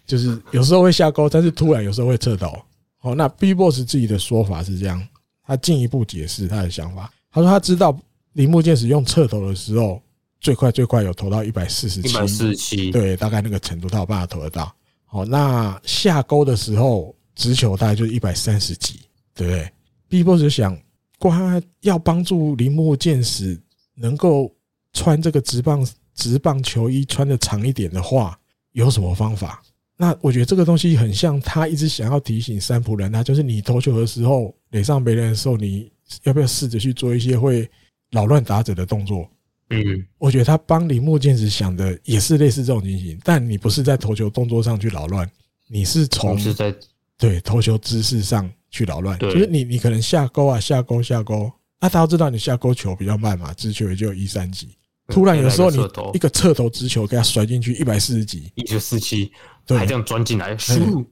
就是有时候会下钩，但是突然有时候会侧头。哦，那 BIGBOSS 自己的说法是这样，他进一步解释他的想法。他说他知道铃木健使用侧头的时候，最快最快有投到一百四十七，一百四十七，对，大概那个程度他有办法投得到。好，那下钩的时候，直球大概就是一百三十几，对不对？B-Boss 就想，瓜要帮助铃木健史能够穿这个直棒直棒球衣穿的长一点的话，有什么方法？那我觉得这个东西很像他一直想要提醒三浦人，他就是你投球的时候垒上别人的时候，你要不要试着去做一些会扰乱打者的动作？嗯，我觉得他帮铃木健史想的也是类似这种情形，但你不是在投球动作上去扰乱，你是从是在对投球姿势上去扰乱，就是你你可能下钩啊下钩下钩，那大家都知道你下钩球比较慢嘛，直球也就一三级，突然有时候你一个侧头直球给他甩进去一百四十级，一九四七。对，还这样钻进来，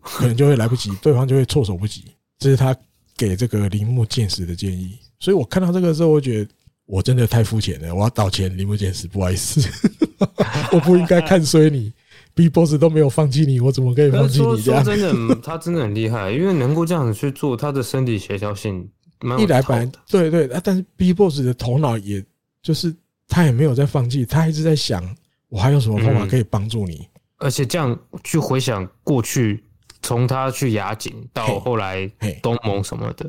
可能就会来不及，对方就会措手不及。这是他给这个铃木健史的建议。所以我看到这个时候，我觉得我真的太肤浅了，我要道歉，铃木健史，不好意思，我不应该看衰你。B-Boss 都没有放弃你，我怎么可以放弃你？这样真的，他真的很厉害，因为能够这样子去做，他的身体协调性一来百，对对啊，但是 B-Boss 的头脑也就是他也没有在放弃，他一直在想，我还有什么方法可以帮助你。而且这样去回想过去，从他去亚锦到后来东盟什么的，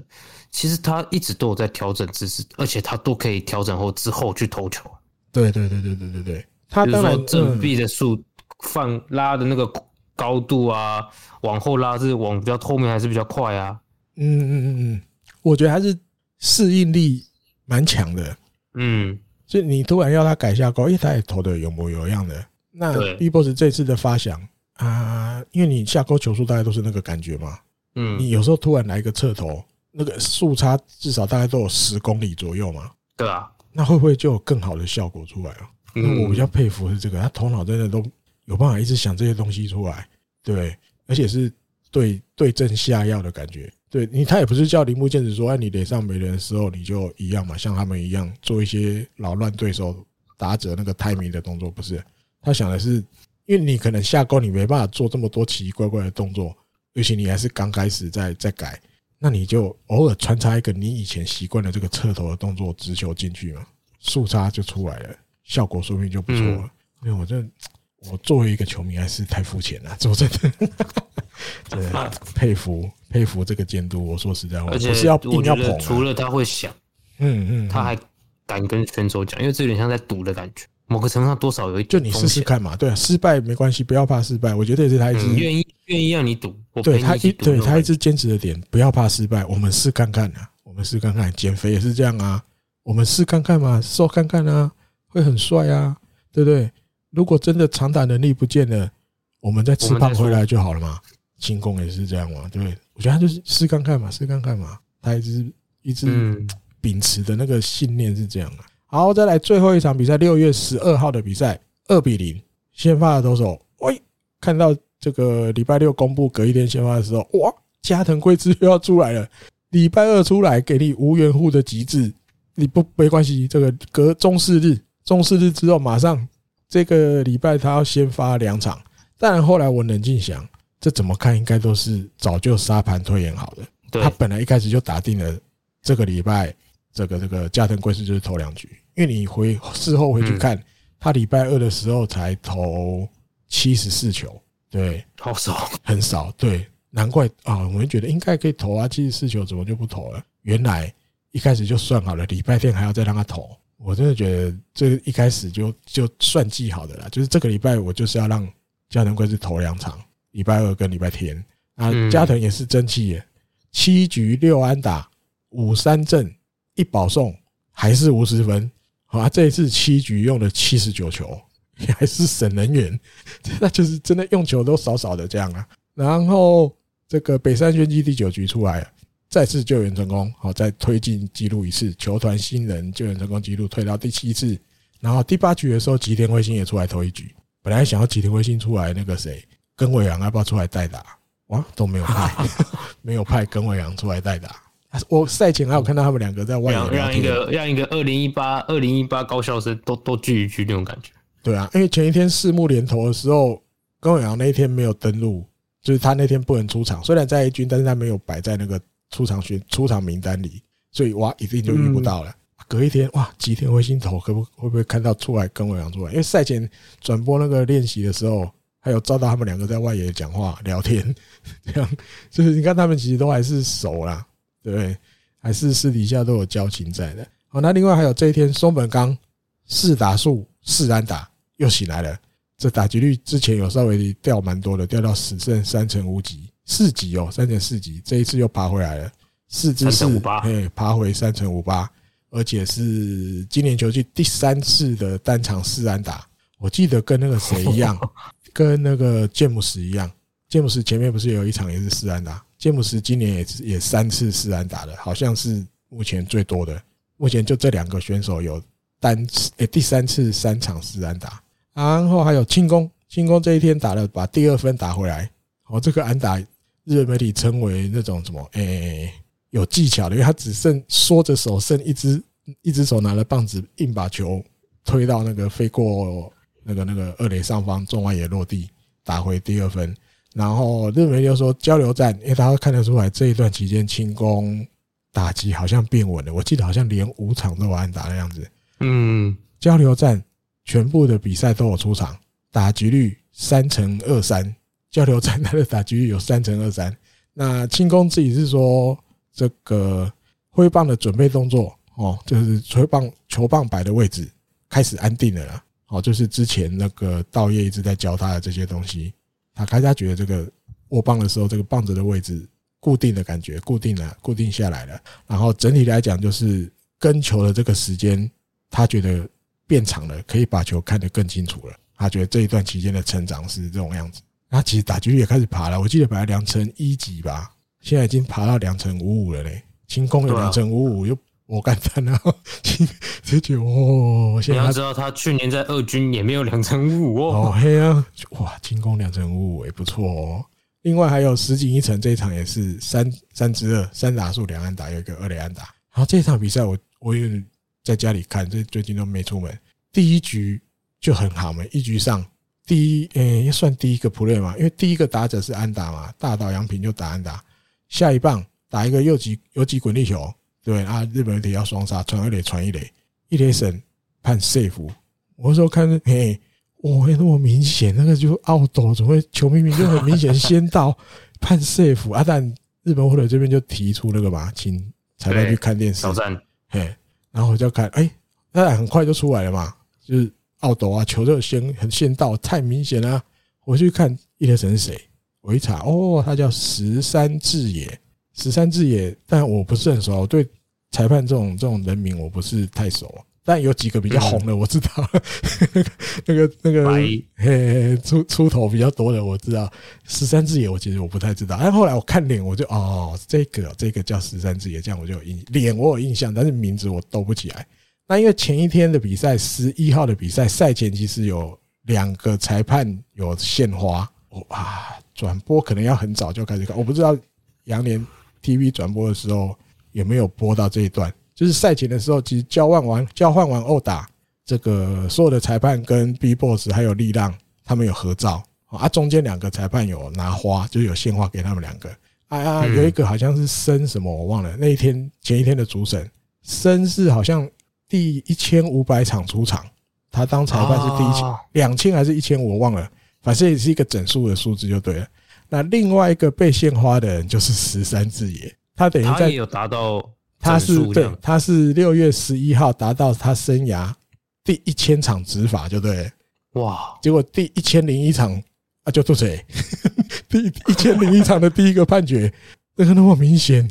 其实他一直都有在调整姿势，而且他都可以调整后之后去投球。对对对对对对对，他当然正臂的速放拉的那个高度啊，往后拉是往比较后面还是比较快啊？嗯嗯嗯嗯，我觉得还是适应力蛮强的。嗯，所以你突然要他改下钩，因为他也投的有模有样的。那 B-Boss 这次的发想啊，因为你下钩球速大概都是那个感觉嘛，嗯，你有时候突然来一个侧投，那个速差至少大概都有十公里左右嘛，对啊，那会不会就有更好的效果出来啊？那我比较佩服是这个，他头脑真的都有办法一直想这些东西出来，对，而且是对对症下药的感觉。对你，他也不是叫铃木健子说，哎，你脸上没人的时候，你就一样嘛，像他们一样做一些扰乱对手打者那个 timing 的动作，不是？他想的是，因为你可能下钩，你没办法做这么多奇奇怪怪的动作，尤其你还是刚开始在在改，那你就偶尔穿插一个你以前习惯的这个侧头的动作，直球进去嘛，速差就出来了，效果说不定就不错了。因为我这我作为一个球迷还是太肤浅了，说真的，对，佩服佩服这个监督。我说实在话，而且是要硬要捧，除了他会想，嗯嗯，他还敢跟选手讲，因为这有点像在赌的感觉。某个程度上多少有一点，就你试试看嘛，对啊，失败没关系，不要怕失败。我觉得也是他一直愿意愿意让你赌，对他一对他一直坚持的点，不要怕失败，我们试看看啊，我们试看看，减肥也是这样啊，我们试看看嘛，瘦看看啊，会很帅啊，对不对？如果真的长打能力不见了，我们再吃胖回来就好了嘛。轻功也是这样嘛，对不对？我觉得他就是试看看嘛，试看看嘛，他一直一直秉持的那个信念是这样的。好，再来最后一场比赛，六月十二号的比赛，二比零，先发的投手，喂，看到这个礼拜六公布隔一天先发的时候，哇，加藤贵之又要出来了，礼拜二出来给你无缘户的极致，你不没关系，这个隔中四日，中四日之后马上这个礼拜他要先发两场，但后来我冷静想，这怎么看应该都是早就沙盘推演好的，他本来一开始就打定了这个礼拜。这个这个加藤贵司就是投两局，因为你回事后回去看，他礼拜二的时候才投七十四球，对，好少，很少，对，难怪啊，我们觉得应该可以投啊，七十四球怎么就不投了？原来一开始就算好了，礼拜天还要再让他投，我真的觉得这一开始就就算计好的啦，就是这个礼拜我就是要让加藤贵是投两场，礼拜二跟礼拜天，啊，加藤也是争气耶，七局六安打五三振。一保送还是五十分，好啊！这一次七局用了七十九球，也还是省能源，那就是真的用球都少少的这样啊。然后这个北山玄基第九局出来了，再次救援成功，好，再推进记录一次，球团新人救援成功记录推到第七次。然后第八局的时候，吉田辉星也出来投一局，本来想要吉田辉星出来，那个谁，根尾洋要不要出来代打？哇，都没有派，没有派根尾洋出来代打。我赛前还有看到他们两个在外面让一个让一个二零一八二零一八高校生都都聚一聚那种感觉。对啊，因为前一天四木连投的时候，根尾阳那一天没有登录，就是他那天不能出场。虽然在 A 军，但是他没有摆在那个出场选出场名单里，所以哇，一定就遇不到了。隔一天哇，吉田辉心头可不会不会看到出来跟我讲出来？因为赛前转播那个练习的时候，还有照到他们两个在外野讲话聊天，这样就是你看他们其实都还是熟啦，对不对？还是私底下都有交情在的。好，那另外还有这一天松本刚四打数四安打又醒来了，这打击率之前有稍微掉蛮多的，掉到只剩三成五几四级哦，三点四级，这一次又爬回来了，四支四，哎，爬回三乘五八。而且是今年球季第三次的单场四安打，我记得跟那个谁一样，跟那个詹姆斯一样。詹姆斯前面不是有一场也是四安打，詹姆斯今年也是也三次四安打的，好像是目前最多的。目前就这两个选手有单次哎，第三次三场四安打。然后还有庆功，庆功这一天打了把第二分打回来。哦，这个安打日本媒体称为那种什么诶。有技巧的，因为他只剩缩着手，剩一只一只手拿了棒子，硬把球推到那个飞过那个那个二垒上方，中外野落地，打回第二分。然后日本又说交流战，因为大家看得出来这一段期间轻功打击好像变稳了，我记得好像连五场都有安打的样子。嗯，交流战全部的比赛都有出场，打击率三成二三，交流战他的打击率有三乘二三。那清宫自己是说。这个挥棒的准备动作哦，就是挥棒球棒摆的位置开始安定了啦。哦，就是之前那个道业一直在教他的这些东西，他开始觉得这个握棒的时候，这个棒子的位置固定的感觉，固定了，固定下来了。然后整体来讲，就是跟球的这个时间，他觉得变长了，可以把球看得更清楚了。他觉得这一段期间的成长是这种样子。他其实打击率也开始爬了，我记得本来两成一级吧。现在已经爬到两成五五了嘞，清宫有两成五五，又我干翻了，直接哦，现在你要知道他去年在二军也没有两成五五哦，哦嘿啊，哇，清宫两成五五也不错哦。另外还有石井一成这一场也是三三支二三打数两安打，有一个二垒安打。然后这场比赛我我有点在家里看，这最近都没出门。第一局就很好嘛，一局上第一诶，算第一个 play 嘛，因为第一个打者是安打嘛，大岛洋平就打安打。下一棒打一个右击右击滚地球，对啊，日本队要双杀，传一垒传一垒，一垒神判 safe。我说看，嘿，哇，那么明显，那个就奥斗，怎么会球明明就很明显先到判 safe 啊？但日本或者这边就提出那个嘛，请裁判去看电视，挑战，嘿，然后我就看，哎，那很快就出来了嘛，就是奥斗啊，球就先很先到，太明显了。我去看一垒审是谁？我一查，哦，他叫十三智也，十三智也，但我不是很熟，我对裁判这种这种人名我不是太熟，但有几个比较红的我知道，那个那个嘿嘿出出头比较多的我知道，十三字也我其实我不太知道，但后来我看脸我就哦，这个这个叫十三字也，这样我就有印脸我有印象，但是名字我兜不起来。那因为前一天的比赛，十一号的比赛赛前其实有两个裁判有献花，哇。转播可能要很早就开始看，我不知道洋联 TV 转播的时候有没有播到这一段。就是赛前的时候，其实交换完交换完殴打，这个所有的裁判跟 BBOSS 还有力浪他们有合照啊，中间两个裁判有拿花，就是有献花给他们两个。啊啊，有一个好像是申什么我忘了，那一天前一天的主审申是好像第一千五百场出场，他当裁判是第一千两千还是一千五我忘了。反正也是一个整数的数字就对了。那另外一个被献花的人就是十三智也，他等于在有达到，他是对，他是六月十一号达到他生涯第一千场执法就对。哇！结果第一千零一场啊，就做谁？第一千零一场的第一个判决，那个那么明显，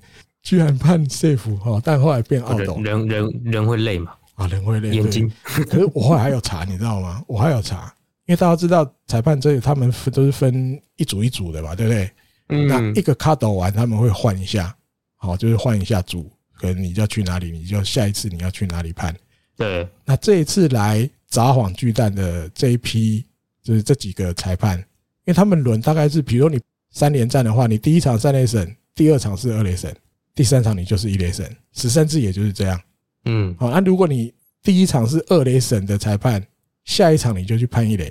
居然判 safe 哈，但后来变澳斗。人人人会累嘛？啊，人会累。眼睛。可是我后来还有查，你知道吗？我还有查。因为大家知道裁判这里他们都是分一组一组的嘛，对不对？嗯那一个卡斗完他们会换一下，好，就是换一下组，可能你就要去哪里，你就下一次你要去哪里判。对。那这一次来札幌巨蛋的这一批，就是这几个裁判，因为他们轮大概是，比如说你三连战的话，你第一场三连审，第二场是二连审，第三场你就是一雷神，十三次也就是这样。嗯。好，那如果你第一场是二雷神的裁判。下一场你就去判一雷，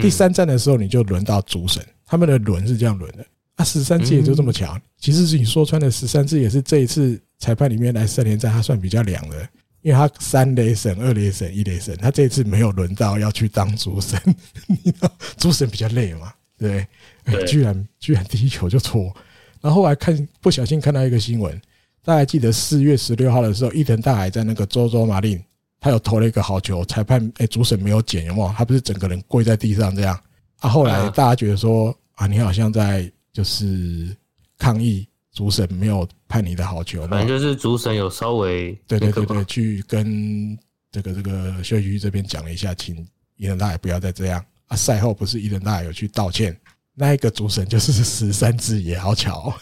第三站的时候你就轮到主审，他们的轮是这样轮的。啊，十三次也就这么巧。其实是你说穿的，十三次也是这一次裁判里面来三连战，他算比较凉的，因为他三雷神、二雷神、一雷神，他这一次没有轮到要去当主审，你知道主审比较累嘛？对，对，居然居然第一球就错，然后后来看不小心看到一个新闻，大家还记得四月十六号的时候，伊藤大海在那个周周马林，他有投了一个好球，裁判哎主审没有捡，有没有？他不是整个人跪在地上这样啊？后来大家觉得说啊，你好像在就是抗议。主审没有判你的好球，反正就是主审有稍微对对对对，去跟这个这个休息区这边讲了一下，请伊藤大海不要再这样啊。赛后不是伊藤大海有去道歉，那一个主审就是十三支也好巧，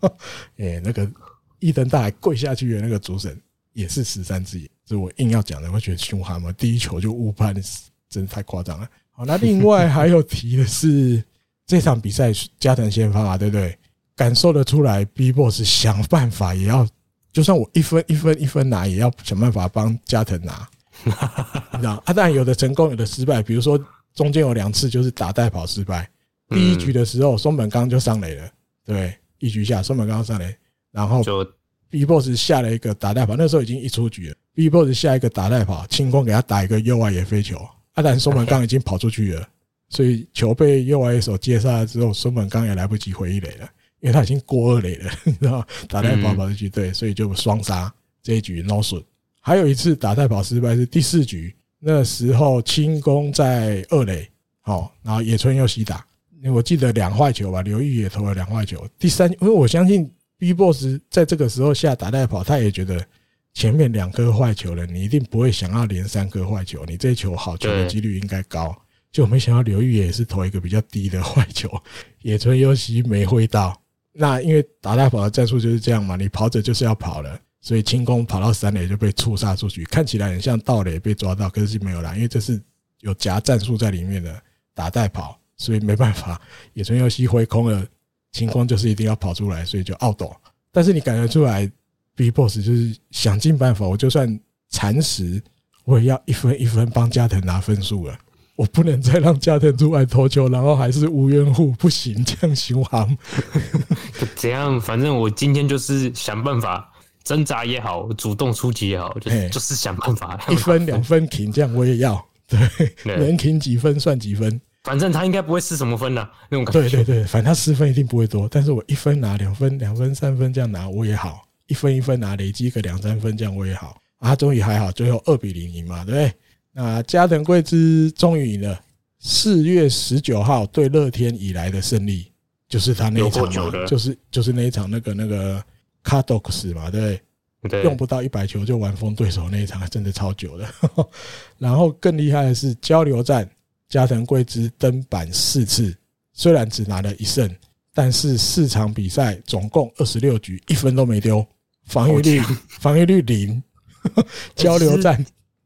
哎，那个伊登大海跪下去的那个主审也是十三只野，是我硬要讲的，我觉得凶悍嘛，第一球就误判，真的太夸张了。好，那另外还有提的是 这场比赛加藤先发嘛，对不对？感受得出来，BBOSS 想办法也要，就算我一分一分一分拿，也要想办法帮加藤拿，你知道？啊，当然有的成功，有的失败。比如说中间有两次就是打带跑失败。第一局的时候，松本刚就上垒了，对，一局下松本刚上垒，然后就 BBOSS 下了一个打带跑，那时候已经一出局了。BBOSS 下一个打带跑，清宫给他打一个右外野飞球，啊，但松本刚已经跑出去了，所以球被右外野手接杀了之后，松本刚也来不及回一垒了。因为他已经过二垒了，你知道打带跑跑出去，对，所以就双杀这一局 no 损。还有一次打带跑失败是第四局，那时候清宫在二垒，好，然后野村佑希打，因为我记得两坏球吧，刘玉也投了两坏球。第三，因为我相信 BBOSS 在这个时候下打带跑，他也觉得前面两颗坏球了，你一定不会想要连三颗坏球，你这球好球的几率应该高。就没想到刘玉也是投一个比较低的坏球，野村优希没挥到。那因为打带跑的战术就是这样嘛，你跑者就是要跑了，所以清宫跑到三垒就被触杀出去，看起来很像盗垒被抓到，可是没有啦，因为这是有夹战术在里面的打带跑，所以没办法，野村佑希挥空了，情况就是一定要跑出来，所以就 out。但是你感觉出来，BBOSS 就是想尽办法，我就算蚕食，我也要一分一分帮加藤拿分数了。我不能再让加藤出来投球，然后还是无缘户，不行，这样行行。怎样？反正我今天就是想办法挣扎也好，主动出击也好，就就是想办法。一分两分停，这样我也要。对，能停几分算几分。反正他应该不会失什么分的那种感觉。对对对，反正他失分一定不会多，但是我一分拿两分，两分三分这样拿我也好，一分一分拿累积个两三分这样我也好。啊，终于还好，最后二比零赢嘛，对不对？那加藤贵之终于赢了。四月十九号对乐天以来的胜利，就是他那一场嘛，就是就是那一场那个那个卡多克斯嘛，对不对？用不到一百球就完封对手那一场，真的超久的。然后更厉害的是交流战，加藤贵之登板四次，虽然只拿了一胜，但是四场比赛总共二十六局，一分都没丢，防御率防御率零。交流战，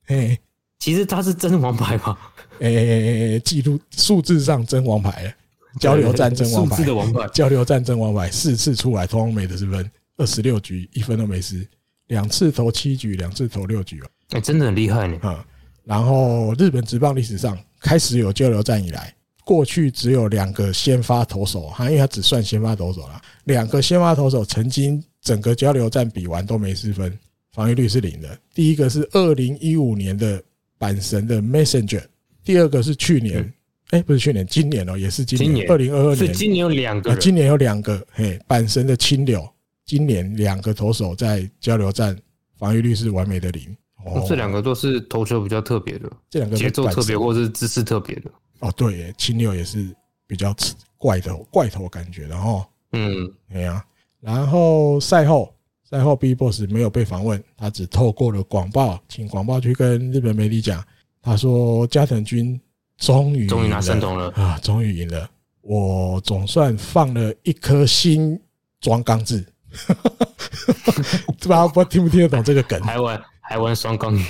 哎。其实他是真王牌嘛？诶，记录数字上真王牌了，交流战真王牌，交流战真王牌，四次出来通通没得失分，二十六局一分都没失，两次投七局，两次投六局哦，哎，真的很厉害呢。啊，然后日本职棒历史上开始有交流战以来，过去只有两个先发投手，哈，因为他只算先发投手了，两个先发投手曾经整个交流战比完都没失分，防御率是零的。第一个是二零一五年的。阪神的 Messenger，第二个是去年，哎，不是去年，今年哦，也是今年，二零二二年，今年有两个，今年有两个，嘿，阪神的青柳，今年两个投手在交流战防御率是完美的零，哦，这两个都是投球比较特别的，这两个节奏特别或是姿势特别的，哦，对，青柳也是比较怪的怪头感觉然后，嗯，对呀，然后赛后。赛后，BBOSS 没有被访问，他只透过了广报，请广报去跟日本媒体讲，他说加藤君终于终于拿胜投了啊，终于赢了，我总算放了一颗心装钢制，不知道不听不听得懂这个梗？台湾台湾双钢语，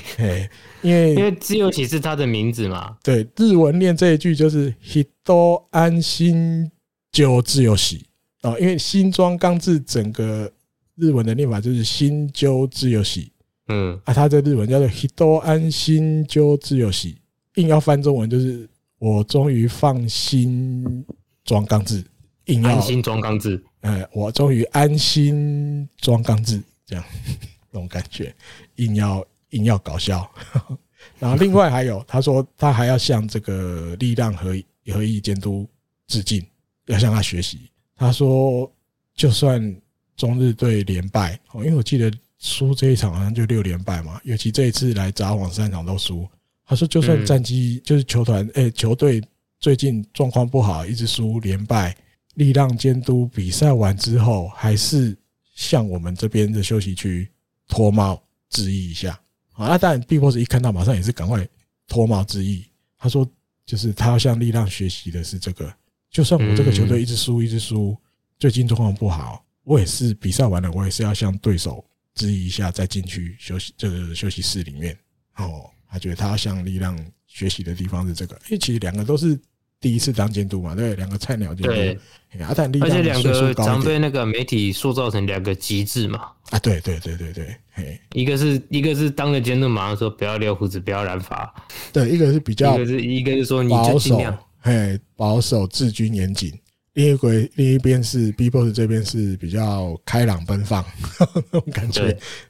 因为因为自由骑士他的名字嘛，对，日文念这一句就是 “hito 安心就自由喜”啊，因为新装钢制整个。日文的念法就是新就自由喜，嗯。啊，它在日文叫做 Hito 安心就自由喜，硬要翻中文就是我终于放心装钢制，硬要安心装钢制，嗯，我终于安心装钢制，这样 这种感觉，硬要硬要搞笑。然后另外还有，他说他还要向这个力量合合一监督致敬，要向他学习。他说，就算中日队连败，哦，因为我记得输这一场好像就六连败嘛，尤其这一次来札幌三场都输。他说，就算战绩就是球团诶，球队最近状况不好，一直输连败，力量监督比赛完之后，还是向我们这边的休息区脱帽致意一下。啊，那当然，BIGBOSS 一看到，马上也是赶快脱帽致意。他说，就是他要向力量学习的是这个，就算我这个球队一直输，一直输，最近状况不好，我也是比赛完了，我也是要向对手致意一下，再进去休息这个休息室里面。哦，他觉得他要向力量学习的地方是这个，因为其实两个都是。第一次当监督嘛，对，两个菜鸟监督，对，阿坦力，而且两个常被那个媒体塑造成两个极致嘛，啊，对对对对对，嘿，一个是一个是当了监督，马上说不要留胡子，不要染发，对，一个是比较，一个是一个是说你就保守，嘿，保守治军严谨，另一个另一边是 BIGBOSS 这边是比较开朗奔放 那种感觉，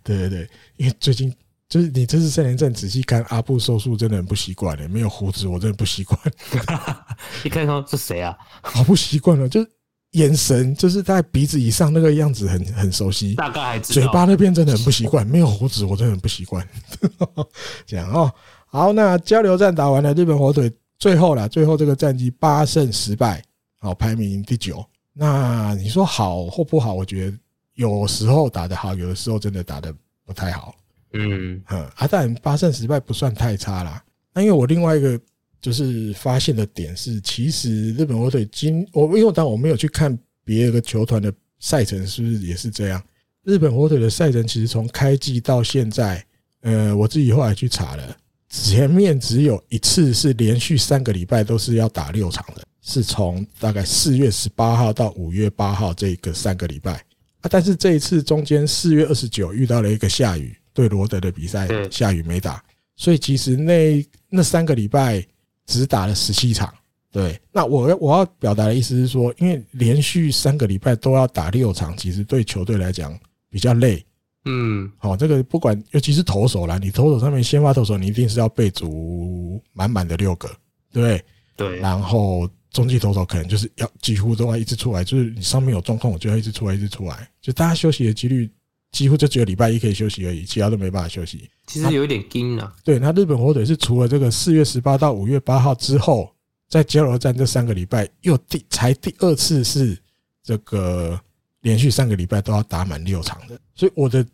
对对对，因为最近。就是你这次三连战仔细看阿布收束真的很不习惯的，没有胡子我真的不习惯。一看说是谁啊？好不习惯了，就是眼神就是在鼻子以上那个样子很很熟悉，大概还嘴巴那边真的很不习惯，没有胡子我真的很不习惯。这样哦，好，那交流战打完了，日本火腿最后了，最后这个战绩八胜十败，好排名第九。那你说好或不好？我觉得有时候打得好，有的时候真的打得不太好。嗯，啊，但八胜十败不算太差啦。那因为我另外一个就是发现的点是，其实日本火腿今我因为当我没有去看别的球团的赛程，是不是也是这样？日本火腿的赛程其实从开季到现在，呃，我自己后来去查了，前面只有一次是连续三个礼拜都是要打六场的，是从大概四月十八号到五月八号这个三个礼拜啊。但是这一次中间四月二十九遇到了一个下雨。对罗德的比赛下雨没打，所以其实那那三个礼拜只打了十七场。对，那我要我要表达的意思是说，因为连续三个礼拜都要打六场，其实对球队来讲比较累。嗯，好，这个不管尤其是投手啦，你投手上面先发投手，你一定是要备足满满的六个，对对。然后中继投手可能就是要几乎都要一直出来，就是你上面有状况，我就要一直出来，一直出来，就大家休息的几率。几乎就只有礼拜一可以休息而已，其他都没办法休息。其实有一点惊啊。对，那日本火腿是除了这个四月十八到五月八号之后，在交流战这三个礼拜，又第才第二次是这个连续三个礼拜都要打满六场的。所以我的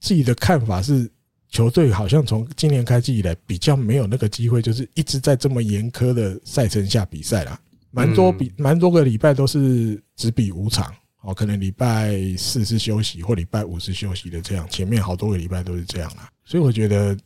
自己的看法是，球队好像从今年开季以来比较没有那个机会，就是一直在这么严苛的赛程下比赛啦。蛮多比蛮多个礼拜都是只比五场。哦，可能礼拜四是休息，或礼拜五是休息的，这样前面好多个礼拜都是这样啦。所以我觉得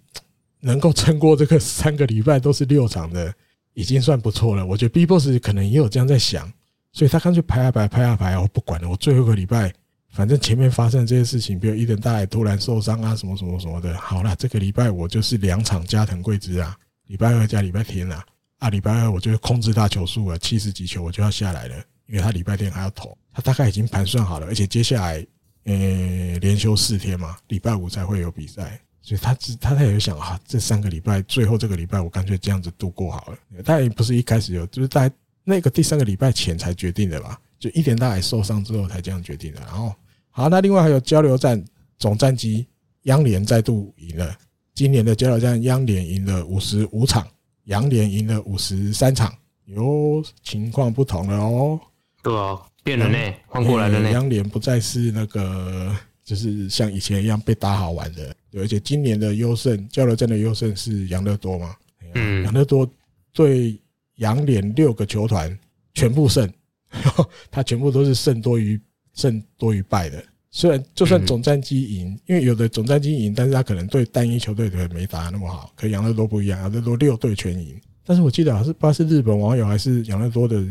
能够撑过这个 三个礼拜都是六场的，已经算不错了。我觉得 B Boss 可能也有这样在想，所以他干脆排啊排，排啊排，我不管了，我最后一个礼拜，反正前面发生这些事情，比如伊藤大海突然受伤啊，什么什么什么的，好了，这个礼拜我就是两场加藤贵之啊，礼拜二加礼拜天啊，啊，礼拜二我就控制大球数了，七十几球我就要下来了。因为他礼拜天还要投，他大概已经盘算好了，而且接下来呃连休四天嘛，礼拜五才会有比赛，所以他只他他也想啊，这三个礼拜最后这个礼拜我干脆这样子度过好了。他也不是一开始有，就是在那个第三个礼拜前才决定的吧？就一点大海受伤之后才这样决定的。然后好，那另外还有交流战总战绩，央联再度赢了。今年的交流战，央联赢了五十五场，洋联赢了五十三场，有情况不同了哦。对啊，变了呢，换过来了呢。央联不再是那个，就是像以前一样被打好玩的。对，而且今年的优胜，交流战的优胜是养乐多嘛？嗯，养乐多对杨联六个球团全部胜，他全部都是胜多于胜多于败的。虽然就算总战绩赢，因为有的总战绩赢，但是他可能对单一球队的没打那么好。可养乐多不一样，养乐多六队全赢。但是我记得好像是不知道是日本网友还是养乐多的。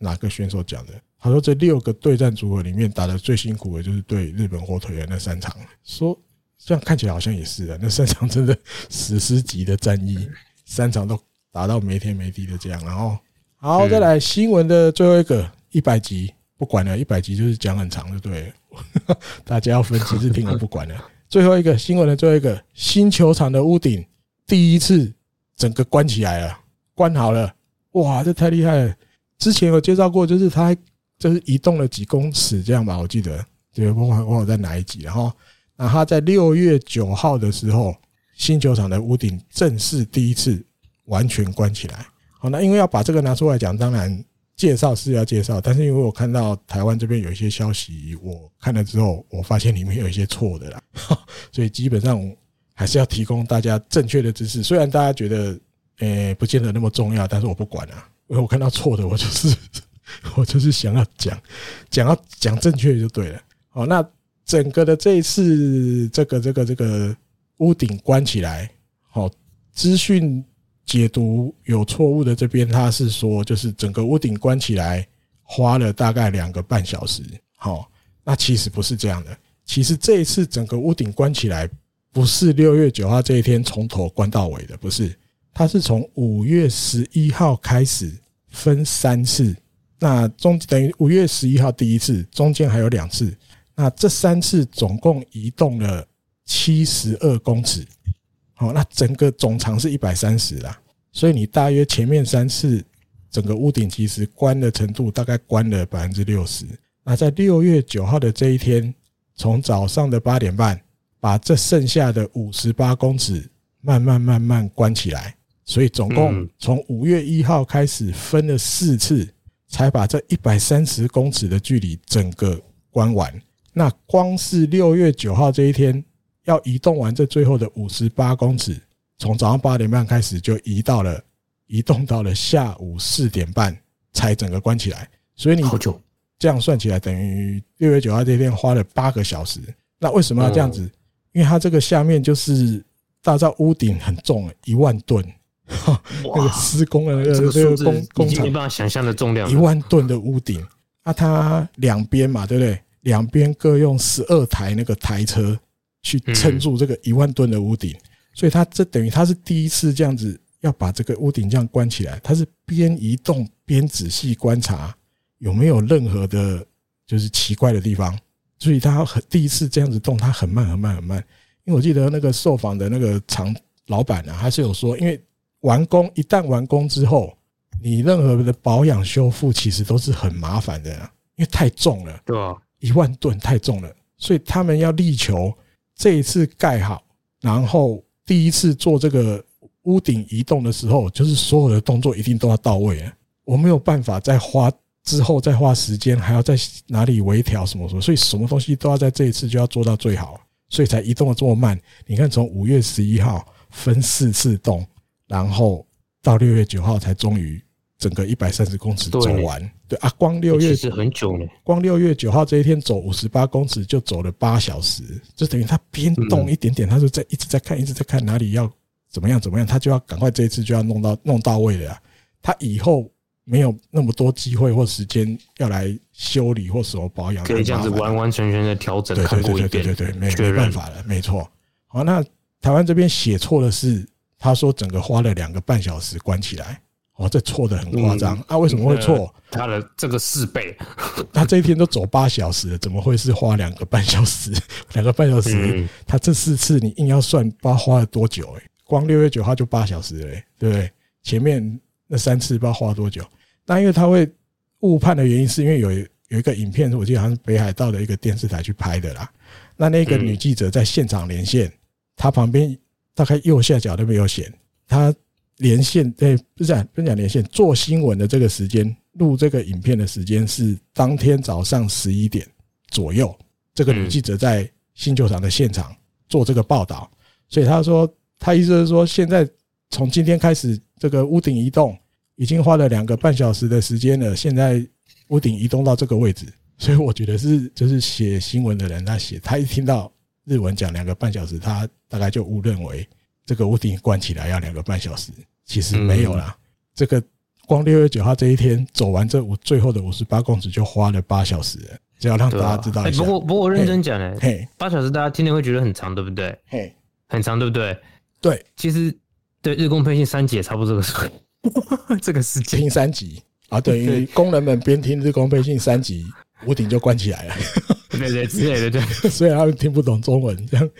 哪个选手讲的？他说这六个对战组合里面打得最辛苦的就是对日本火腿的那三场。说这样看起来好像也是啊，那三场真的史诗级的战役，三场都打到没天没地的这样。然后好，再来新闻的最后一个一百集，不管了，一百集就是讲很长的，对，大家要分期日听我不管了。最后一个新闻的最后一个，新球场的屋顶第一次整个关起来了，关好了，哇，这太厉害了！之前有介绍过，就是它就是移动了几公尺这样吧，我记得，对，我忘了在哪一集，然后，那它在六月九号的时候，新球场的屋顶正式第一次完全关起来。好，那因为要把这个拿出来讲，当然介绍是要介绍，但是因为我看到台湾这边有一些消息，我看了之后，我发现里面有一些错的啦，所以基本上还是要提供大家正确的知识。虽然大家觉得，诶，不见得那么重要，但是我不管啊，因为我看到错的，我就是我就是想要讲，讲要讲正确就对了。好，那整个的这一次，这个这个这个屋顶关起来，好，资讯。解读有错误的这边，他是说就是整个屋顶关起来花了大概两个半小时。好，那其实不是这样的。其实这一次整个屋顶关起来，不是六月九号这一天从头关到尾的，不是。它是从五月十一号开始分三次，那中等于五月十一号第一次，中间还有两次。那这三次总共移动了七十二公尺。好，那整个总长是一百三十啦，所以你大约前面三次整个屋顶其实关的程度大概关了百分之六十。那在六月九号的这一天，从早上的八点半把这剩下的五十八公尺慢慢慢慢关起来，所以总共从五月一号开始分了四次，才把这一百三十公尺的距离整个关完。那光是六月九号这一天。要移动完这最后的五十八公尺，从早上八点半开始就移到了，移动到了下午四点半才整个关起来。所以你这样算起来，等于六月九号这天花了八个小时。那为什么要这样子？因为它这个下面就是大到屋顶很重，一万吨，那个施工的那个这个工工厂没办法想象的重量，一万吨的屋顶。那它两边嘛，对不对？两边各用十二台那个台车。去撑住这个一万吨的屋顶，所以它这等于它是第一次这样子要把这个屋顶这样关起来，它是边移动边仔细观察有没有任何的，就是奇怪的地方，所以它很第一次这样子动，它很慢很慢很慢。因为我记得那个受访的那个厂老板啊，他是有说，因为完工一旦完工之后，你任何的保养修复其实都是很麻烦的，因为太重了，对啊，一万吨太重了，所以他们要力求。这一次盖好，然后第一次做这个屋顶移动的时候，就是所有的动作一定都要到位。我没有办法再花之后再花时间，还要在哪里微调什么什么，所以什么东西都要在这一次就要做到最好，所以才移动的这么慢。你看，从五月十一号分四次动，然后到六月九号才终于。整个一百三十公尺走完，对啊，光六月是很久了。光六月九号这一天走五十八公尺就走了八小时，就等于他边动一点点，他就在一直在看，一直在看哪里要怎么样怎么样，他就要赶快这一次就要弄到弄到位了。他以后没有那么多机会或时间要来修理或什么保养，可以这样子完完全全的调整，看过一遍，对对对对对，没没办法了，没错。好，那台湾这边写错的是，他说整个花了两个半小时关起来。哦，这错的很夸张啊！为什么会错？他的这个四倍，他这一天都走八小时了，怎么会是花两个半小时？两个半小时，他这四次你硬要算，不知道花了多久？哎，光六月九号就八小时了，对不对？前面那三次不知道花多久？那因为他会误判的原因，是因为有有一个影片，我记得好像是北海道的一个电视台去拍的啦。那那个女记者在现场连线，她旁边大概右下角都没有显，他。连线对，不是不是讲连线，做新闻的这个时间，录这个影片的时间是当天早上十一点左右。这个女记者在新球场的现场做这个报道，所以他说，他意思是说，现在从今天开始，这个屋顶移动已经花了两个半小时的时间了。现在屋顶移动到这个位置，所以我觉得是就是写新闻的人他写，他一听到日文讲两个半小时，他大概就误认为这个屋顶关起来要两个半小时。其实没有啦，这个光六月九号这一天走完这五最后的五十八公尺就花了八小时，只要让大家知道一下。不过不过我认真讲呢，嘿，八小时大家听了会觉得很长，对不对？嘿，很长，对不对？对，其实对日工配信三集也差不多这个时间，这个时间听三集啊，等于工人们边听日工配信三集屋顶就关起来了，对对之类的，对。虽然他们听不懂中文，这样。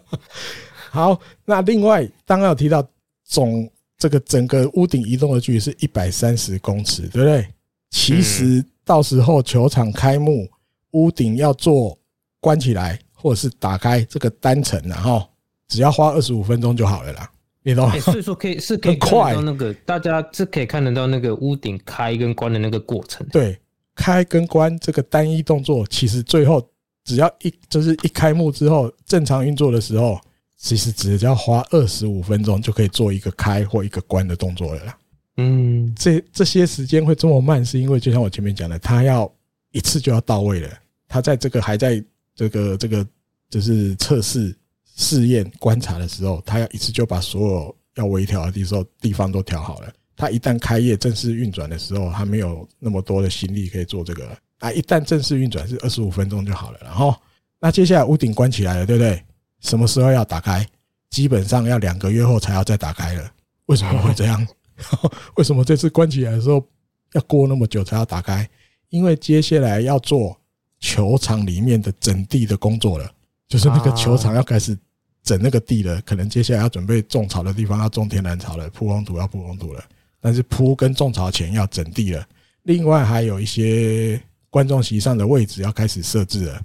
好，那另外刚刚有提到总这个整个屋顶移动的距离是一百三十公尺，对不对？其实到时候球场开幕，屋顶要做关起来或者是打开这个单层，然后只要花二十五分钟就好了啦。你懂吗？欸、所以说可以是可以看得到那个大家是可以看得到那个屋顶开跟关的那个过程。对，开跟关这个单一动作，其实最后只要一就是一开幕之后正常运作的时候，其实只要花二十五分钟就可以做一个开或一个关的动作了啦。嗯，这这些时间会这么慢，是因为就像我前面讲的，他要一次就要到位了。他在这个还在这个这个就是测试。试验观察的时候，他要一次就把所有要微调的地时候地方都调好了。他一旦开业正式运转的时候，他没有那么多的心力可以做这个了。啊，一旦正式运转是二十五分钟就好了。然后，那接下来屋顶关起来了，对不对？什么时候要打开？基本上要两个月后才要再打开了。为什么会这样？为什么这次关起来的时候要过那么久才要打开？因为接下来要做球场里面的整地的工作了，就是那个球场要开始。整那个地了，可能接下来要准备种草的地方要种天然草了，铺红土要铺红土了。但是铺跟种草前要整地了。另外还有一些观众席上的位置要开始设置了，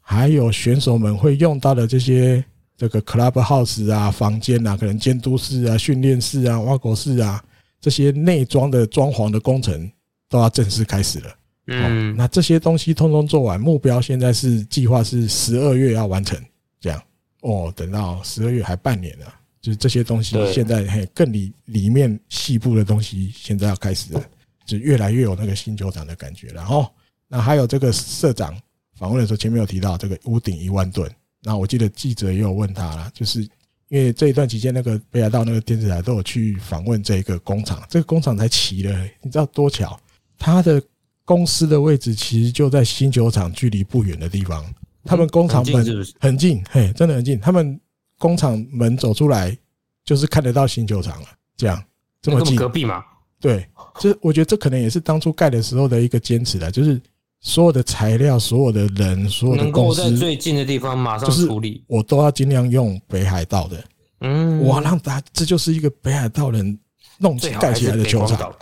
还有选手们会用到的这些这个 club house 啊、房间啊、可能监督室啊、训练室啊、挖狗室啊这些内装的装潢的工程都要正式开始了。嗯，那这些东西通通做完，目标现在是计划是十二月要完成，这样。哦，等到十二月还半年了，就是这些东西现在嘿更里里面细部的东西现在要开始了，就越来越有那个新球场的感觉了。然后，那还有这个社长访问的时候，前面有提到这个屋顶一万吨，那我记得记者也有问他啦，就是因为这一段期间那个北海道那个电视台都有去访问这个工厂，这个工厂才起了，你知道多巧？他的公司的位置其实就在新球场距离不远的地方。他们工厂门很近，嘿，真的很近。他们工厂门走出来就是看得到新球场了，这样这么近，隔壁嘛？对，这我觉得这可能也是当初盖的时候的一个坚持的，就是所有的材料、所有的人、所有的公司，能够在最近的地方马上处理，我都要尽量用北海道的。嗯，我让大家这就是一个北海道人弄起盖起来的球场。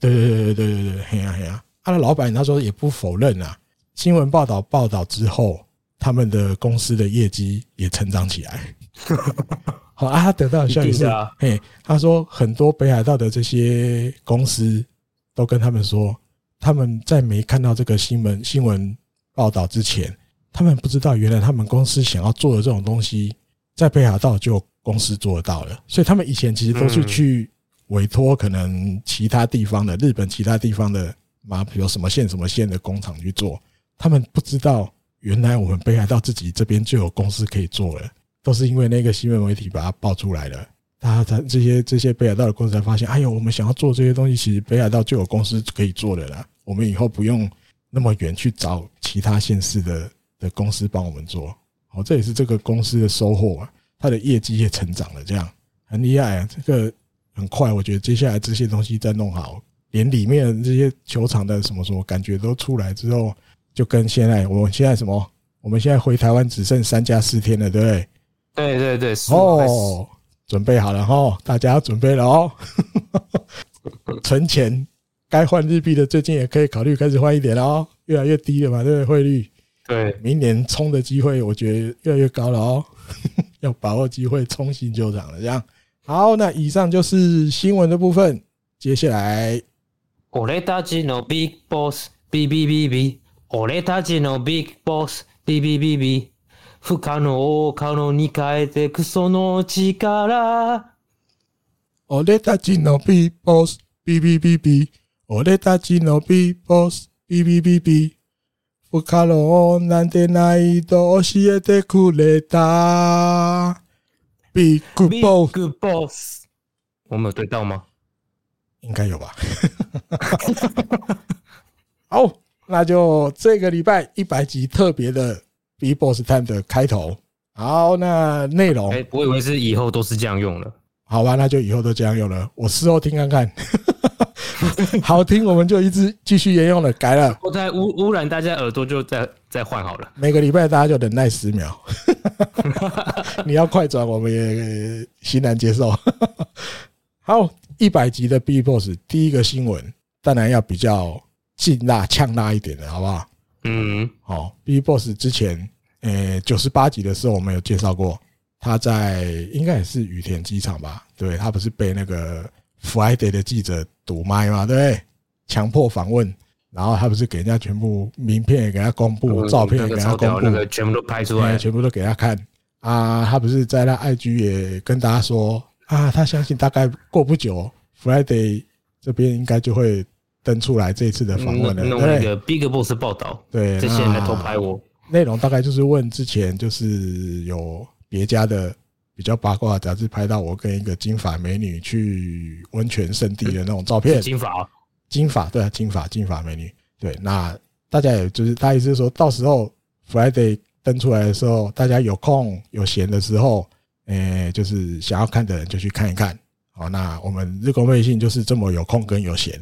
对对对对对对对，嘿呀嘿呀，他的老板他说也不否认啊，新闻报道报道之后。他们的公司的业绩也成长起来，好啊，他得到的消息是，嘿，他说很多北海道的这些公司都跟他们说，他们在没看到这个新闻新闻报道之前，他们不知道原来他们公司想要做的这种东西，在北海道就有公司做得到了，所以他们以前其实都是去委托可能其他地方的日本其他地方的嘛，比如什么县什么县的工厂去做，他们不知道。原来我们北海道自己这边就有公司可以做了，都是因为那个新闻媒体把它爆出来了，大家才这些这些北海道的公司才发现，哎呦，我们想要做这些东西，其实北海道就有公司可以做的啦。我们以后不用那么远去找其他县市的的公司帮我们做。好，这也是这个公司的收获啊，它的业绩也成长了，这样很厉害啊。这个很快，我觉得接下来这些东西再弄好，连里面这些球场的什么什么感觉都出来之后。就跟现在，我们现在什么？我们现在回台湾只剩三加四天了，对不对？对对对，哦，准备好了哈，大家要准备了哦。存钱，该换日币的最近也可以考虑开始换一点了哦，越来越低了嘛，对不对？汇率，对，明年冲的机会我觉得越来越高了哦，要把握机会冲新球场了。这样，好，那以上就是新闻的部分，接下来，我来打击 No Big Boss B B B B。俺たちのビッグボス、ビビビビ。 不可能を可能に変えてくその力。俺たちのビッグボス、ビビビビ。俺たちのビッグボス、ビビビビ。不可能なんてないと教えてくれた。ビッグボス。ビッグボス。我们有对到吗？应该有吧。好。那就这个礼拜一百集特别的 Big Boss Time 的开头。好，那内容，哎，我以为是以后都是这样用了。好吧，那就以后都这样用了。我事后听看看，好听我们就一直继续沿用了，改了。我在污污染大家耳朵，就再再换好了。每个礼拜大家就忍耐十秒，你要快转，我们也欣然接受。好，一百集的 B Boss 第一个新闻，当然要比较劲辣、呛辣一点的，好不好？嗯，好。B Boss 之前，呃，九十八集的时候，我们有介绍过，他在应该也是羽田机场吧？对，他不是被那个 Friday 的记者堵麦嘛？对不对？强迫访问，然后他不是给人家全部名片也给他公布，照片也给他公布，全部都拍出来，全部都给他看啊！他不是在那 IG 也跟大家说啊，他相信大概过不久，Friday 这边应该就会登出来这一次的访问了。弄那个 Big Boss 报道，对，这些人来偷拍我。内容大概就是问之前就是有别家的比较八卦杂志拍到我跟一个金发美女去温泉圣地的那种照片。金发，金发，对，金发，金发美女。对，那大家也就是他意思是说到时候 Friday 登出来的时候，大家有空有闲的时候，诶，就是想要看的人就去看一看。好，那我们日工配信就是这么有空跟有闲。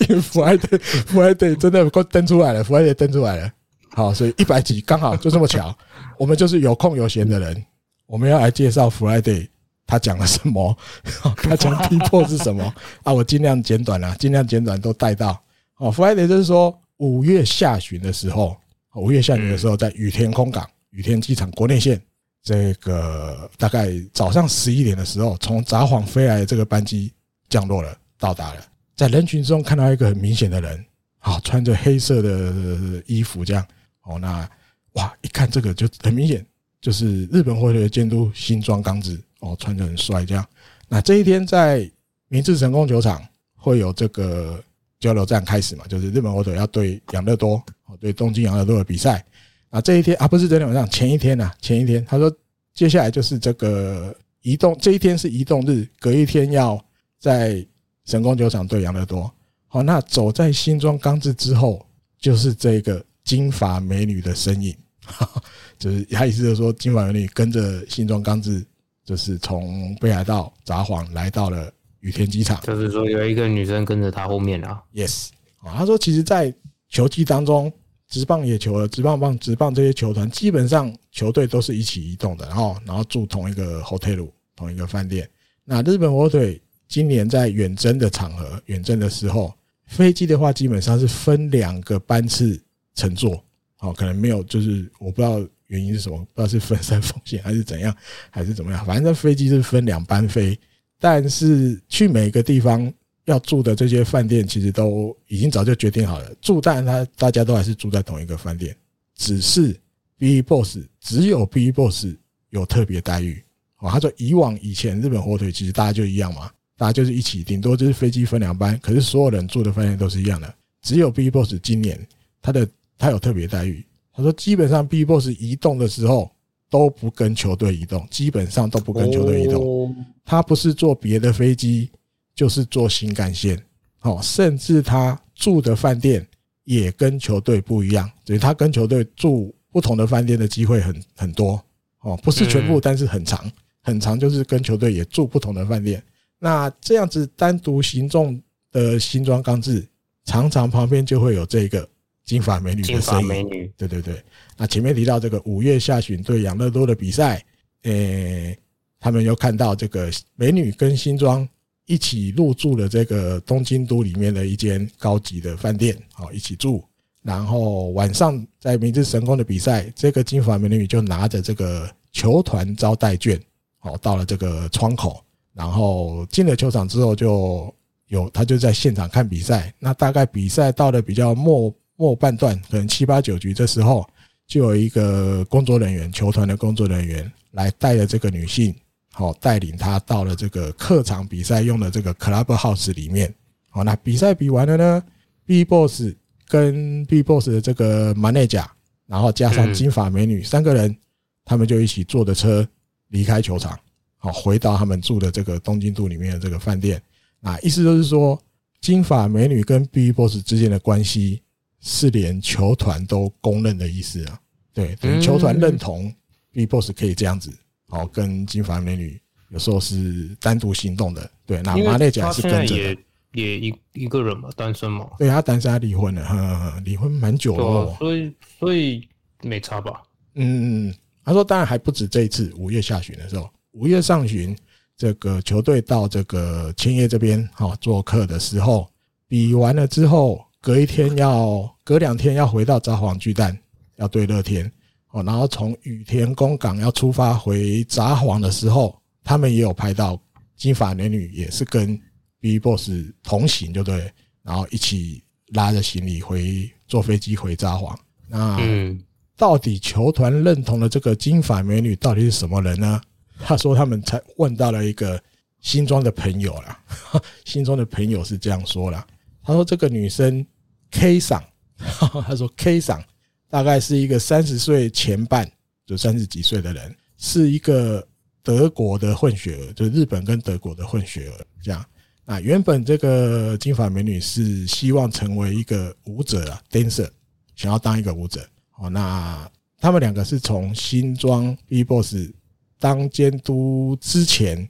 因为 Friday Friday 真的登出来了，Friday 登出来了。好，所以一百集刚好就这么巧，我们就是有空有闲的人，我们要来介绍 Friday 他讲了什么，他讲逼迫是什么啊？我尽量简短了，尽量简短都带到。哦，Friday 就是说五月下旬的时候，五月下旬的时候在羽田空港、羽田机场国内线，这个大概早上十一点的时候，从札幌飞来的这个班机降落了，到达了，在人群中看到一个很明显的人，好，穿着黑色的衣服这样。哦，那哇，一看这个就很明显，就是日本火腿的监督新庄刚子哦，穿着很帅这样。那这一天在明治神宫球场会有这个交流战开始嘛？就是日本火腿要对养乐多哦，对东京养乐多的比赛。啊，这一天啊，不是昨天晚上，前一天呐，前一天他说接下来就是这个移动，这一天是移动日，隔一天要在神宫球场对养乐多。好，那走在新庄刚志之后，就是这个。金发美女的身影，就是他意思就是说，金发美女跟着新庄刚志，就是从北海道札幌来到了羽田机场。就是说，有一个女生跟着他后面啊。Yes，啊，他说，其实，在球季当中，职棒野球了职棒棒职棒这些球团，基本上球队都是一起移动的，然后，然后住同一个 hotel，同一个饭店。那日本火腿今年在远征的场合，远征的时候，飞机的话，基本上是分两个班次。乘坐，好，可能没有，就是我不知道原因是什么，不知道是分散风险还是怎样，还是怎么样，反正飞机是分两班飞，但是去每个地方要住的这些饭店，其实都已经早就决定好了，住，但他大家都还是住在同一个饭店，只是 B Boss 只有 B Boss 有特别待遇，哦，他说以往以前日本火腿其实大家就一样嘛，大家就是一起，顶多就是飞机分两班，可是所有人住的饭店都是一样的，只有 B Boss 今年他的。他有特别待遇。他说，基本上 B Boss 移动的时候都不跟球队移动，基本上都不跟球队移动。他不是坐别的飞机，就是坐新干线。哦，甚至他住的饭店也跟球队不一样，所以他跟球队住不同的饭店的机会很很多。哦，不是全部，但是很长，很长，就是跟球队也住不同的饭店。那这样子单独行动的新装钢制，常常旁边就会有这个。金发美女的身影，对对对。那前面提到这个五月下旬对养乐多的比赛，诶，他们又看到这个美女跟新装一起入住了这个东京都里面的一间高级的饭店，好一起住。然后晚上在明治神宫的比赛，这个金发美女就拿着这个球团招待券，好到了这个窗口，然后进了球场之后就有他就在现场看比赛。那大概比赛到了比较末。末半段可能七八九局，这时候就有一个工作人员，球团的工作人员来带着这个女性，好带领她到了这个客场比赛用的这个 club house 里面。好，那比赛比完了呢，B boss 跟 B boss 的这个 manager，然后加上金发美女三个人，他们就一起坐着车离开球场，好回到他们住的这个东京都里面的这个饭店。啊，意思就是说，金发美女跟 B boss 之间的关系。是连球团都公认的意思啊，对，等于球团认同 B Boss 可以这样子，好跟金发美女有时候是单独行动的，对，那马内甲是跟着的。也一一个人嘛，单身嘛。对，他单身，他离婚了，离婚蛮久了，啊，所以所以没差吧？嗯嗯嗯，他说当然还不止这一次，五月下旬的时候，五月上旬，这个球队到这个千叶这边哈做客的时候，比完了之后，隔一天要隔两天要回到札幌巨蛋，要对乐天哦，然后从羽田宫港要出发回札幌的时候，他们也有拍到金发美女也是跟 B Boss 同行，就对，然后一起拉着行李回坐飞机回札幌。那。到底球团认同的这个金发美女到底是什么人呢？他说他们才问到了一个新庄的朋友啦，新庄的朋友是这样说啦。他说这个女生 K 桑，他说 K 赏大概是一个三十岁前半，就三十几岁的人，是一个德国的混血儿，就日本跟德国的混血儿这样。那原本这个金发美女是希望成为一个舞者啊，dancer，想要当一个舞者。哦，那他们两个是从新庄 B-boss 当监督之前，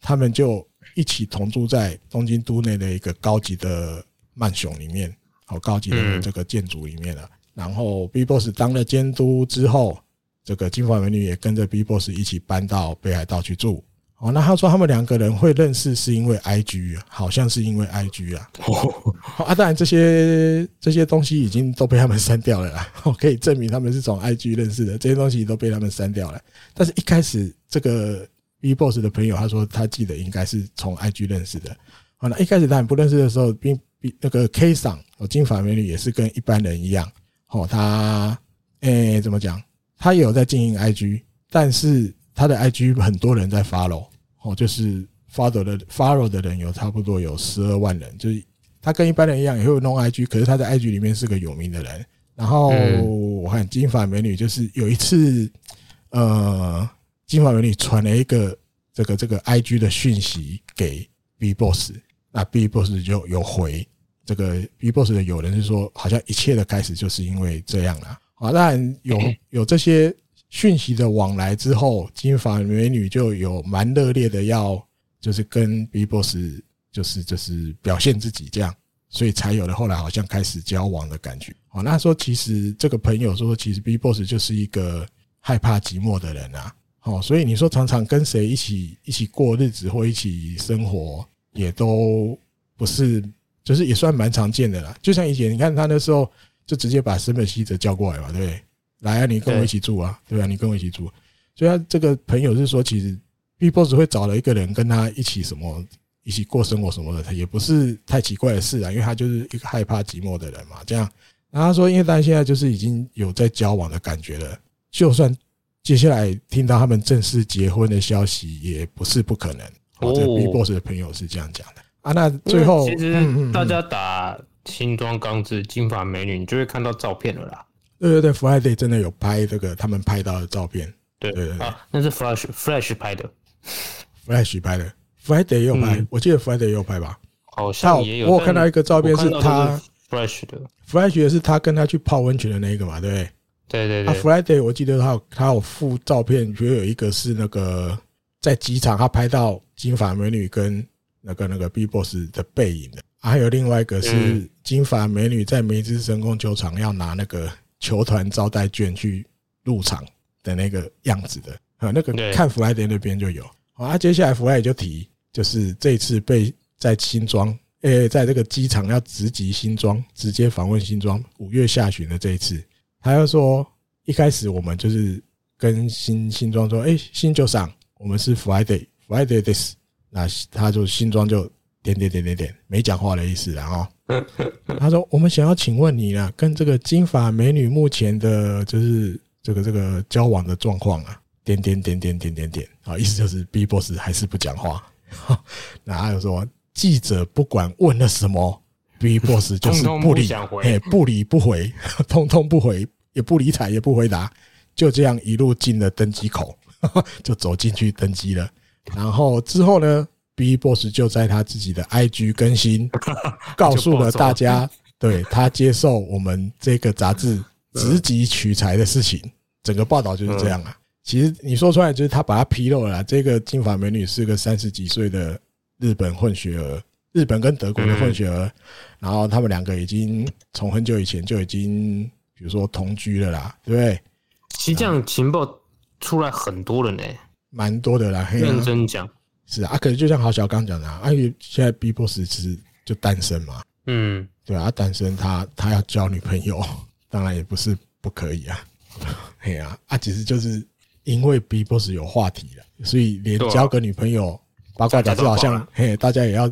他们就一起同住在东京都内的一个高级的曼雄里面，好高级的这个建筑里面了。然后 BIGBOSS 当了监督之后，这个金发美女也跟着 BIGBOSS 一起搬到北海道去住。哦，那他说他们两个人会认识是因为 IG，好像是因为 IG 啊。哦，啊，当然这些这些东西已经都被他们删掉了啦。我可以证明他们是从 IG 认识的，这些东西都被他们删掉了。但是一开始这个 BIGBOSS 的朋友他说他记得应该是从 IG 认识的。好，那一开始他们不认识的时候，并比那个 K 赏哦，金发美女也是跟一般人一样。哦，他诶怎么讲？他也有在经营 IG，但是。他的 IG 很多人在 follow，哦，就是 follow 的 follow 的人有差不多有十二万人，就是他跟一般人一样也会弄 IG，可是他在 IG 里面是个有名的人。然后我看金发美女就是有一次，呃，金发美女传了一个这个这个 IG 的讯息给 BIGBOSS，那 BIGBOSS 就有回这个 BIGBOSS 的友人是说，好像一切的开始就是因为这样了。啊，当然有 有这些。讯息的往来之后，金发美女就有蛮热烈的要，就是跟 B Boss，就是就是表现自己这样，所以才有了后来好像开始交往的感觉。哦，那说其实这个朋友说，其实 B Boss 就是一个害怕寂寞的人啊。哦，所以你说常常跟谁一起一起过日子或一起生活，也都不是，就是也算蛮常见的啦。就像以前你看他那时候就直接把森本希哲叫过来嘛，对不对？来啊，你跟我一起住啊，对吧？你跟我一起住，所以他这个朋友是说，其实 BIGBOSS 会找了一个人跟他一起什么，一起过生活什么的，他也不是太奇怪的事啊，因为他就是一个害怕寂寞的人嘛。这样，然后他说，因为大家现在就是已经有在交往的感觉了，就算接下来听到他们正式结婚的消息，也不是不可能。哦，这 BIGBOSS 的朋友是这样讲的啊。那最后，其实大家打新装钢制金发美女，你就会看到照片了啦。对对对，Friday 真的有拍这个他们拍到的照片。对对对，啊，那是 Flash Flash 拍的，Flash 拍的，Friday 也有拍，我记得 Friday 也有拍吧？好像也有。我有看到一个照片是他 Flash 的，Flash 的是他跟他去泡温泉的那个嘛？对不对？对对对。啊，Friday 我记得他有他有附照片，觉得有一个是那个在机场他拍到金发美女跟那个那个 B Boss 的背影的，还有另外一个是金发美女在明治神宫球场要拿那个。球团招待券去入场的那个样子的啊，那个看弗莱德那边就有。好啊，接下来弗莱德就提，就是这次被在新庄，诶，在这个机场要直击新庄，直接访问新庄。五月下旬的这一次，他又说，一开始我们就是跟新新庄说，诶，新就上，我们是 Friday Friday this，。那他就新庄就点点点点点，没讲话的意思，然后。他说：“我们想要请问你啊，跟这个金发美女目前的，就是这个这个交往的状况啊，点点点点点点点啊，意思就是 BIGBOSS 还是不讲话。那还有说，记者不管问了什么，BIGBOSS 就是不理，哎，不理不回，通通不回，也不理睬，也不回答，就这样一路进了登机口，就走进去登机了。然后之后呢？” BIGBOSS 就在他自己的 IG 更新，告诉了大家，对他接受我们这个杂志 直击取材的事情，整个报道就是这样啊。其实你说出来，就是他把他披露了，这个金发美女是个三十几岁的日本混血儿，日本跟德国的混血儿，然后他们两个已经从很久以前就已经，比如说同居了啦，对不对？其实这样情报出来很多了呢，蛮多的啦。认真讲，是啊，可是就像郝小刚讲的，啊，因为现在 B Boss 其实就单身嘛，嗯，对啊，单身他他要交女朋友，当然也不是不可以啊，嘿啊，啊，其实就是因为 B Boss 有话题了，所以连交个女朋友。八卦杂志好像，嘿，大家也要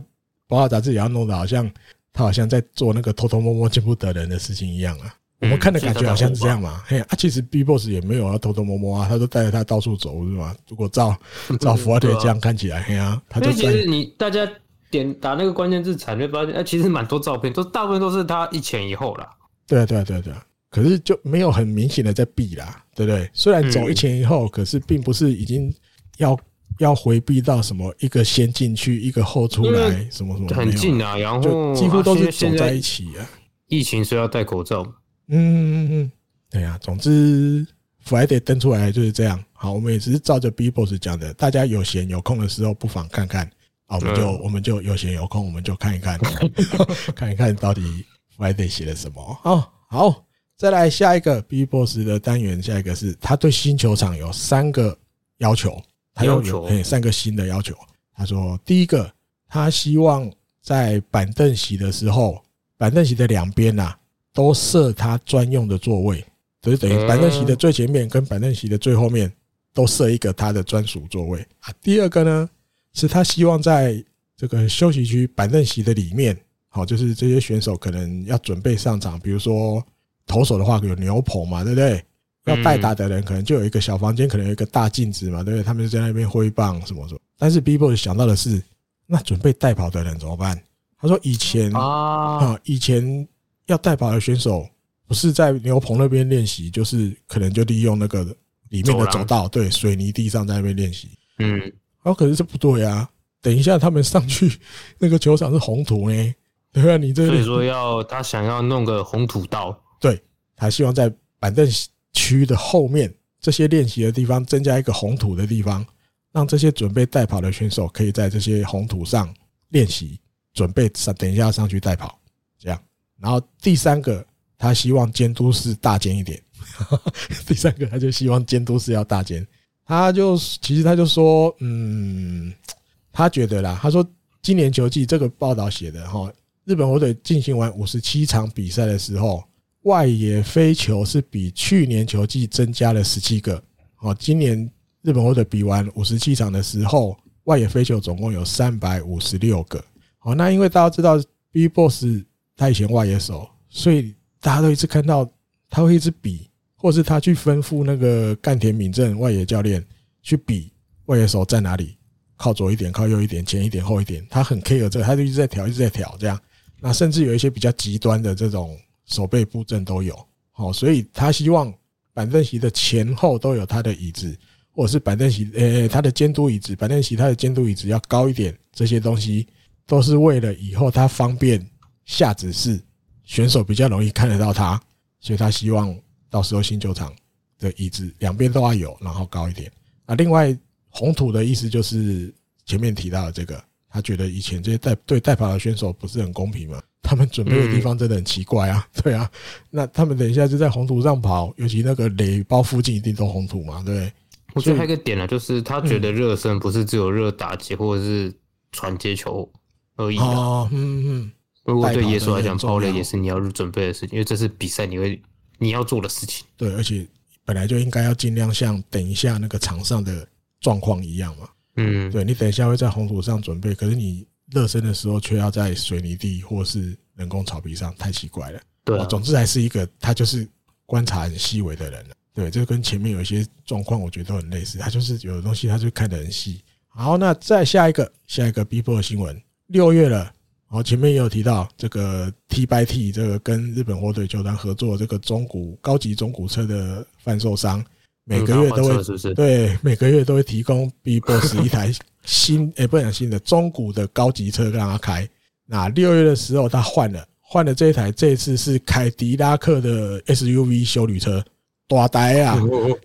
八卦杂志也要弄得好像他好像在做那个偷偷摸摸见不得人的事情一样啊。我们看的感觉好像是这样嘛，嘿啊，其实 B Boss 也没有要偷偷摸摸啊，他都带着他到处走是吗？如果照 照福华腿这样看起来，嘿啊，他就其实你大家点打那个关键字，才会发现，哎，其实蛮多照片，都大部分都是他一前一后啦。对啊，对啊，对啊，对啊。可是就没有很明显的在避啦，对不对？虽然走一前一后，可是并不是已经要。要回避到什么？一个先进去，一个后出来，什么什么？很近啊，然后几乎都是走在一起啊。疫情是要戴口罩。嗯嗯嗯，对啊。总之，Friday 登出来就是这样。好，我们也只是照着 B Boss 讲的，大家有闲有空的时候，不妨看看。啊，我们就我们就有闲有空，我们就看一看，看一看到底 Friday 写了什么。好，好，再来下一个 B Boss 的单元，下一个是他对新球场有三个要求。他有有三个新的要求。他说：“第一个，他希望在板凳席的时候，板凳席的两边呐，都设他专用的座位，就是等于板凳席的最前面跟板凳席的最后面都设一个他的专属座位啊。第二个呢，是他希望在这个休息区板凳席的里面，好，就是这些选手可能要准备上场，比如说投手的话有牛棚嘛，对不对？”要代打的人可能就有一个小房间，可能有一个大镜子嘛，对不对？他们就在那边挥棒什么什么。但是 B Boss 想到的是，那准备代跑的人怎么办？他说以前啊，以前要代跑的选手不是在牛棚那边练习，就是可能就利用那个里面的走道，对，水泥地上在那边练习。嗯，然后可是这不对啊！等一下他们上去那个球场是红土呢，对啊，你这所以说要他想要弄个红土道，对，他希望在板凳。区的后面这些练习的地方增加一个红土的地方，让这些准备代跑的选手可以在这些红土上练习，准备上等一下上去代跑。然后第三个，他希望监督室大间一点。第三个，他就希望监督室要大间。他就其实他就说，嗯，他觉得啦，他说今年球季这个报道写的哈，日本火腿进行完五十七场比赛的时候。外野飞球是比去年球季增加了十七个。哦，今年日本火腿比完五十七场的时候，外野飞球总共有三百五十六个。好，那因为大家知道 B Boss 他以前外野手，所以大家都一直看到他会一直比，或是他去吩咐那个干田敏正外野教练去比外野手在哪里，靠左一点，靠右一点，前一点，后一点，他很 care 这个，他就一直在调，一直在调这样。那甚至有一些比较极端的这种。守备布阵都有，好，所以他希望板凳席的前后都有他的椅子，或者是板凳席，呃，他的监督椅子，板凳席他的监督椅子要高一点，这些东西都是为了以后他方便下指示，选手比较容易看得到他，所以他希望到时候新球场的椅子两边都要有，然后高一点。啊，另外红土的意思就是前面提到的这个，他觉得以前这些代对代跑的选手不是很公平嘛。他们准备的地方真的很奇怪啊，对啊，那他们等一下就在红土上跑，尤其那个垒包附近一定都红土嘛，对不对？我觉得还有一个点呢，就是他觉得热身不是只有热打击或者是传接球而已哦。嗯嗯，如果对耶稣来讲，跑垒也是你要准备的事情，因为这是比赛你会你要做的事情。对，而且本来就应该要尽量像等一下那个场上的状况一样嘛。嗯，对，你等一下会在红土上准备，可是你。热身的时候却要在水泥地或是人工草皮上，太奇怪了。对，总之还是一个他就是观察很细微的人。对，这跟前面有一些状况，我觉得都很类似。他就是有的东西，他就看得很细。好，那再下一个，下一个 B Boss 的新闻，六月了。然后前面也有提到这个 T by T 这个跟日本火腿球团合作这个中古高级中古车的贩售商。每个月都会对，每个月都会提供 B Boss 一台 新，诶，不讲新的中古的高级车让他开。那六月的时候他换了，换了这一台，这一次是凯迪拉克的 SUV 修旅车。大台啊！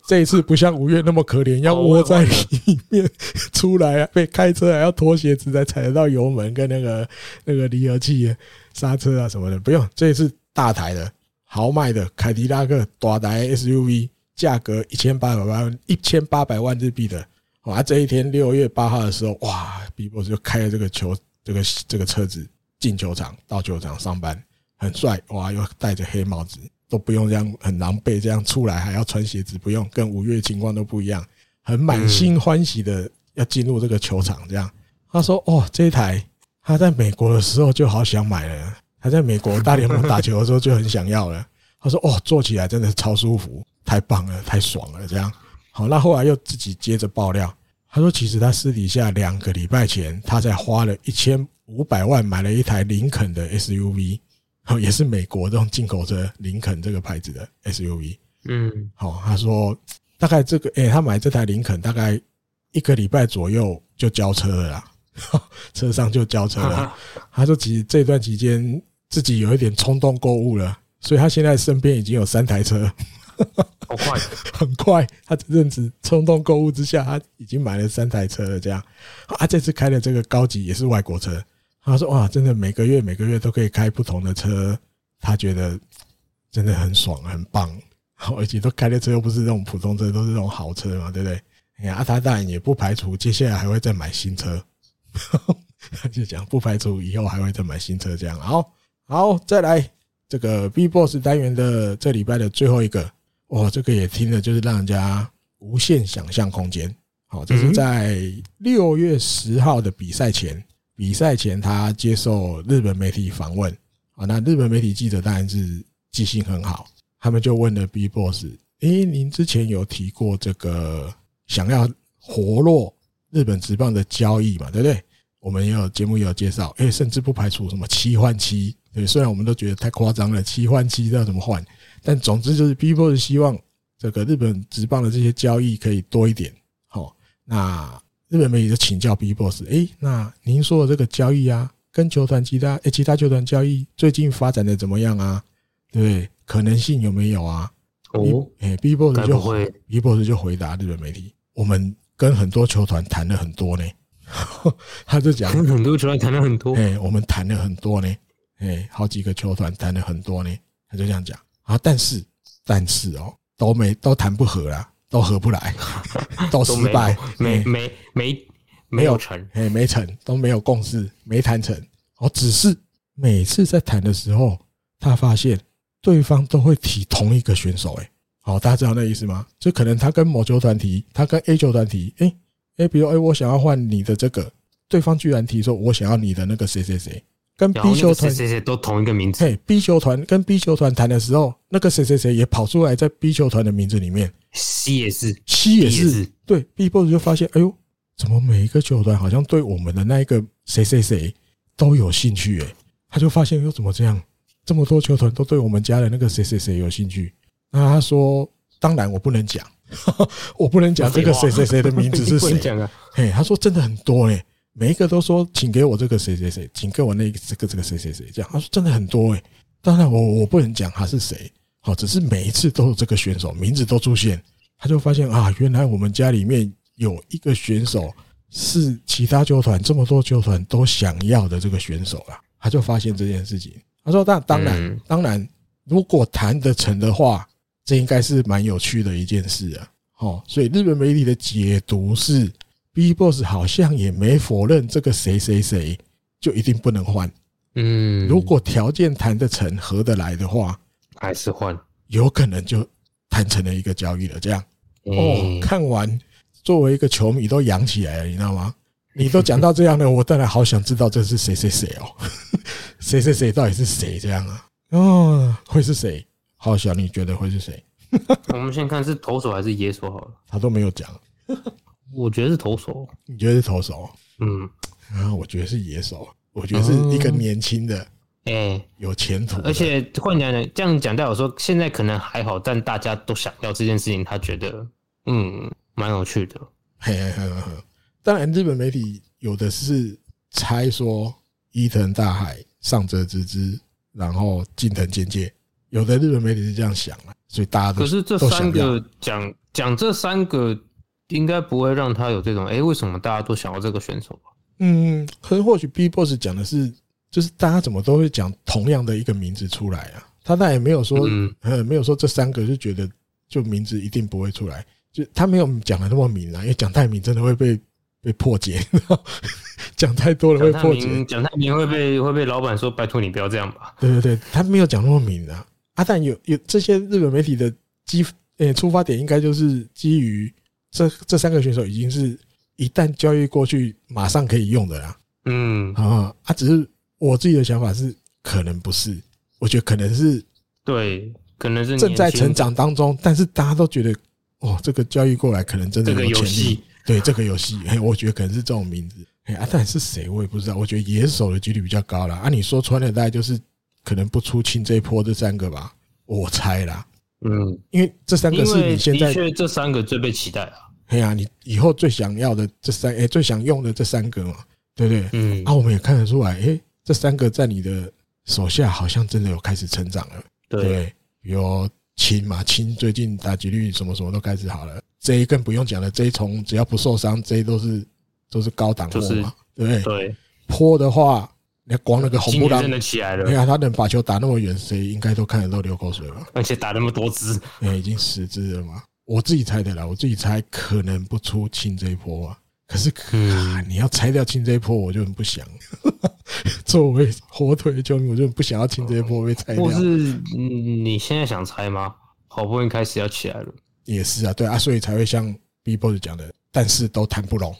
这一次不像五月那么可怜，要窝在里面出来啊，被开车还要脱鞋子才踩得到油门跟那个 那个离合器、刹车啊什么的。不用，这一次大台的豪迈的凯迪拉克大台 SUV，价格一千八百万，一千八百万日币的。哇！这一天六月八号的时候，哇，B-Boss 就开了这个球，这个这个车子进球场，到球场上班，很帅哇！又戴着黑帽子。都不用这样很狼狈，这样出来还要穿鞋子，不用，跟五月情况都不一样，很满心欢喜的要进入这个球场。这样，他说：“哦，这一台他在美国的时候就好想买了，他在美国大联盟打球的时候就很想要了。”他说：“哦，坐起来真的超舒服，太棒了，太爽了。”这样，好，那后来又自己接着爆料，他说：“其实他私底下两个礼拜前，他才花了一千五百万买了一台林肯的 SUV。”哦，也是美国这种进口车，林肯这个牌子的 SUV。嗯，好，他说大概这个，诶，他买这台林肯大概一个礼拜左右就交车了啦，车上就交车了。他说其实这段期间自己有一点冲动购物了，所以他现在身边已经有三台车，好快，很快。他这阵子冲动购物之下，他已经买了三台车了。这样，啊，这次开的这个高级也是外国车。他说：“哇，真的每个月每个月都可以开不同的车，他觉得真的很爽很棒，而且都开的车又不是那种普通车，都是那种豪车嘛，对不对？你看，啊，他当然也不排除接下来还会再买新车，他就讲不排除以后还会再买新车这样。好，好，再来这个 B-Boss 单元的这礼拜的最后一个，哇，这个也听了就是让人家无限想象空间。好，这是在六月十号的比赛前。”比赛前，他接受日本媒体访问啊，那日本媒体记者当然是记性很好，他们就问了 B-Boss：“ 诶，您之前有提过这个想要活络日本职棒的交易嘛？对不对？我们也有节目也有介绍，诶，甚至不排除什么七换七。对，虽然我们都觉得太夸张了，七换七要怎么换？但总之就是 B-Boss 希望这个日本职棒的这些交易可以多一点。好，那。日本媒体就请教 B-Boss，哎，那您说的这个交易啊，跟球团其他诶其他球团交易最近发展的怎么样啊？对不对？可能性有没有啊？哦，哎，B-Boss 就回 B-Boss 就回答日本媒体，我们跟很多球团谈了很多呢。他就讲跟很多球团谈了很多，哎，我们谈了很多呢，哎，好几个球团谈了很多呢。他就这样讲啊，但是但是哦，都没都谈不合啦。都合不来，都失败，没没没没有成，哎，没成，都没有共识，没谈成。哦，只是每次在谈的时候，他发现对方都会提同一个选手。哎，好，大家知道那意思吗？就可能他跟某球团提，他跟 A 球团提，哎哎，比如哎，我想要换你的这个，对方居然提说，我想要你的那个谁谁谁。跟 B 球团谁谁都同一个名字。嘿，B 球团跟 B 球团谈的时候，那个谁谁谁也跑出来在 B 球团的名字里面。C 也是，C 也是。对，B-Boss 就发现，哎呦，怎么每一个球团好像对我们的那一个谁谁谁都有兴趣？哎，他就发现，又怎么这样？这么多球团都对我们家的那个谁谁谁有兴趣？那他说，当然我不能讲，我不能讲这个谁谁谁的名字是谁。嘿，他说真的很多哎。每一个都说，请给我这个谁谁谁，请给我那个这个这个谁谁谁，这样他说真的很多诶，当然我我不能讲他是谁，好，只是每一次都有这个选手名字都出现，他就发现啊，原来我们家里面有一个选手是其他球团这么多球团都想要的这个选手啊，他就发现这件事情。他说，那当然当然，如果谈得成的话，这应该是蛮有趣的一件事啊。哦，所以日本媒体的解读是。B-Boss 好像也没否认这个谁谁谁就一定不能换，嗯，如果条件谈得成、合得来的话，还是换，有可能就谈成了一个交易了。这样哦，看完作为一个球迷都扬起来了，你知道吗？你都讲到这样了，我当然好想知道这是谁谁谁哦，谁谁谁到底是谁？这样啊？哦，会是谁？好，小你觉得会是谁？我们先看是投手还是野手好了。他都没有讲。我觉得是投手，你觉得是投手？嗯，然后我觉得是野手，我觉得是一个年轻的，哎，有前途。而且换讲讲，这样讲代表说现在可能还好，但大家都想要这件事情，他觉得嗯蛮有趣的。嘿嘿嘿嘿，当然日本媒体有的是猜说伊藤大海、上泽直之，然后近藤健介，有的日本媒体是这样想啊，所以大家都可是这三个讲讲这三个，应该不会让他有这种哎、欸，为什么大家都想要这个选手吧？嗯，可是或许 B Boss 讲的是，就是大家怎么都会讲同样的一个名字出来啊？他那也没有说，嗯，没有说这三个就觉得就名字一定不会出来，就他没有讲的那么明啊，因为讲太明真的会被被破解，讲太多了会破解，讲太明会被会被老板说拜托你不要这样吧？对对对，他没有讲那么明啊。阿但有有这些日本媒体的基呃出发点，应该就是基于这这三个选手已经是一旦交易过去马上可以用的啦。嗯啊，啊，只是我自己的想法是，可能不是。我觉得可能是对，可能是正在成长当中，但是大家都觉得哦，这个交易过来可能真的有潜力。对这个游戏，哎，我觉得可能是这种名字。哎，阿但是谁我也不知道。我觉得野手的几率比较高了。啊，你说穿了，大概就是可能不出清这一波这三个吧，我猜啦。嗯，因为这三个是你现在这三个最被期待啊。哎呀，你以后最想要的这三，哎，最想用的这三个嘛，对不对？嗯，啊，我们也看得出来，哎，这三个在你的。手下好像真的有开始成长了，对，有亲嘛，亲最近打击率什么什么都开始好了，J 更不用讲了，J 从只要不受伤，J 都是都是高档货嘛，对不对？对，坡的话，你看光那个红布朗真的起来了，你看他能把球打那么远，谁应该都看得到流口水吧，而且打那么多支，哎，已经十支了嘛，我自己猜的啦，我自己猜可能不出清这一波啊。可是，啊，你要拆掉清这一波，我就很不想。作为火腿的球迷，我就很不想要清这一波被拆掉。或是你现在想拆吗？好不容易开始要起来了。也是啊，对啊，所以才会像 B Boss 讲的，但是都谈不拢。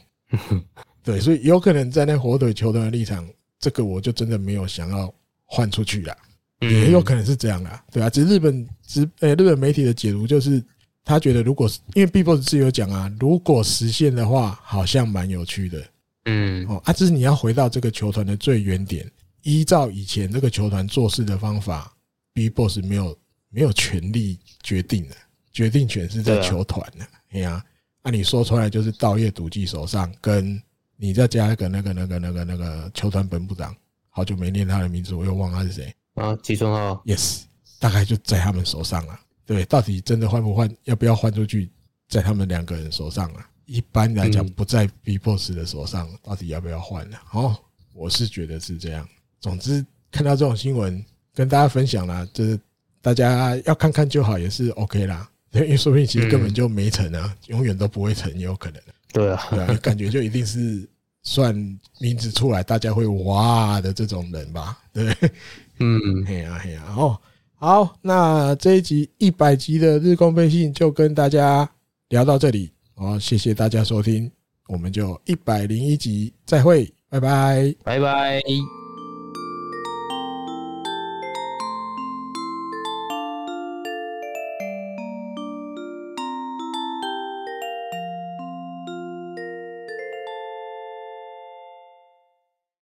对，所以有可能在那火腿球队的立场，这个我就真的没有想要换出去了。也有可能是这样啊，对啊，只是日本只呃日本媒体的解读就是。他觉得，如果是因为 B-Boss 自己有讲啊，如果实现的话，好像蛮有趣的。嗯，哦，啊，这是你要回到这个球团的最原点，依照以前这个球团做事的方法，B-Boss 没有没有权利决定的，决定权是在球团的。哎呀，那你说出来就是道业笃纪手上，跟你再加一个那个那个那个那个球团本部长，好久没念他的名字，我又忘了他是谁啊？吉村浩，Yes，大概就在他们手上了。对，到底真的换不换，要不要换出去，在他们两个人手上啊？一般来讲，不在 B Boss 的手上，到底要不要换呢？哦，我是觉得是这样。总之，看到这种新闻，跟大家分享啦，就是大家要看看就好，也是 OK 啦。因为说不定其实根本就没成啊，永远都不会成，也有可能。对啊，对啊，感觉就一定是算名字出来，大家会哇的这种人吧？对，嗯，嘿呀嘿呀，哦。好，那这一集一百集的日光飞信就跟大家聊到这里，好，谢谢大家收听，我们就一百零一集再会，拜拜，拜拜。